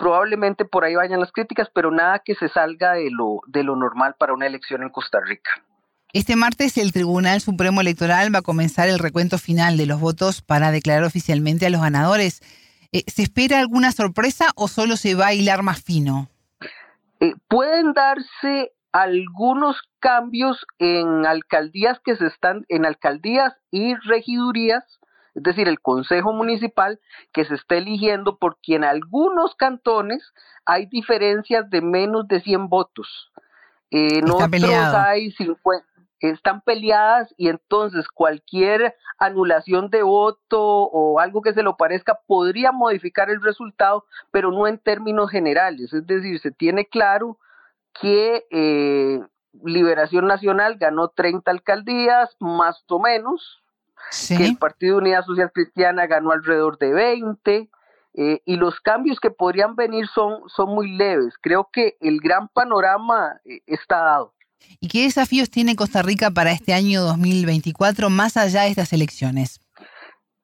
probablemente por ahí vayan las críticas, pero nada que se salga de lo, de lo normal para una elección en Costa Rica. Este martes el Tribunal Supremo Electoral va a comenzar el recuento final de los votos para declarar oficialmente a los ganadores. Eh, ¿Se espera alguna sorpresa o solo se va a hilar más fino? Eh, pueden darse algunos cambios en alcaldías que se están, en alcaldías y regidurías es decir, el Consejo Municipal que se está eligiendo porque en algunos cantones hay diferencias de menos de 100 votos. En otros hay 50, están peleadas y entonces cualquier anulación de voto o algo que se lo parezca podría modificar el resultado, pero no en términos generales. Es decir, se tiene claro que eh, Liberación Nacional ganó 30 alcaldías, más o menos, que el Partido Unidad Social Cristiana ganó alrededor de 20, eh, y los cambios que podrían venir son, son muy leves. Creo que el gran panorama eh, está dado. ¿Y qué desafíos tiene Costa Rica para este año 2024 más allá de estas elecciones?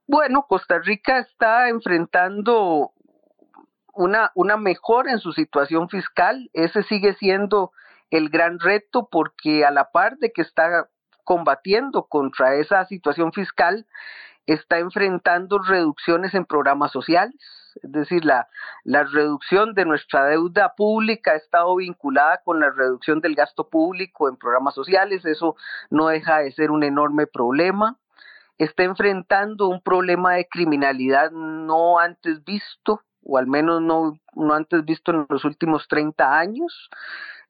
Bueno, Costa Rica está enfrentando una, una mejora en su situación fiscal. Ese sigue siendo el gran reto porque a la par de que está combatiendo contra esa situación fiscal, está enfrentando reducciones en programas sociales. Es decir, la, la reducción de nuestra deuda pública ha estado vinculada con la reducción del gasto público en programas sociales. Eso no deja de ser un enorme problema está enfrentando un problema de criminalidad no antes visto, o al menos no, no antes visto en los últimos 30 años.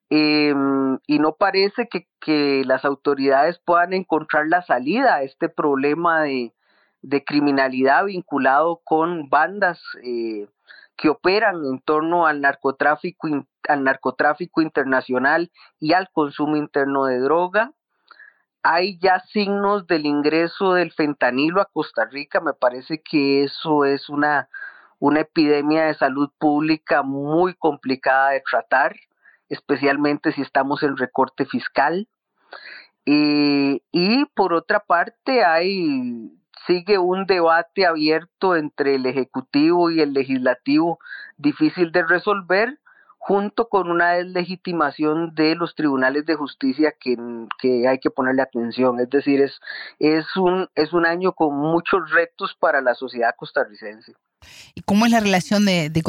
Em, y no parece que, que, las autoridades puedan encontrar la salida a este problema de, de criminalidad vinculado con bandas eh, que operan en torno al narcotráfico, al narcotráfico internacional y al consumo interno de droga hay ya signos del ingreso del fentanilo a Costa Rica. Me parece que eso es una, una epidemia de salud pública muy complicada de tratar, especialmente si estamos en recorte fiscal. Eh, y por otra parte, hay sigue un debate abierto entre el Ejecutivo y el Legislativo difícil de resolver junto con una deslegitimación de los tribunales de justicia que, hay que ponerle atención. Es decir, es, es, un, es un año con muchos retos para la sociedad costarricense. ¿Y cómo es la relación de, de,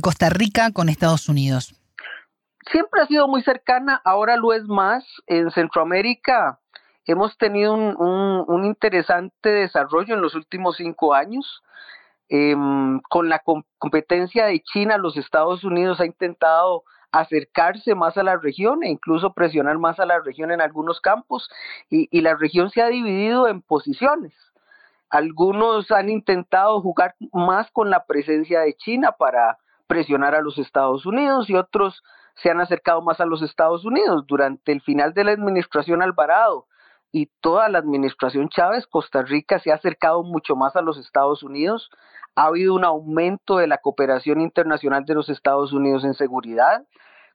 Costa, Rica con Estados Unidos? Siempre ha sido muy cercana, ahora lo es más. En Centroamérica hemos tenido un, un interesante desarrollo en los últimos cinco años. Em, con la competencia de China, los Estados Unidos ha intentado acercarse más a la región e incluso presionar más a la región en algunos campos y, y la región se ha dividido en posiciones. Algunos han intentado jugar más con la presencia de China para presionar a los Estados Unidos y otros se han acercado más a los Estados Unidos. Durante el final de la administración Alvarado, y toda la administración Chávez, Costa Rica se ha acercado mucho más a los Estados Unidos. Ha habido un aumento de la cooperación internacional de los Estados Unidos en seguridad.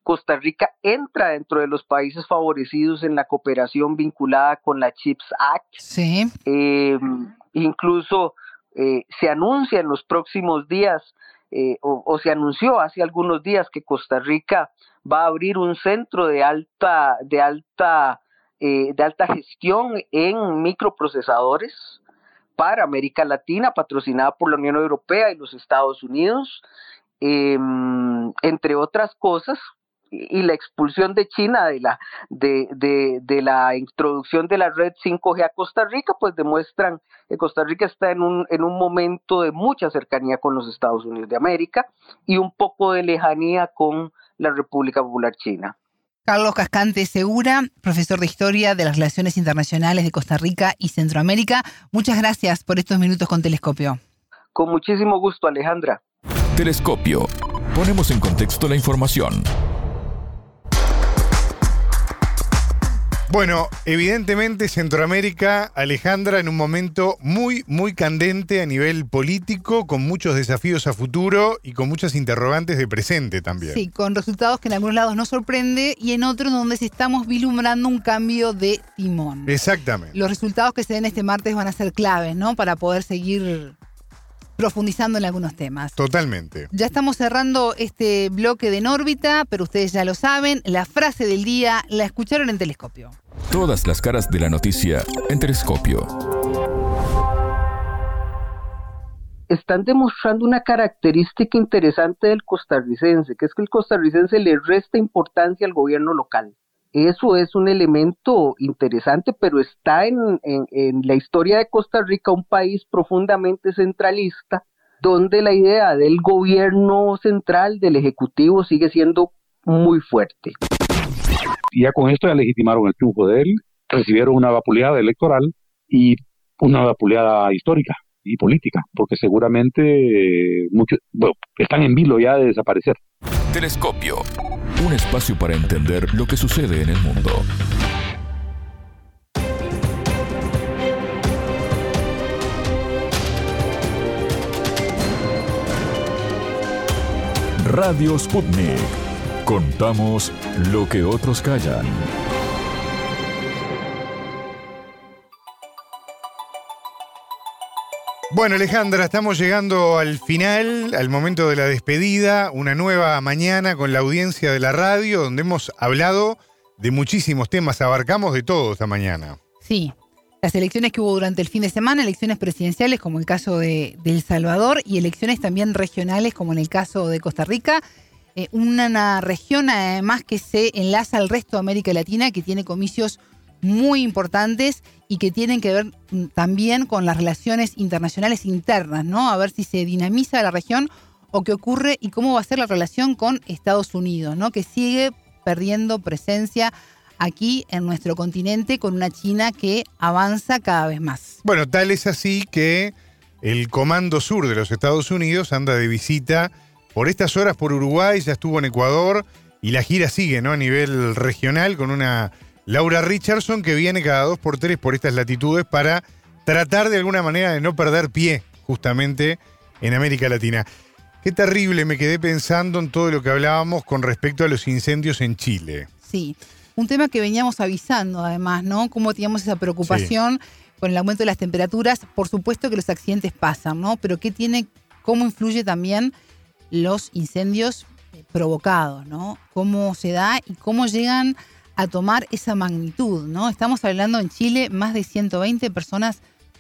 Costa Rica entra dentro de los países favorecidos en la cooperación vinculada con la CHIPS Act. Sí. Em, incluso eh, se anuncia en los próximos días, eh, o, se anunció hace algunos días que Costa Rica va a abrir un centro de alta, de alta eh, de alta gestión en microprocesadores para América Latina, patrocinada por la Unión Europea y los Estados Unidos, em, entre otras cosas, y la expulsión de China de la, de, de, la introducción de la red 5G a Costa Rica, pues demuestran que Costa Rica está en un, en un momento de mucha cercanía con los Estados Unidos de América y un poco de lejanía con la República Popular China. Carlos Cascante Segura, profesor de Historia de las Relaciones Internacionales de Costa Rica y Centroamérica. Muchas gracias por estos minutos con Telescopio. Con muchísimo gusto, Alejandra. Telescopio. Ponemos en contexto la información. Bueno, evidentemente Centroamérica, Alejandra, en un momento muy, muy candente a nivel político, con muchos desafíos a futuro y con muchas interrogantes de presente también. Sí, con resultados que en algunos lados nos sorprende y en otros donde se estamos vislumbrando un cambio de timón. Exactamente. Los resultados que se den este martes van a ser claves, ¿no? Para poder seguir profundizando en algunos temas. Totalmente. Ya estamos cerrando este bloque de En órbita, pero ustedes ya lo saben, la frase del día la escucharon en Telescopio. Todas las caras de la noticia en Telescopio. Están demostrando una característica interesante del costarricense, que es que el costarricense le resta importancia al gobierno local. Eso es un elemento interesante, pero está en, en, la historia de Costa Rica un país profundamente centralista, donde la idea del gobierno central, del Ejecutivo, sigue siendo muy fuerte. Y ya con esto ya legitimaron el triunfo de él, recibieron una vapuleada electoral y una vapuleada histórica y política, porque seguramente muchos bueno, están en vilo ya de desaparecer. Telescopio. Un espacio para entender lo que sucede en el mundo. Radio Sputnik. Contamos lo que otros callan. Bueno, Alejandra, estamos llegando al final, al momento de la despedida, una nueva mañana con la audiencia de la radio, donde hemos hablado de muchísimos temas, abarcamos de todo esta mañana. Sí, las elecciones que hubo durante el fin de semana, elecciones presidenciales como el caso de, El Salvador y elecciones también regionales como en el caso de Costa Rica. Eh, una región además que se enlaza al resto de América Latina, que tiene comicios muy importantes y que tienen que ver mm, también con las relaciones internacionales internas, ¿no? A ver si se dinamiza la región o qué ocurre y cómo va a ser la relación con Estados Unidos, ¿no? Que sigue perdiendo presencia aquí en nuestro continente con una China que avanza cada vez más. Bueno, tal es así que el Comando Sur de los Estados Unidos anda de visita por estas horas por Uruguay, ya estuvo en Ecuador y la gira sigue, ¿no? A nivel regional con una Laura Richardson, que viene cada dos por tres por estas latitudes para tratar de alguna manera de no perder pie justamente en América Latina. Qué terrible, me quedé pensando en todo lo que hablábamos con respecto a los incendios en Chile. Sí, un tema que veníamos avisando además, ¿no? Cómo teníamos esa preocupación con el aumento de las temperaturas. Por supuesto que los accidentes pasan, ¿no? Pero ¿qué tiene, cómo influye también los incendios provocados, ¿no? Cómo se da y cómo llegan a tomar esa magnitud, ¿no? Estamos hablando en Chile más de 120 personas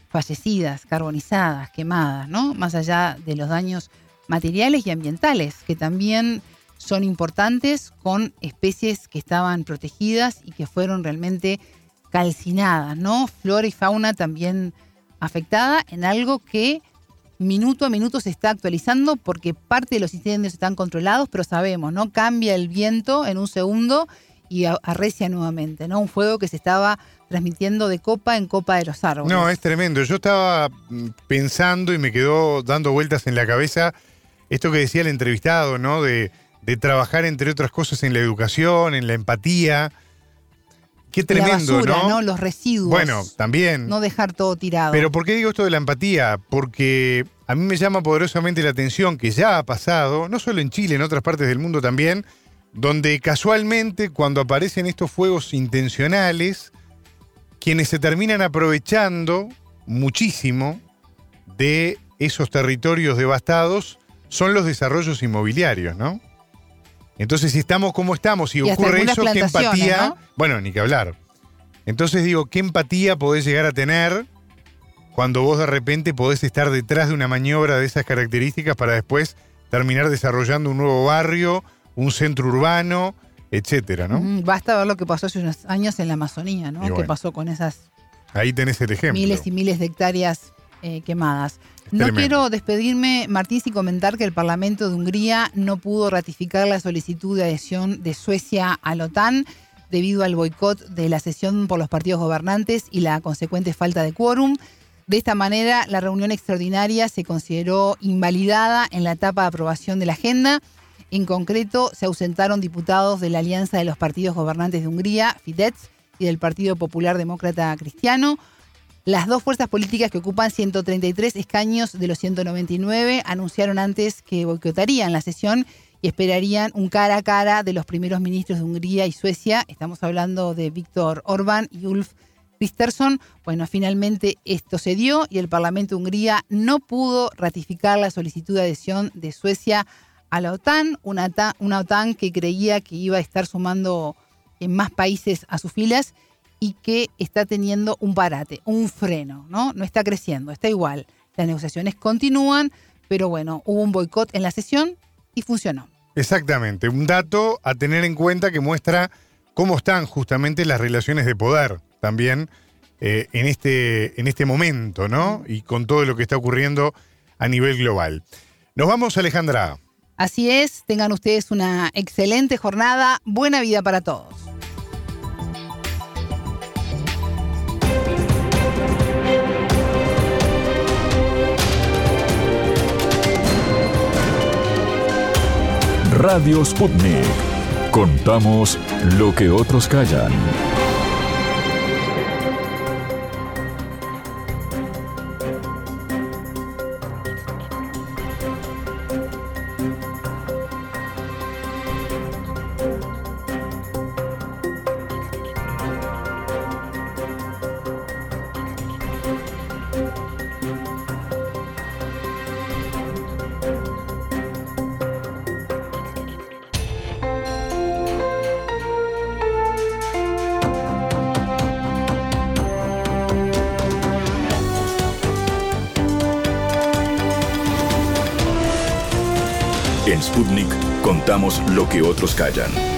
fallecidas, carbonizadas, quemadas, ¿no? Más allá de los daños materiales y ambientales, que también son importantes con especies que estaban protegidas y que fueron realmente calcinadas, ¿no? Flora y fauna también afectada en algo que minuto a minuto se está actualizando porque parte de los incendios están controlados, pero sabemos, ¿no? Cambia el viento en un segundo y arrecia nuevamente, ¿no? Un fuego que se estaba transmitiendo de copa en copa de los árboles. No, es tremendo. Yo estaba mm, pensando y me quedó dando vueltas en la cabeza esto que decía el entrevistado, ¿no? De, trabajar, entre otras cosas, en la educación, en la empatía. Qué tremendo, la basura, ¿no? Los residuos. Bueno, también. No dejar todo tirado. Pero ¿por qué digo esto de la empatía? Porque a mí me llama poderosamente la atención que ya ha pasado, no solo en Chile, en otras partes del mundo también, donde casualmente cuando aparecen estos fuegos intencionales, quienes se terminan aprovechando muchísimo de esos territorios devastados son los desarrollos inmobiliarios, ¿no? Entonces, si estamos como estamos y, ocurre eso, ¿qué empatía? Bueno, ni que hablar. Entonces digo, ¿qué empatía podés llegar a tener cuando vos de repente podés estar detrás de una maniobra de esas características para después terminar desarrollando un nuevo barrio un centro urbano, etcétera, ¿no? basta ver lo que pasó hace unos años en la Amazonía, ¿no? ¿Qué pasó con esas Ahí tenés el ejemplo. Miles y miles de hectáreas eh, quemadas. no quiero despedirme, Martín, sin comentar que el Parlamento de Hungría no pudo ratificar la solicitud de adhesión de Suecia a la OTAN debido al boicot de la sesión por los partidos gobernantes y la consecuente falta de quórum. De esta manera, la reunión extraordinaria se consideró invalidada en la etapa de aprobación de la agenda en concreto, se ausentaron diputados de la Alianza de los Partidos Gobernantes de Hungría, Fidesz, y del Partido Popular Demócrata Cristiano. Las dos fuerzas políticas que ocupan 133 escaños de los 199 anunciaron antes que boicotarían la sesión y esperarían un cara a cara de los primeros ministros de Hungría y Suecia. Estamos hablando de Víctor Orbán y Ulf Kristersson. Bueno, finalmente esto se dio y el Parlamento de Hungría no pudo ratificar la solicitud de adhesión de Suecia a la OTAN, una, OTAN que creía que iba a estar sumando en más países a sus filas y que está teniendo un parate, un freno, ¿no? No está creciendo, está igual. Las negociaciones continúan, pero bueno, hubo un boicot en la sesión y funcionó. Exactamente, un dato a tener en cuenta que muestra cómo están justamente las relaciones de poder también eh, en, este, en este momento, ¿no? Y con todo lo que está ocurriendo a nivel global. Nos vamos, Alejandra. Así es, tengan ustedes una excelente jornada, buena vida para todos. Radio Sputnik. Contamos lo que otros callan. Otros callan.